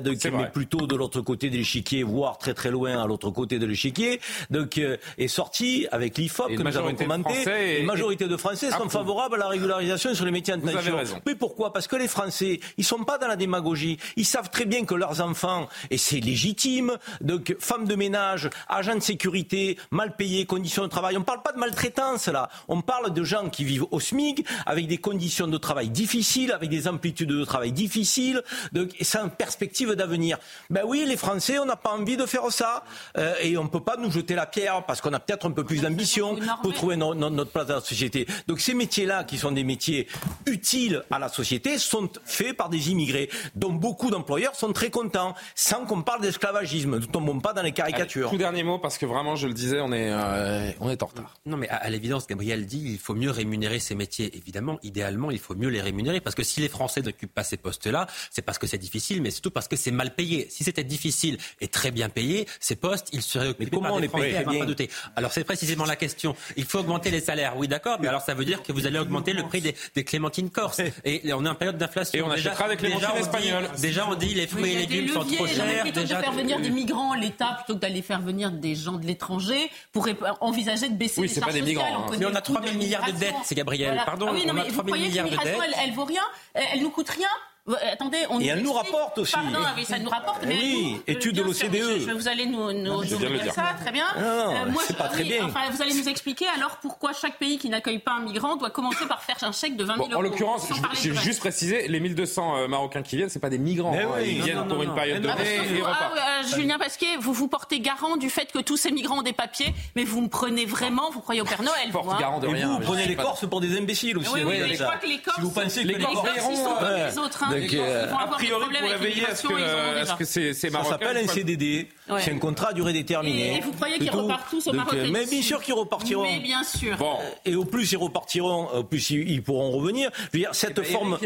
mais plutôt de l'autre côté de l'échiquier, voire très très loin à l'autre côté de l'échiquier, donc est sorti avec l'IFOP que nous avons commenté. Une majorité de Français sont favorables à la régularisation sur les métiers en tension. Mais pourquoi? Parce que les Français, ils sont pas dans la démagogie. Ils savent très bien que leurs enfants, et c'est légitime, donc femmes de ménage, agents de sécurité, mal payés, conditions de travail. On ne parle pas de maltraitance là. On parle de gens qui vivent au SMIC avec des conditions de travail difficiles, avec des amplitudes de travail difficiles, donc, et sans perspective d'avenir. Ben oui, les Français, on n'a pas envie de faire ça. Euh, et on ne peut pas nous jeter la pierre parce qu'on a peut-être un peu plus d'ambition pour trouver notre place dans la société. Donc ces métiers-là, qui sont des métiers utiles à la société, sont faits par des immigrés, dont beaucoup d'employeurs sont très contents, sans qu'on parle d'esclavagisme. Ne tombons pas dans les caricatures. tout dernier mot, parce que vraiment, je le disais, on est, euh, on est en retard. Non, mais à, l'évidence, Gabriel dit, il faut mieux rémunérer ces métiers. Évidemment, idéalement, il faut mieux les rémunérer, parce que si les Français n'occupent pas ces postes-là, c'est parce que c'est difficile, mais surtout parce que c'est mal payé. Si c'était difficile et très bien payé, ces postes, ils seraient occupés mais comment par des les Français, pas douter. Alors c'est précisément la question. Il faut augmenter les salaires, oui, d'accord, mais alors ça veut dire que vous allez augmenter le prix des, des clémentines corse. Et on est en période d'inflation. Et on achètera avec les clémentines espagnoles. Déjà, on dit les fruits et légumes sont trop chers. Plutôt déjà, de faire venir des migrants, l'État, plutôt que d'aller faire venir des gens de l'étranger, pourrait envisager de baisser oui, les charges pas des migrants, hein. Mais on a 3 000 milliards de dettes, c'est Gabriel. Pardon, ah on a 3 000 milliards de dettes. Elle vaut rien, elle nous coûte rien. Euh, attendez, on et elle nous rapporte aussi. Pardon, oui, ça nous rapporte. Mais oui, étude de l'OCDE. Vous allez nous, nous, dire ça, très bien. Non, euh, moi, c'est pas très bien. Enfin, vous allez nous expliquer alors pourquoi chaque pays qui n'accueille pas un migrant doit commencer par faire un chèque de 20 000 euros. En l'occurrence, j'ai juste précisé, les 1200 euh, Marocains qui viennent, c'est pas des migrants. Hein. Oui, ils viennent pour une période donnée et ils repartent. Ah, Julien Pasquet, vous vous portez garant du fait que tous ces migrants ont des papiers, mais vous me prenez vraiment, vous croyez au Père Noël, vous, garant de rien. Vous prenez les Corses pour des imbéciles aussi. Oui, je crois que les Corses, si vous pensez que les Corses, ils sont comme les autres a priori, pour la veiller, est-ce que c'est c'est Ça s'appelle un CDD. C'est un contrat à durée déterminée. Et, vous croyez qu'ils repartent tous au Maroc Mais bien sûr qu'ils repartiront. Mais bien sûr. Bon. Et au plus ils repartiront, au plus ils pourront revenir. Je veux dire, cette forme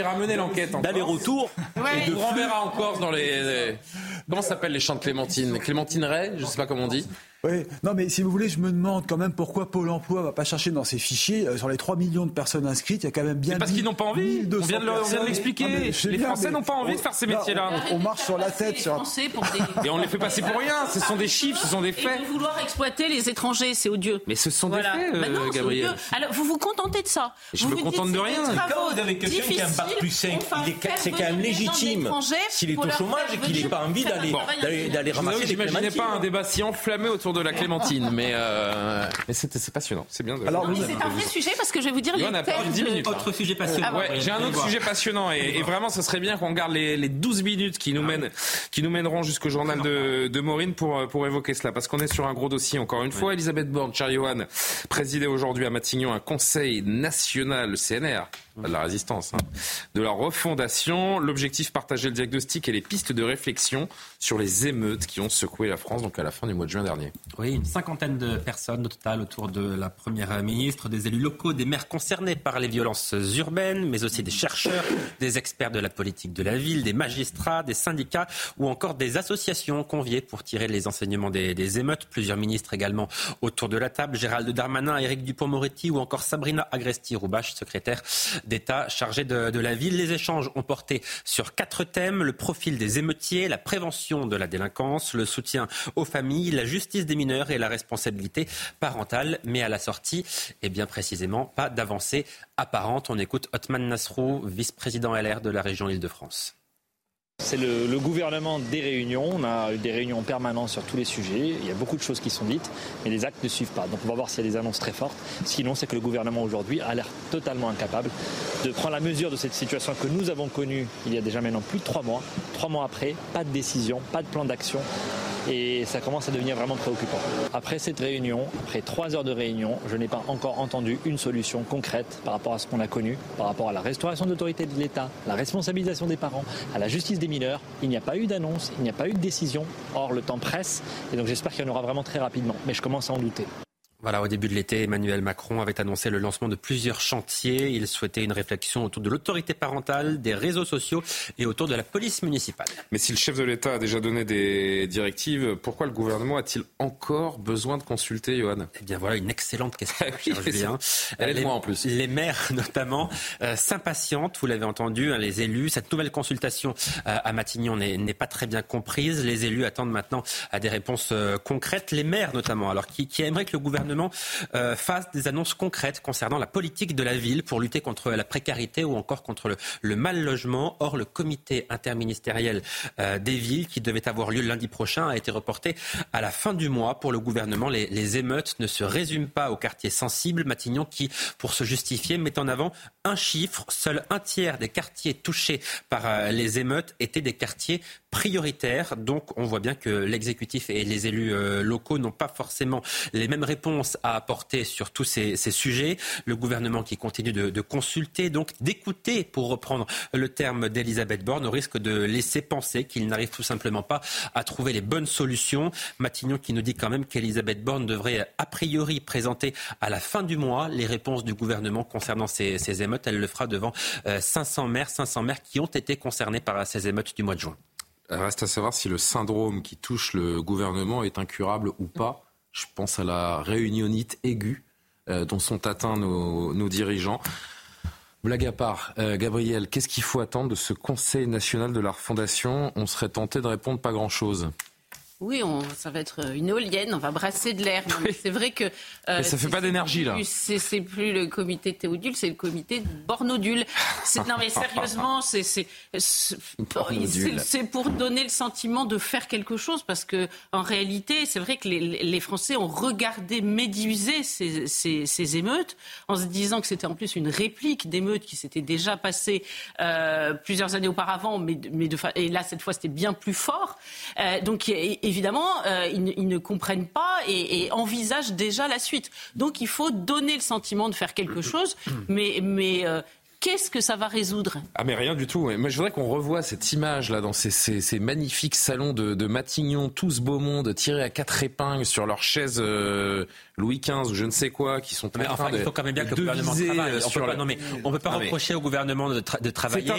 d'aller-retour. On renverra en Corse dans les. Comment s'appellent les champs de Clémentine? Clémentine Ray, je ne sais pas comment on dit. Oui, non, mais si vous voulez, je me demande quand même pourquoi Pôle emploi va pas chercher dans ses fichiers, euh, sur les 3 millions de personnes inscrites, il y a quand même bien. parce qu'ils n'ont pas envie. On vient de l'expliquer. Les Français n'ont pas envie de faire ces métiers-là. On, marche sur la tête. Sur... Et on les fait passer pour rien. Ce sont des chiffres, ce sont des faits. Et de vouloir exploiter les étrangers, c'est odieux. Mais ce sont des faits, euh, Gabriel. Alors, vous vous contentez de ça. Je me contente de rien. Quand vous avez quelqu'un qui a un bac plus 5, c'est quand même légitime. S'il est au chômage et qu'il n'a pas envie d'aller ramasser J'imaginais pas un débat si enflammé autour de la clémentine mais, euh, mais c'est passionnant. C'est bien. De... Alors, c'est un vrai sujet parce que je vais vous dire. a pas 10 minutes. Autre sujet passionnant. Ah ouais, j'ai un autre sujet passionnant et, vraiment, ce serait bien qu'on garde les, les 12 minutes qui nous mènent, qui nous mèneront jusqu'au journal de, de Maureen pour pour évoquer cela, parce qu'on est sur un gros dossier encore une fois. Elisabeth Borne, Charlie Johan, présidait aujourd'hui à Matignon un conseil national, le CNR, de la résistance, hein, de la refondation. L'objectif partager le diagnostic et les pistes de réflexion sur les émeutes qui ont secoué la France, donc à la fin du mois de juin dernier. Oui, une cinquantaine de personnes au total autour de la première ministre, des élus locaux, des maires concernés par les violences urbaines, mais aussi des chercheurs, des experts de la politique de la ville, des magistrats, des syndicats ou encore des associations conviées pour tirer les enseignements des, émeutes. Plusieurs ministres également autour de la table, Gérald Darmanin, Éric Dupont-Moretti ou encore Sabrina Agresti-Roubache, secrétaire d'État chargée de, de la ville. Les échanges ont porté sur quatre thèmes, le profil des émeutiers, la prévention de la délinquance, le soutien aux familles, la justice des mineurs et la responsabilité parentale. Mais à la sortie, et bien précisément, pas d'avancée apparente. On écoute Otman Nasrou, vice-président LR de la région Île-de-France. C'est le, gouvernement des réunions. On a eu des réunions permanentes sur tous les sujets. Il y a beaucoup de choses qui sont dites, mais les actes ne suivent pas. Donc on va voir s'il y a des annonces très fortes. Sinon, c'est que le gouvernement aujourd'hui a l'air totalement incapable de prendre la mesure de cette situation que nous avons connue il y a déjà maintenant plus de trois mois. Trois mois après, pas de décision, pas de plan d'action et ça commence à devenir vraiment préoccupant. Après cette réunion, après trois heures de réunion, je n'ai pas encore entendu une solution concrète par rapport à ce qu'on a connu, par rapport à la restauration d'autorité de l'État, la responsabilisation des parents, à la justice des mineurs. Il n'y a pas eu d'annonce, il n'y a pas eu de décision. Or, le temps presse et donc j'espère qu'il y en aura vraiment très rapidement. Mais je commence à en douter. Voilà, au début de l'été, Emmanuel Macron avait annoncé le lancement de plusieurs chantiers. Il souhaitait une réflexion autour de l'autorité parentale, des réseaux sociaux et autour de la police municipale. Mais si le chef de l'État a déjà donné des directives, pourquoi le gouvernement a-t-il encore besoin de consulter, Johan? Eh bien voilà, une excellente question, oui, Julien. Elle est moi en plus. Les maires, notamment, euh, s'impatientent, vous l'avez entendu, hein, les élus. Cette nouvelle consultation euh, à Matignon n'est pas très bien comprise. Les élus attendent maintenant à des réponses euh, concrètes. Les maires, notamment, alors qui, qui aimeraient que le gouvernement euh, fasse des annonces concrètes concernant la politique de la ville pour lutter contre la précarité ou encore contre le, mal logement. Or, le comité interministériel euh, des villes qui devait avoir lieu lundi prochain a été reporté à la fin du mois. Pour le gouvernement, les, les émeutes ne se résument pas aux quartiers sensibles. Matignon qui, pour se justifier, met en avant un chiffre. Seul un tiers des quartiers touchés par euh, les émeutes étaient des quartiers prioritaires. Donc, on voit bien que l'exécutif et les élus locaux n'ont pas forcément les mêmes réponses à apporter sur tous ces, sujets. Le gouvernement qui continue de, consulter, donc d'écouter, pour reprendre le terme d'Elisabeth Borne, au risque de laisser penser qu'il n'arrive tout simplement pas à trouver les bonnes solutions. Matignon qui nous dit quand même qu'Elisabeth Borne devrait a priori présenter à la fin du mois les réponses du gouvernement concernant ces, ces émeutes. Elle le fera devant 500 euh, maires, 500 maires qui ont été concernés par ces émeutes du mois de juin. Reste à savoir si le syndrome qui touche le gouvernement est incurable ou pas. Je pense à la réunionite aiguë euh, dont sont atteints nos, dirigeants. Blague à part, euh, Gabriel, qu'est-ce qu'il faut attendre de ce Conseil national de la refondation On serait tenté de répondre pas grand-chose. Oui, on, ça va être une éolienne, on va brasser de l'air. C'est vrai que. Euh, ça fait pas d'énergie là. C'est plus le comité Théodule, c'est le comité Bornodule. Non mais sérieusement, c'est pour donner le sentiment de faire quelque chose parce que en réalité, c'est vrai que les, les, Français ont regardé méduser ces, ces, ces, émeutes en se disant que c'était en plus une réplique d'émeutes qui s'était déjà passées euh, plusieurs années auparavant, mais, mais de, et là cette fois c'était bien plus fort. Euh, donc évidemment, euh, ils, ne comprennent pas et, envisagent déjà la suite. Donc il faut donner le sentiment de faire quelque chose, mais, mais euh, qu'est-ce que ça va résoudre? Ah mais rien du tout. Moi je voudrais qu'on revoie cette image là dans ces, magnifiques salons de, Matignon, tout ce beau monde tiré à quatre épingles sur leurs chaises euh, Louis XV ou je ne sais quoi, qui sont mais enfin, il faut quand même bien que le gouvernement travaille. On peut pas, non, mais on peut pas reprocher au gouvernement de, travailler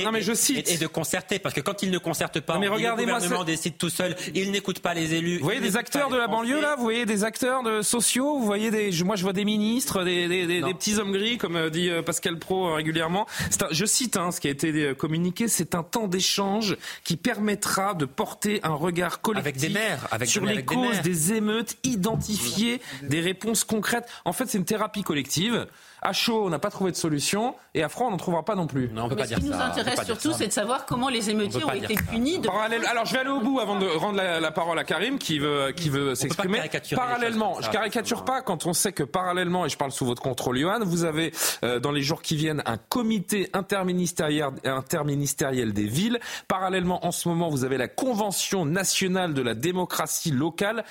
Et, de concerter, parce que quand il ne concerte pas, mais regardez le gouvernement décide tout seul, il n'écoute pas les élus. Vous voyez des acteurs de la banlieue là, vous voyez des acteurs de sociaux, vous voyez des, moi je vois des ministres, des, des petits hommes gris, comme euh, dit euh, Pascal Pro régulièrement je cite hein, ce qui a été euh, communiqué, c'est un temps d'échange qui permettra de porter un regard collectif sur les causes des, émeutes, identifier des réponses concrètes. En fait, c'est une thérapie collective. À chaud, on n'a pas trouvé de solution. Et à froid, on n'en trouvera pas non plus. Non, on peut pas ce qui nous intéresse surtout, c'est de savoir comment les émeutiers ont été punis. Alors, je vais aller au bout avant de rendre la, parole à Karim, qui veut, qui veut s'exprimer. Parallèlement, je caricature pas quand on sait que parallèlement, et je parle sous votre contrôle, Johan, vous avez euh, dans les jours qui viennent un comité interministériel, interministériel des villes. Parallèlement, en ce moment, vous avez la Convention nationale de la démocratie locale.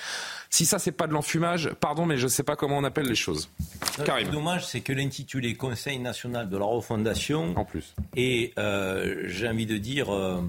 Si ça, c'est pas de l'enfumage, pardon, mais je ne sais pas comment on appelle les choses. Karim. dommage, c'est que l'intitulé Conseil national de la refondation. En plus. Et euh, j'ai envie de dire euh,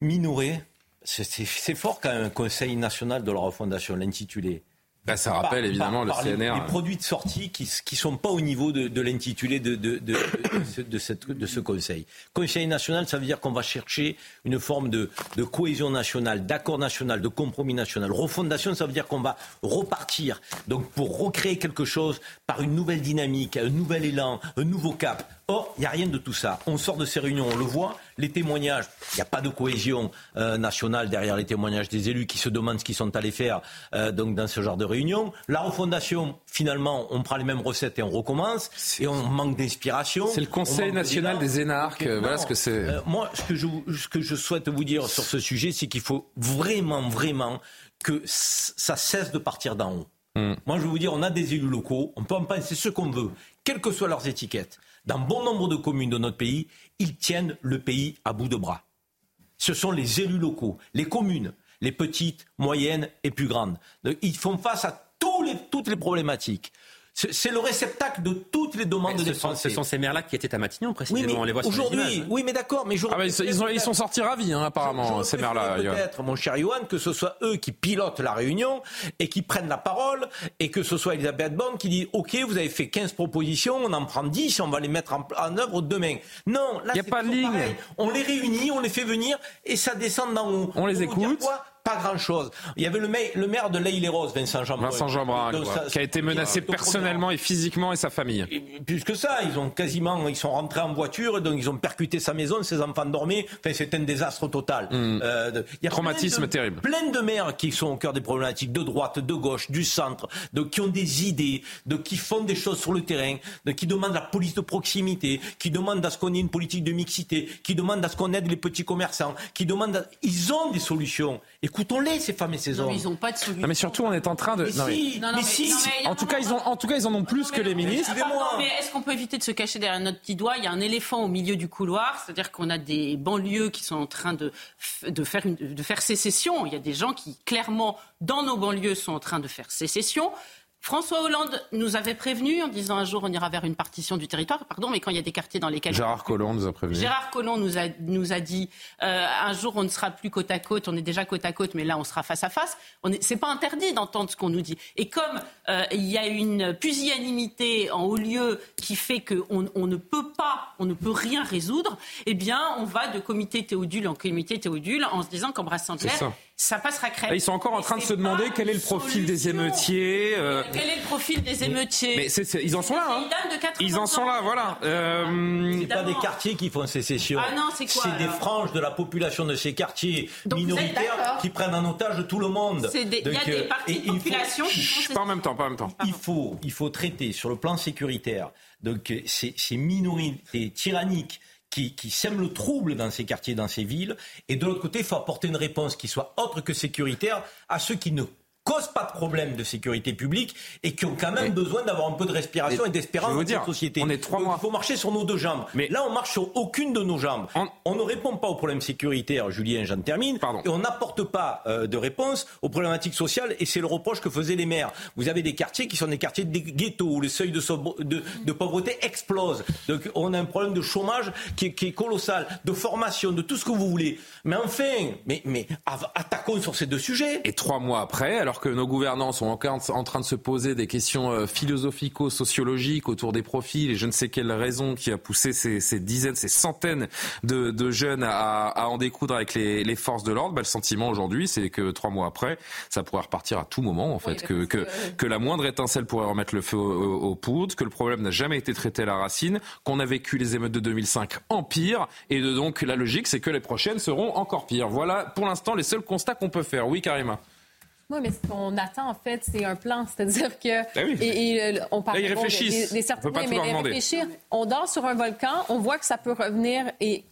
minoré. C'est fort quand même Conseil national de la refondation, l'intitulé. Bah, ça rappelle évidemment le CNR. Les, produits de sortie qui ne sont pas au niveau de, l'intitulé de, de, de, cette, de, ce Conseil. Conseil national, ça veut dire qu'on va chercher une forme de, cohésion nationale, d'accord national, de compromis national. Refondation, ça veut dire qu'on va repartir. Donc pour recréer quelque chose par une nouvelle dynamique, un nouvel élan, un nouveau cap. Or, il n'y a rien de tout ça. On sort de ces réunions, on le voit, les témoignages, il n'y a pas de cohésion euh, nationale derrière les témoignages des élus qui se demandent ce qu'ils sont allés faire euh, donc dans ce genre de réunion. La refondation, finalement, on prend les mêmes recettes et on recommence, et on manque d'inspiration. C'est le Conseil national des énarques, voilà ce que c'est. Euh, moi, ce que, je, ce que je souhaite vous dire sur ce sujet, c'est qu'il faut vraiment, vraiment que ça cesse de partir d'en haut. Hmm. Moi, je veux vous dire, on a des élus locaux, on peut en penser ce qu'on veut, quelles que soient leurs étiquettes dans bon nombre de communes de notre pays, ils tiennent le pays à bout de bras. Ce sont les élus locaux, les communes, les petites, moyennes et plus grandes. Ils font face à toutes les problématiques. C'est le réceptacle de toutes les demandes des Français. Ce sont ces maires-là qui étaient à Matignon, précisément. Oui, on les voit aujourd'hui. Oui, mais d'accord. Mais ah ils, ils, sont sortis ravis, hein, apparemment, ces maires-là. Peut-être, mon cher Yohan, que ce soit eux qui pilotent la réunion et qui prennent la parole, et que ce soit Elisabeth Borne qui dit OK, vous avez fait 15 propositions, on en prend 10 on va les mettre en, en œuvre demain. Non, là, c'est pas de ligne. On les réunit, on les fait venir et ça descend d'en haut. On les écoute pas grand-chose. Il y avait le, maire, le maire de l'Aïle-les-Roses, Vincent Jeanbrun. Vincent Jeanbrun, qui a été menacé personnellement et physiquement et sa famille. plus que ça, ils ont quasiment, ils sont rentrés en voiture, donc ils ont percuté sa maison, ses enfants dormaient. Enfin, c'est un désastre total. Hmm. Euh, il y a Traumatisme terrible. Plein de maires qui sont au cœur des problématiques de droite, de gauche, du centre, de, qui ont des idées, de, qui font des choses sur le terrain, de, qui demandent la police de proximité, qui demandent à ce qu'on ait une politique de mixité, qui demandent à ce qu'on aide les petits commerçants, qui demandent, ils ont des solutions. Écoutons-les, ces femmes et ces hommes. ils n'ont pas de solution. mais surtout, on est en train de. Mais si, en tout cas, ils ont, en tout cas, ils en ont plus que les ministres. mais est-ce qu'on peut éviter de se cacher derrière notre petit doigt? Il y a un éléphant au milieu du couloir, c'est-à-dire qu'on a des banlieues qui sont en train de, de, faire une, de faire sécession. Il y a des gens qui, clairement, dans nos banlieues, sont en train de faire sécession. François Hollande nous avait prévenu en disant un jour on ira vers une partition du territoire, pardon, mais quand il y a des quartiers dans lesquels... Gérard Collomb nous a prévenu. Gérard Collomb nous a, nous a dit euh, un jour on ne sera plus côte à côte, on est déjà côte à côte, mais là on sera face à face. C'est pas interdit d'entendre ce qu'on nous dit. Et comme euh, il y a une pusillanimité en haut lieu qui fait qu'on on ne peut pas, on ne peut rien résoudre, eh bien on va de comité Théodule en comité Théodule en se disant qu'Embrasse Saint-Pierre ça passera crème. Ils sont encore en train de se demander quel est le profil des émeutiers. Euh. Quel est le profil des émeutiers Mais ils en sont là. Hein. Ils en sont là, voilà. Euh... C'est pas des quartiers qui font sécession. Ah non, c'est quoi C'est des franges de la population de ces quartiers minoritaires qui prennent en otage tout le monde. il y a des parties de population qui font Pas en même temps, pas en même temps. Il faut, il faut traiter sur le plan sécuritaire donc ces, ces minorités tyranniques qui, qui sème le trouble dans ces quartiers, dans ces villes. Et de l'autre côté, il faut apporter une réponse qui soit autre que sécuritaire à ceux qui ne causent pas de problème de sécurité publique et qui ont quand même besoin d'avoir un peu de respiration et d'espérance dans cette société. On est trois mois. Il faut marcher sur nos deux jambes. Mais là, on marche sur aucune de nos jambes. On ne répond pas aux problèmes sécuritaires, Julien, j'en termine. Pardon. Et on n'apporte pas euh, de réponse aux problématiques sociales. Et c'est le reproche que faisaient les maires. Vous avez des quartiers qui sont des quartiers de ghettos où le seuil de, de, de, pauvreté explose. Donc on a un problème de chômage qui est, qui est, colossal, de formation, de tout ce que vous voulez. Mais enfin, mais, mais attaquons sur ces deux sujets. Et trois mois après, alors que nos gouvernants sont encore en train de se poser des questions euh, philosophico-sociologiques autour des profils et je ne sais quelle raison qui a poussé ces, dizaines, ces centaines de, jeunes à, en découdre avec les, forces de l'ordre, bah, le sentiment aujourd'hui, c'est que trois mois après, ça pourrait repartir à tout moment, en fait, que, que, la moindre étincelle pourrait remettre le feu aux, poudres, que le problème n'a jamais été traité à la racine, qu'on a vécu les émeutes de 2005 en pire, et de, donc la logique, c'est que les prochaines seront encore pires. Voilà, pour l'instant, les seuls constats qu'on peut faire. Oui, Karima. Oui, mais ce qu'on attend, en fait, c'est un plan. C'est-à-dire que. Ben et, euh, on parle Là, ils réfléchissent. Des, on peut mais réfléchir. On dort sur un volcan, on voit que ça peut revenir et.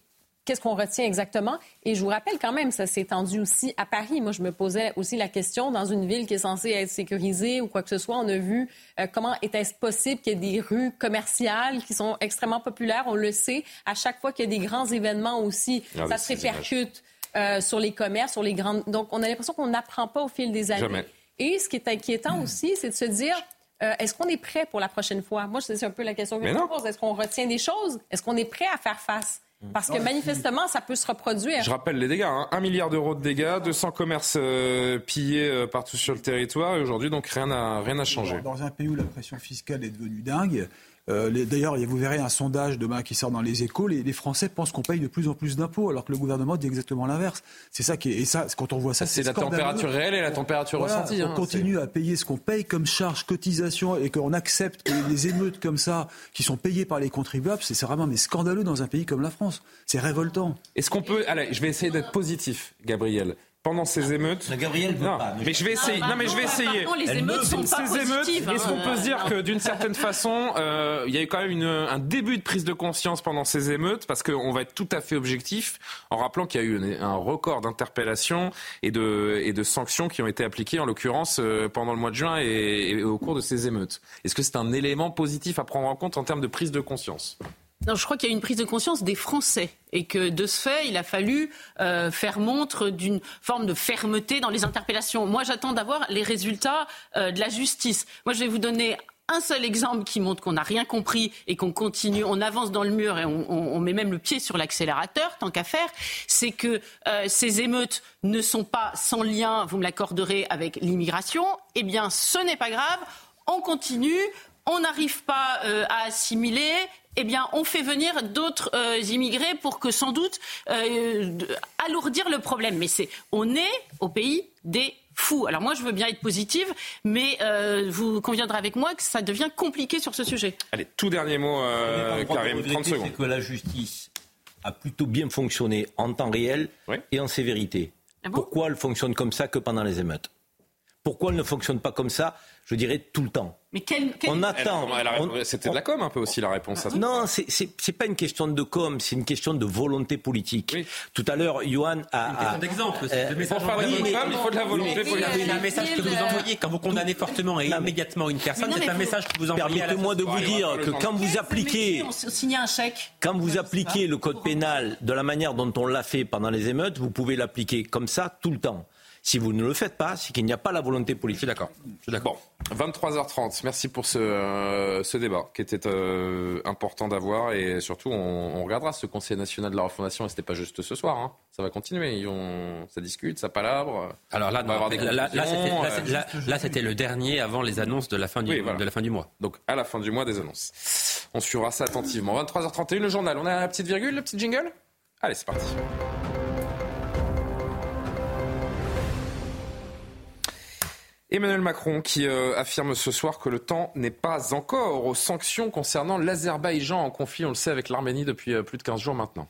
Qu'est-ce qu'on retient exactement? Et je vous rappelle quand même, ça s'est étendu aussi à Paris. Moi, je me posais aussi la question, dans une ville qui est censée être sécurisée ou quoi que ce soit, on a vu euh, comment était-ce possible qu'il y ait des rues commerciales qui sont extrêmement populaires. On le sait, à chaque fois qu'il y a des grands événements aussi, ah ça se répercute. Euh, sur les commerces, sur les grandes. Donc, on a l'impression qu'on n'apprend pas au fil des années. Et ce qui est inquiétant aussi, c'est de se dire. Euh, est-ce qu'on est prêt pour la prochaine fois? Moi, c'est un peu la question que je me pose. Est-ce qu'on retient des choses? Est-ce qu'on est prêt à faire face? Parce que manifestement, ça peut se reproduire. Je rappelle les dégâts. Hein. Un milliard d'euros de dégâts, 200 commerces euh, pillés partout sur le territoire. Et aujourd'hui, donc, rien n'a rien changé. Dans un pays où la pression fiscale est devenue dingue, euh, D'ailleurs, vous verrez un sondage demain qui sort dans les échos. Les, les Français pensent qu'on paye de plus en plus d'impôts, alors que le gouvernement dit exactement l'inverse. C'est ça qui est, et ça, quand on voit ça, c'est la température réelle et la température ressentie. On hein, continue à payer ce qu'on paye comme charge, cotisation, et qu'on accepte que les émeutes comme ça, qui sont payées par les contribuables, c'est vraiment mais scandaleux dans un pays comme la France. C'est révoltant. Est-ce qu'on peut, allez, je vais essayer d'être positif, Gabriel pendant ces émeutes. Gabriel veut non, pas. Mais je vais essayer. Non, mais je vais essayer. les émeutes sont pas ces émeutes. Est-ce qu'on peut se dire que d'une certaine façon, euh, il y a eu quand même une, un début de prise de conscience pendant ces émeutes, parce qu'on va être tout à fait objectif, en rappelant qu'il y a eu un record d'interpellations et de, et de sanctions qui ont été appliquées, en l'occurrence euh, pendant le mois de juin et, et au cours de ces émeutes. Est-ce que c'est un élément positif à prendre en compte en termes de prise de conscience? Non, je crois qu'il y a une prise de conscience des Français et que de ce fait, il a fallu euh, faire montre d'une forme de fermeté dans les interpellations. Moi, j'attends d'avoir les résultats euh, de la justice. Moi, je vais vous donner un seul exemple qui montre qu'on n'a rien compris et qu'on continue, on avance dans le mur et on, met même le pied sur l'accélérateur, tant qu'à faire, c'est que euh, ces émeutes ne sont pas sans lien, vous me l'accorderez, avec l'immigration. Eh bien, ce n'est pas grave, on continue, on n'arrive pas à assimiler, eh bien, on fait venir d'autres euh, immigrés pour que, sans doute, alourdir le problème. Mais c'est, on est au pays des fou. Alors moi, je veux bien être positive, mais euh, vous conviendrez avec moi que ça devient compliqué sur ce sujet. Allez, tout dernier mot, euh, Karim, 30 secondes. C'est que la justice a plutôt bien fonctionné en temps réel et en sévérité. Ah Pourquoi elle fonctionne comme ça que pendant les émeutes? Pourquoi elle ne fonctionne pas comme ça je dirais tout le temps? Mais quel, On attend. C'était de la com un peu aussi la réponse. À ça. Non, c'est pas une question de com, c'est une question de volonté politique. Tout à l'heure, Johan a. Une question d'exemple. Euh, il faut de la volonté politique. C'est un message que vous envoyez quand vous condamnez fortement et immédiatement une personne. C'est un message que vous envoyez. Permettez-moi de vous dire que quand vous appliquez. un chèque. Quand vous appliquez le code pénal de la manière dont on l'a fait pendant les émeutes, vous pouvez l'appliquer comme ça tout le temps. Si vous ne le faites pas, c'est qu'il n'y a pas la volonté politique. D'accord. D'accord. 23h30. Merci pour ce, euh, ce débat qui était euh, important d'avoir et surtout on, regardera ce Conseil national de la refondation et c'était pas juste ce soir. Hein. Ça va continuer. Ils ont, ça discute, ça palabre. Alors là, là, c'était le dernier avant les annonces de la fin du, de la fin du mois. Donc à la fin du mois des annonces. On suivra ça attentivement. 23h31 le journal. On a la petite virgule, le petit jingle? Allez, c'est parti. Emmanuel Macron qui euh, affirme ce soir que le temps n'est pas encore aux sanctions concernant l'Azerbaïdjan en conflit, on le sait, avec l'Arménie depuis euh, plus de 15 jours maintenant.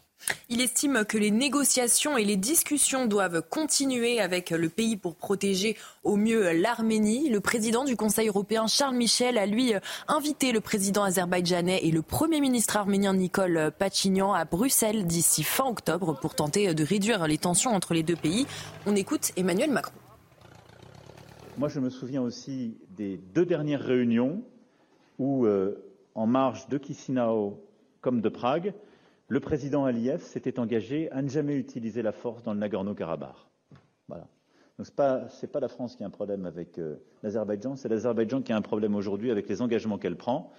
Il estime que les négociations et les discussions doivent continuer avec le pays pour protéger au mieux l'Arménie. Le président du Conseil européen, Charles Michel, a lui invité le président azerbaïdjanais et le Premier ministre arménien Nicole Pachinian à Bruxelles d'ici fin octobre pour tenter de réduire les tensions entre les deux pays. On écoute Emmanuel Macron. Moi, je me souviens aussi des deux dernières réunions où, euh, en marge de Chisinau comme de Prague, le président Aliyev s'était engagé à ne jamais utiliser la force dans le Nagorno-Karabakh. Voilà. Donc ce n'est pas, la France qui a un problème avec euh, l'Azerbaïdjan, c'est l'Azerbaïdjan qui a un problème aujourd'hui avec les engagements qu'elle prend,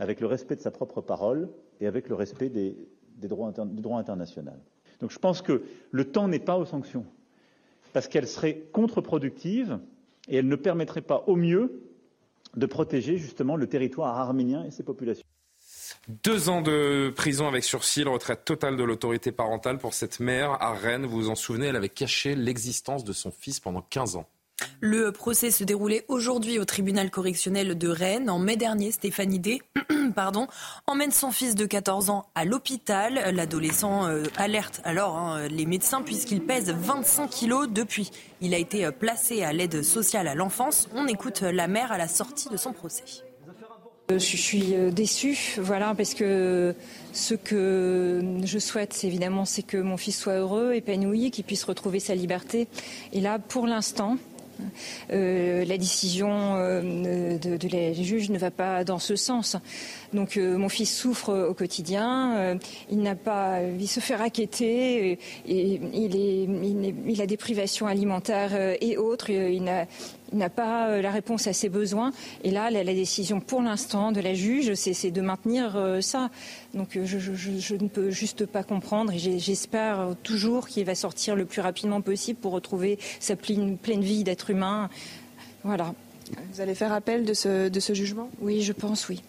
avec le respect de sa propre parole et avec le respect des, droits du droit international. Donc je pense que le temps n'est pas aux sanctions, parce qu'elles seraient contre-productives et elle ne permettrait pas au mieux de protéger justement le territoire arménien et ses populations. Deux ans de prison avec sursis, retraite totale de l'autorité parentale pour cette mère à Rennes. Vous vous en souvenez, elle avait caché l'existence de son fils pendant 15 ans. Le procès se déroulait aujourd'hui au tribunal correctionnel de Rennes. En mai dernier, Stéphanie D pardon, emmène son fils de 14 ans à l'hôpital. L'adolescent euh, alerte alors hein, les médecins puisqu'il pèse 25 kilos depuis. Il a été euh, placé à l'aide sociale à l'enfance. On écoute la mère à la sortie de son procès. Euh, je suis déçue, voilà, parce que ce que je souhaite, évidemment, c'est que mon fils soit heureux, épanoui, qu'il puisse retrouver sa liberté. Et là, pour l'instant, euh, la décision euh, de, la juge ne va pas dans ce sens. Donc euh, mon fils souffre au quotidien, il n'a pas, il se fait raqueter, et il, est, il, a des privations alimentaires et autres. Il n'a il n'a pas euh, la réponse à ses besoins. Et là, la, décision pour l'instant de la juge, c'est de maintenir euh, ça. Donc euh, je, ne peux juste pas comprendre et j'espère toujours qu'il va sortir le plus rapidement possible pour retrouver sa pleine, pleine vie d'être humain. Voilà. Vous allez faire appel de ce, de ce jugement? Oui, je pense, oui.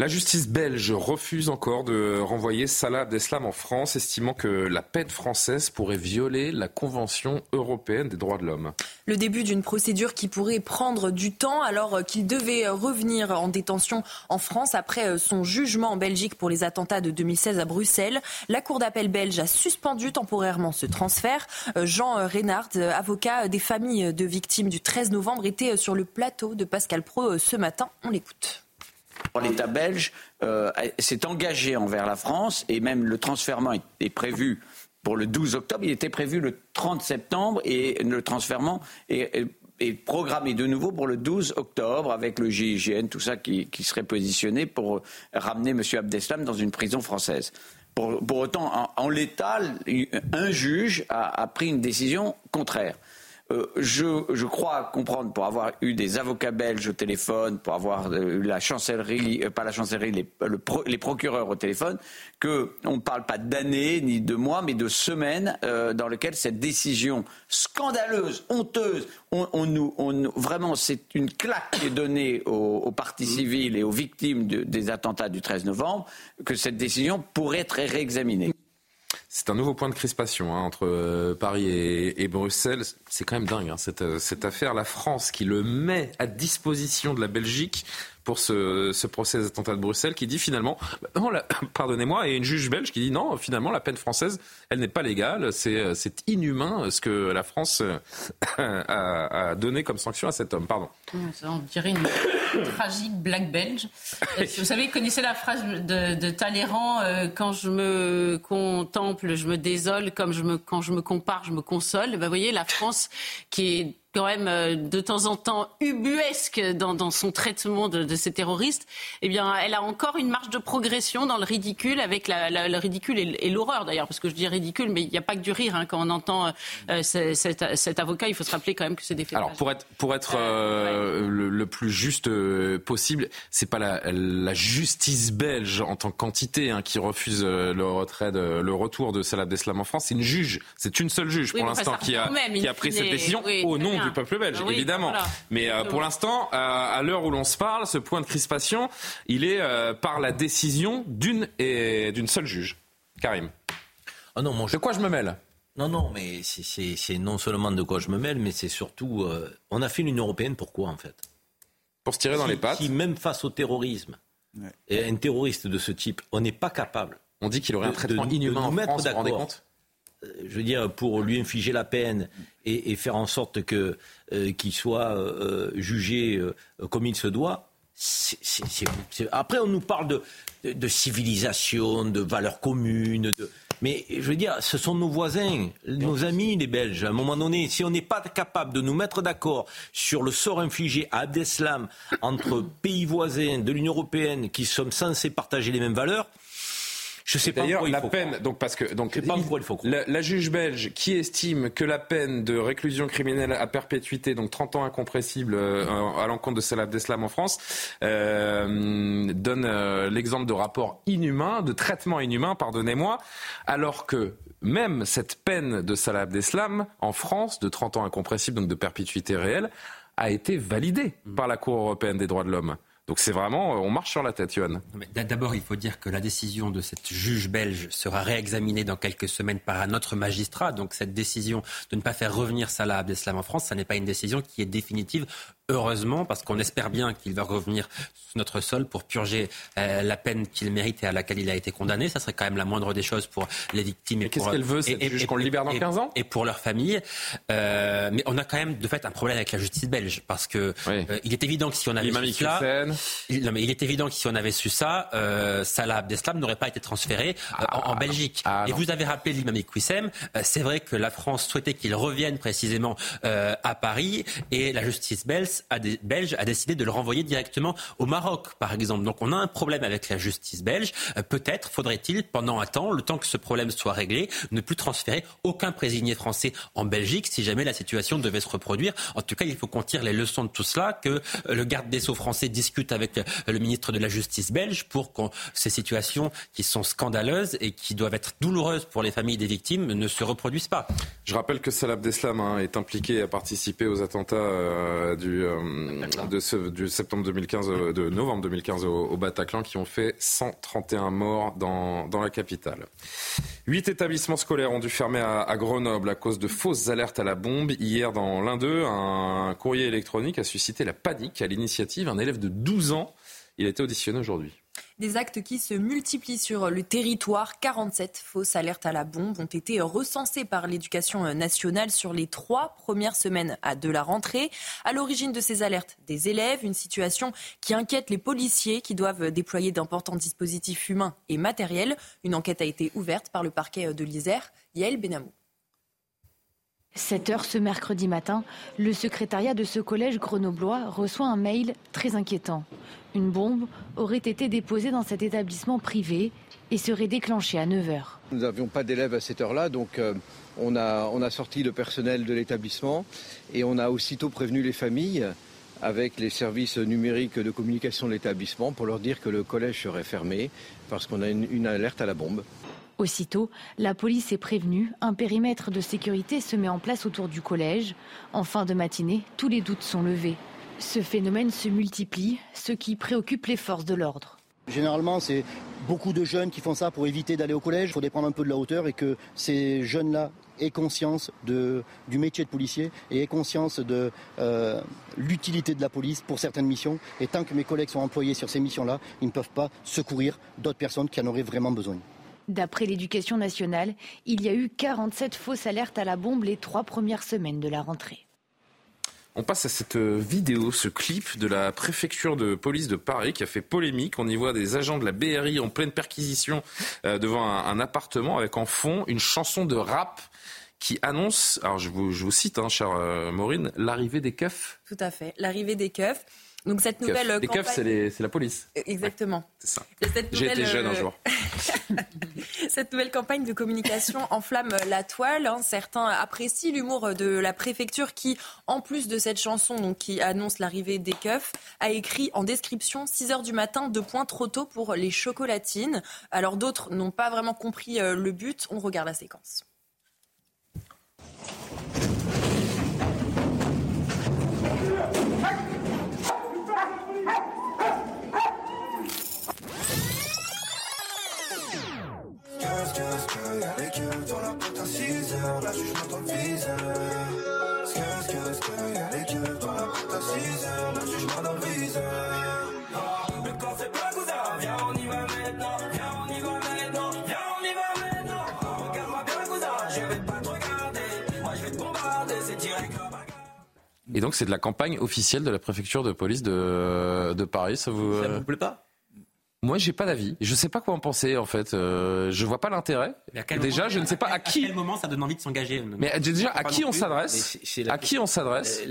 La justice belge refuse encore de renvoyer Salah Abdeslam en France, estimant que la peine française pourrait violer la Convention européenne des droits de l'homme. Le début d'une procédure qui pourrait prendre du temps alors qu'il devait revenir en détention en France après son jugement en Belgique pour les attentats de 2016 à Bruxelles. La Cour d'appel belge a suspendu temporairement ce transfert. Jean Reynard, avocat des familles de victimes du 13 novembre, était sur le plateau de Pascal Pro ce matin. On l'écoute. L'État belge euh, s'est engagé envers la France et même le transfert est, prévu pour le 12 octobre. Il était prévu le 30 septembre et le transfert est, programmé de nouveau pour le 12 octobre avec le GIGN, tout ça qui, serait positionné pour ramener M. Abdeslam dans une prison française. Pour, autant, en, l'état, un juge a, pris une décision contraire. Euh, je, je, crois comprendre, pour avoir eu des avocats belges au téléphone, pour avoir eu la chancellerie, pas la chancellerie, les, procureurs au téléphone, qu'on ne parle pas d'années ni de mois, mais de semaines dans lesquelles cette décision scandaleuse, honteuse, on, nous, on, vraiment, c'est une claque qui est donnée aux, partis civils et aux victimes des attentats du 13 novembre, que cette décision pourrait être réexaminée. C'est un nouveau point de crispation hein, entre euh, Paris et, Bruxelles. C'est quand même dingue hein, cette, euh, cette affaire. La France qui le met à disposition de la Belgique pour ce, ce procès des attentats de Bruxelles qui dit finalement, pardonnez-moi, et une juge belge qui dit non, finalement la peine française, elle n'est pas légale, c'est, c'est inhumain ce que la France a, a, donné comme sanction à cet homme. Pardon. On dirait une tragique blague belge. Euh, vous savez, connaissez la phrase de, de Talleyrand euh, quand je me contemple, je me désole, comme je me, quand je me compare, je me console. Ben, vous voyez, la France qui est quand même euh, de temps en temps ubuesque dans, dans son traitement de, de, ces terroristes, eh bien, elle a encore une marge de progression dans le ridicule, avec la, la, le ridicule et, l'horreur d'ailleurs, parce que je dis ridicule, mais il n'y a pas que du rire hein, quand on entend euh, cet, cet, avocat. Il faut se rappeler quand même que c'est des faits. Alors pour être pour être euh, le, le, plus juste possible, c'est pas la, la, justice belge en tant qu'entité hein, qui refuse le retrait, de, le retour de Salah Abdeslam en France. C'est une juge, c'est une seule juge pour l'instant qui a qui a pris cette décision au nom du peuple belge, ah évidemment. Mais euh, pour l'instant, euh, à l'heure où l'on se parle, ce point de crispation, il est euh, par la décision d'une et d'une seule juge. Karim. Ah non, De quoi je me mêle? Non, non, mais c'est non seulement de quoi je me mêle, mais c'est surtout. on a fait l'Union européenne pourquoi, en fait? Pour se tirer dans les pattes. Si, même face au terrorisme, et un terroriste de ce type, on n'est pas capable. On dit qu'il aurait un traitement inhumain en France, vous vous rendez compte? Je veux dire, pour lui infliger la peine et, faire en sorte euh, qu'il soit euh, jugé euh, comme il se doit. Après, on nous parle de, civilisation, de valeurs communes. Mais je veux dire, ce sont nos voisins, nos amis, les Belges. À un moment donné, si on n'est pas capable de nous mettre d'accord sur le sort infligé à Abdeslam entre pays voisins de l'Union européenne qui sommes censés partager les mêmes valeurs, je sais pas D'ailleurs, la peine, donc parce que donc pas il faut la, la, juge belge qui estime que la peine de réclusion criminelle à perpétuité, donc 30 ans incompressible euh, à l'encontre de Salah Abdeslam en France, euh, donne euh, l'exemple de rapport inhumain, de traitement inhumain, pardonnez-moi, alors que même cette peine de Salah Abdeslam en France de 30 ans incompressible, donc de perpétuité réelle, a été validée mmh. par la Cour européenne des droits de l'homme. Donc c'est vraiment, euh, on marche sur la tête, Yohan. D'abord, il faut dire que la décision de cette juge belge sera réexaminée dans quelques semaines par un autre magistrat. Donc cette décision de ne pas faire revenir Salah Abdeslam en France, ça n'est pas une décision qui est définitive heureusement, parce qu'on espère bien qu'il va revenir sur notre sol pour purger euh, la peine qu'il mérite et à laquelle il a été condamné. Ça serait quand même la moindre des choses pour les victimes. Et, qu'est-ce qu'elle veut, cette et, qu'on le libère dans 15 ans? Et pour leur famille. Euh, mais on a quand même, de fait, un problème avec la justice belge, parce que euh, il est évident que si on avait su ça, il, non, mais il est évident que si on avait su ça, euh, Salah Abdeslam n'aurait pas été transféré en, Belgique. Ah, et vous avez rappelé l'imam Iqwissem, c'est vrai que la France souhaitait qu'il revienne précisément à Paris, et la justice belge a belge a décidé de le renvoyer directement au Maroc, par exemple. Donc on a un problème avec la justice belge. Euh, peut-être faudrait-il, pendant un temps, le temps que ce problème soit réglé, ne plus transférer aucun prisonnier français en Belgique si jamais la situation devait se reproduire. En tout cas, il faut qu'on tire les leçons de tout cela, que euh, le garde des Sceaux français discute avec euh, le ministre de la Justice belge pour que ces situations qui sont scandaleuses et qui doivent être douloureuses pour les familles des victimes ne se reproduisent pas. Je rappelle que Salah Abdeslam hein, est impliqué et a participé aux attentats du, de septembre 2015, euh, de novembre 2015 au, Bataclan qui ont fait 131 morts dans, dans la capitale. Huit établissements scolaires ont dû fermer à, Grenoble à cause de fausses alertes à la bombe. Hier, dans l'un d'eux, un courrier électronique a suscité la panique à l'initiative. Un élève de 12 ans, il a été auditionné aujourd'hui. Des actes qui se multiplient sur le territoire. 47 fausses alertes à la bombe ont été recensées par l'éducation nationale sur les trois premières semaines de la rentrée. À l'origine de ces alertes, des élèves, une situation qui inquiète les policiers qui doivent déployer d'importants dispositifs humains et matériels. Une enquête a été ouverte par le parquet de l'Isère. Yael Benamou. 7 heures ce mercredi matin, le secrétariat de ce collège grenoblois reçoit un mail très inquiétant. Une bombe aurait été déposée dans cet établissement privé et serait déclenchée à 9 heures. Nous n'avions pas d'élèves à cette heure-là, donc euh, on, a, on a sorti le personnel de l'établissement et on a aussitôt prévenu les familles avec les services numériques de communication de l'établissement pour leur dire que le collège serait fermé parce qu'on a une, alerte à la bombe. Aussitôt, la police est prévenue, un périmètre de sécurité se met en place autour du collège. En fin de matinée, tous les doutes sont levés. Ce phénomène se multiplie, ce qui préoccupe les forces de l'ordre. Généralement, c'est beaucoup de jeunes qui font ça pour éviter d'aller au collège. Il faut prendre un peu de la hauteur et que ces jeunes-là aient conscience du métier de policier et aient conscience de euh, l'utilité de la police pour certaines missions. Et tant que mes collègues sont employés sur ces missions-là, ils ne peuvent pas secourir d'autres personnes qui en auraient vraiment besoin. D'après l'éducation nationale, il y a eu 47 fausses alertes à la bombe les trois premières semaines de la rentrée. On passe à cette vidéo, ce clip de la préfecture de police de Paris qui a fait polémique. On y voit des agents de la BRI en pleine perquisition euh, devant un, appartement avec en fond une chanson de rap qui annonce, alors je vous, je vous cite, hein, chère euh, Maureen, l'arrivée des keufs. Tout à fait, l'arrivée des keufs. Donc cette nouvelle Les keufs, c'est la police. Exactement. c'est ça. J'ai été jeune un jour. cette nouvelle campagne de communication enflamme la toile. Hein. Certains apprécient l'humour de la préfecture qui, en plus de cette chanson donc, qui annonce l'arrivée des keufs, a écrit en description 6 heures du matin, deux points trop tôt pour les chocolatines. Alors d'autres n'ont pas vraiment compris euh, le but. On regarde la séquence. Et donc c'est de la campagne officielle de la préfecture de police de, de Paris. Ça vous, ça vous plaît pas? Moi, j'ai pas d'avis. Je sais pas quoi en penser en fait. Euh, je vois pas l'intérêt. Déjà, je ne sais pas à qui. À quel moment ça donne envie de s'engager Mais déjà, à qui on s'adresse À qui on s'adresse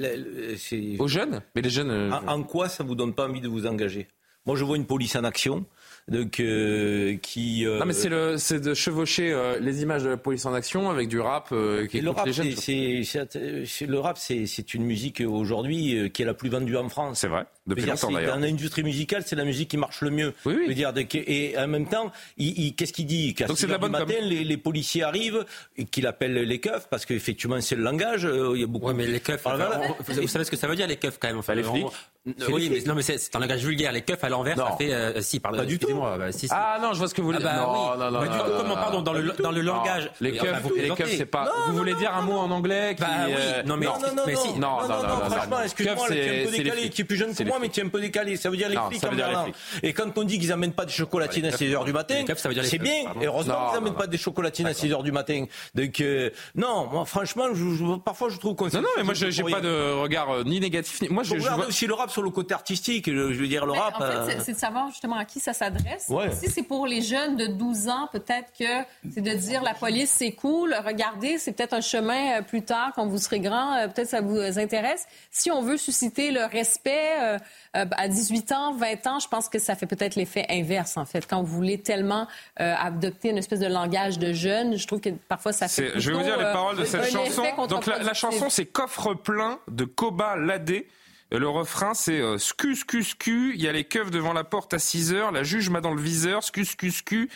Aux jeunes? Mais les jeunes. Euh, en, quoi ça vous donne pas envie de vous engager? Moi, je vois une police en action donc euh, qui. Euh, non mais c'est le, c'est de chevaucher euh, les images de la police en action avec du rap qui le rap, les jeunes. C'est, c'est, le rap, c'est, c'est une musique aujourd'hui qui est la plus vendue en France. C'est vrai. Depuis longtemps d'ailleurs. Dans l'industrie musicale, c'est la musique qui marche le mieux. Oui, oui. dire, et en même temps, il, qu'est-ce qu'il dit? Qu'à Donc c'est la bonne matin, les, les, policiers arrivent et qu'il appelle les keufs parce qu'effectivement c'est le langage. Il y a beaucoup. Ouais, mais les keufs. vous savez ce que ça veut dire les keufs quand même. Enfin, les flics. Oui, mais non, mais c'est un langage vulgaire. Les keufs à l'envers, ça fait. si, pardon. Pas du tout. Bah, si, ah non, je vois ce que vous voulez dire. Ah bah, non, non, non, bah, comment, pardon, dans le, dans le langage. Les keufs, les keufs, c'est pas. vous voulez dire un mot en anglais qui. Bah oui. Euh, non, mais, non, non, mais si. Non, non, non, franchement, excuse-moi, qui est un peu décalé, qui est plus jeune que moi, mais qui est un peu décalé. Ça veut dire les flics en Et quand on dit qu'ils amènent pas des chocolatines à 6 h du matin, c'est bien. Heureusement qu'ils amènent pas des chocolatines à 6 h du matin. Donc, euh, non, moi, franchement, parfois, je trouve qu'on. Non, non, mais moi, j'ai pas de regard euh, ni négatif. Moi, je aussi le rap sur le côté artistique. Je veux dire, le rap. En fait, c'est de savoir justement à qui ça s'adresse. Si c'est pour les jeunes de 12 ans, peut-être que c'est de dire la police, c'est cool, regardez, c'est peut-être un chemin euh, plus tard, quand vous serez grand, euh, peut-être ça vous intéresse. Si on veut susciter le respect euh, à 18 ans, 20 ans, je pense que ça fait peut-être l'effet inverse, en fait. Quand vous voulez tellement adopter une espèce de langage de jeune, je trouve que parfois ça fait. je vais vous dire les paroles de cette chanson. Donc la, la chanson, c'est Coffre plein de Koba Ladé. Le refrain, c'est euh, scu, scu. Il y a les keufs devant la porte à 6 heures. La juge m'a dans le viseur. Scu, scu, scu.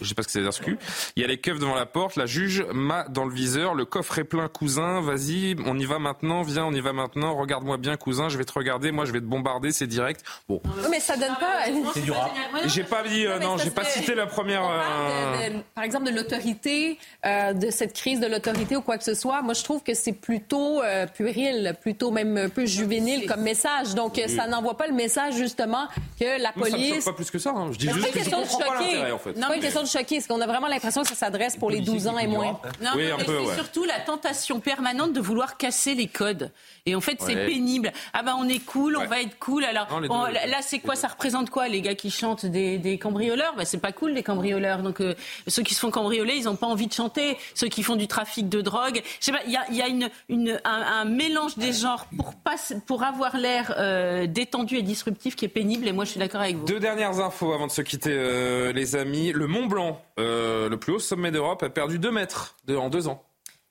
Je sais pas ce que c'est dire Il y a les keufs devant la porte, la juge m'a dans le viseur, le coffre est plein cousin, vas-y, on y va maintenant, viens, on y va maintenant, regarde-moi bien cousin, je vais te regarder, moi je vais te bombarder, c'est direct. Bon. Mais ça donne pas. C'est du rap. J'ai pas dit, euh, non, j'ai pas cité la première. Euh, par exemple, de l'autorité, euh, de cette crise de l'autorité ou quoi que ce soit. Moi, je trouve que c'est plutôt puéril, plutôt même un peu juvénile comme message. Donc, ça n'envoie pas le message justement que la police. Moi, ça pas plus que ça. Hein. Je dis juste que je comprends pas l'intérêt en fait. Non, mais de choquer. Est-ce qu'on a vraiment l'impression que ça s'adresse pour les 12 ans et moins? Non, mais c'est surtout la tentation permanente de vouloir casser les codes. Et en fait, c'est pénible. Ah ben, on est cool, on va être cool. Alors, là, c'est quoi? Ça représente quoi Les gars qui chantent des, cambrioleurs? Ben, C'est pas cool, les cambrioleurs. Donc, euh, ceux qui se font cambrioler, ils n'ont pas envie de chanter. Ceux qui font du trafic de drogue. Je sais pas, il y a, y a une, une, un, mélange des genres pour, pas, pour avoir l'air euh, détendu et disruptif qui est pénible. Et moi, je suis d'accord avec vous. Deux dernières infos avant de se quitter, euh, les amis. Le Mont Blanc, le plus haut sommet d'Europe, a perdu 2 mètres en deux ans.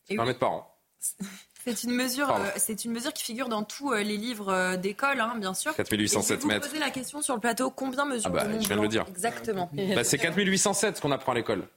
Un mètre par an. C'est une mesure, euh, c'est une mesure qui figure dans tous euh, les livres euh, d'école, hein, bien sûr. 4807 mètres. Vous posez la question sur le plateau, combien mesure ah bah, Je viens de le dire. Exactement? Bah, c'est 4807 ce qu'on apprend à l'école.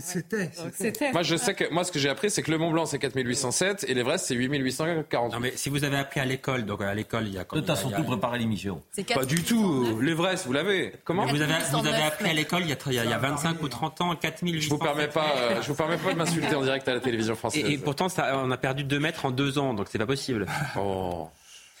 C'était. Moi, je sais que moi, ce que j'ai appris, c'est que le Mont Blanc, c'est 4807 et l'Everest, c'est 8840. Non, mais si vous avez appris à l'école, donc à l'école, il y a. Tu as surtout préparé l'émission. Pas du tout. L'Everest, vous l'avez. Comment vous avez, vous avez appris à l'école il, il, y a 25 ou 30 ans, 4800. Je vous permets pas, euh, je vous permets pas de m'insulter en direct à la télévision française. Et, pourtant, ça, on a perdu 2 mètres en 2 ans, donc c'est pas possible. Oh.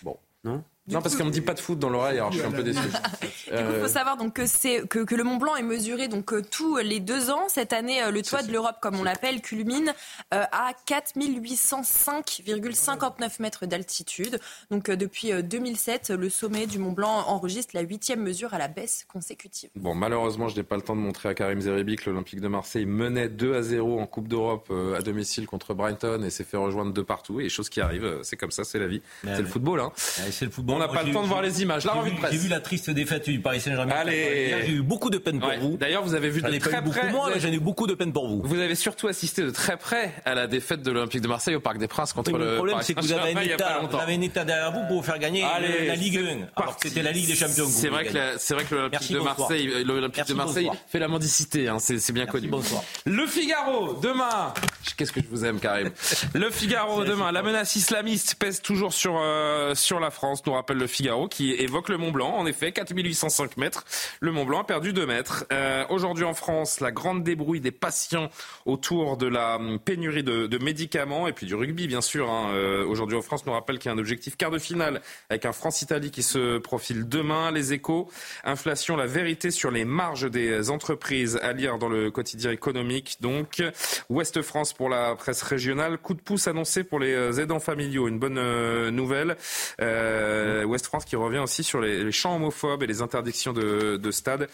Bon. Non? Non, parce qu'on me dit pas de foot dans l'oreille, alors je suis un peu déçu. Il faut savoir donc que c'est que, que, le Mont Blanc est mesuré donc euh, tous les deux ans. Cette année, euh, le toit de l'Europe, comme on l'appelle, culmine euh, à 4805,59 mètres d'altitude. Donc depuis 2007, le sommet du Mont Blanc enregistre la huitième mesure à la baisse consécutive. Bon, malheureusement, je n'ai pas le temps de montrer à Karim Zeribi que l'Olympique de Marseille menait 2 à 0 en Coupe d'Europe à domicile contre Brighton et s'est fait rejoindre de partout. Et choses qui arrivent, c'est comme ça, c'est la vie, c'est le football. Hein. C'est le football on n'a pas le temps de voir les images. La J'ai vu la triste défaite du Paris Saint-Germain. J'ai eu beaucoup de peine pour vous. D'ailleurs, vous avez vu de très près. Moi, j'ai eu beaucoup de peine pour vous. Vous avez surtout assisté de très près à la défaite de l'Olympique de Marseille au Parc des Princes contre le. Le problème, c'est que vous avez un état, vous avez un état derrière vous pour vous faire gagner la Ligue 1. Alors c'était la Ligue des Champions. C'est vrai que c'est vrai que l'Olympique de Marseille, l'Olympique de Marseille fait la mendicité. Hein, c'est bien connu. Bonsoir. Le Figaro demain. Qu'est-ce que je vous aime, Karim? Le Figaro demain. La menace islamiste pèse toujours sur euh, sur la France. Nous rappelle le Figaro qui évoque le Mont Blanc. En effet, 4805 mètres. Le Mont Blanc a perdu 2 mètres. Euh, Aujourd'hui en France, la grande débrouille des patients autour de la pénurie de, médicaments et puis du rugby, bien sûr. Hein. Euh, Aujourd'hui en France, nous rappelle qu'il y a un objectif quart de finale avec un France-Italie qui se profile demain. Les échos, inflation, la vérité sur les marges des entreprises à lire dans le quotidien économique. Donc, Ouest France pour la presse régionale. Coup de pouce annoncé pour les aidants familiaux. Une bonne euh, nouvelle. Euh, Ouest France qui revient aussi sur les, chants homophobes et les interdictions de, de stade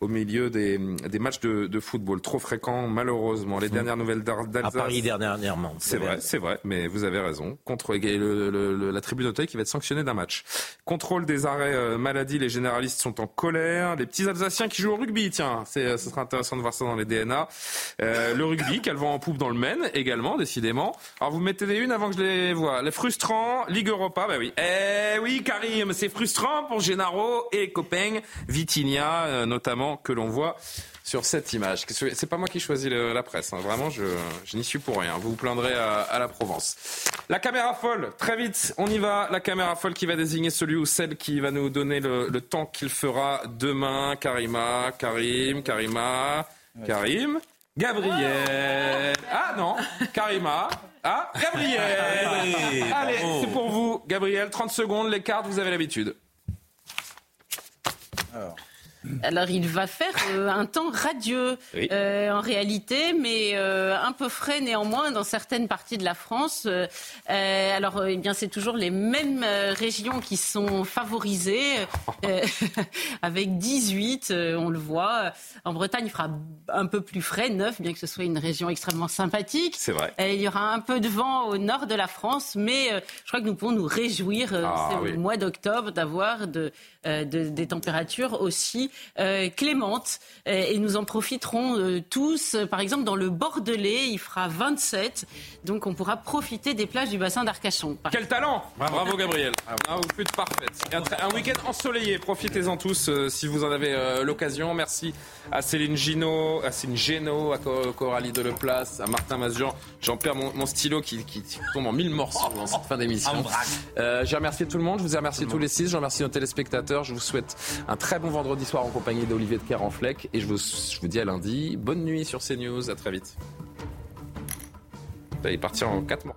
au milieu des, des matchs de, de, football trop fréquents, malheureusement. Les mmh. dernières nouvelles d'Alsace. À Paris dernièrement. C'est vrai, c'est vrai, mais vous avez raison. Contre le, le, la tribune d'hôtel qui va être sanctionnée d'un match. Contrôle des arrêts euh, maladie, les généralistes sont en colère. Les petits Alsaciens qui jouent au rugby, tiens, c'est, ce sera intéressant de voir ça dans les DNA. Euh, le rugby, qu'elle vend en poupe dans le Maine, également, décidément. Alors vous mettez des unes avant que je les vois. Les frustrants, Ligue Europa, bah oui. Eh oui, Karim, c'est frustrant pour Gennaro et copains, Vitinia euh, notamment, que l'on voit sur cette image. C'est pas moi qui choisis la presse, hein. vraiment, je, je n'y suis pour rien. Vous vous plaindrez à, la Provence. La caméra folle, très vite, on y va. La caméra folle qui va désigner celui ou celle qui va nous donner le, temps qu'il fera demain. Karima, Karim, Karima, Karim. Gabriel. Ah non, Karima. Ah, Gabriel. Allez, c'est pour vous, Gabriel. 30 secondes, les cartes, vous avez l'habitude. Alors il va faire euh, un temps radieux euh, en réalité, mais euh, un peu frais néanmoins dans certaines parties de la France. alors eh bien c'est toujours les mêmes régions qui sont favorisées, avec 18, on le voit. En Bretagne, il fera un peu plus frais, 9, bien que ce soit une région extrêmement sympathique. C'est vrai. il y aura un peu de vent au nord de la France, mais je crois que nous pouvons nous réjouir ah, au mois d'octobre d'avoir de, des températures aussi euh, clémente. Euh, et nous en profiterons euh, tous. Par exemple, dans le Bordelais, il fera 27. Donc on pourra profiter des plages du bassin d'Arcachon. Quel talent Bravo, Gabriel. Ah, vous faites parfaite. Un, week-end ensoleillé. Profitez-en tous si vous en avez l'occasion. Merci à Céline Gino, à Céline Géno, à Coralie Deleplace, à Martin Mazian. J'en perds mon, stylo qui, tombe en mille morceaux dans cette fin d'émission. J'ai remercié tout le monde. Je vous ai remercié tous les six. Je remercie nos téléspectateurs. Je vous souhaite un très bon vendredi soir en compagnie d'Olivier de Kerr en Fleck. Et je vous, je vous dis à lundi. Bonne nuit sur CNews. À très vite. Vous allez partir en 4 mois.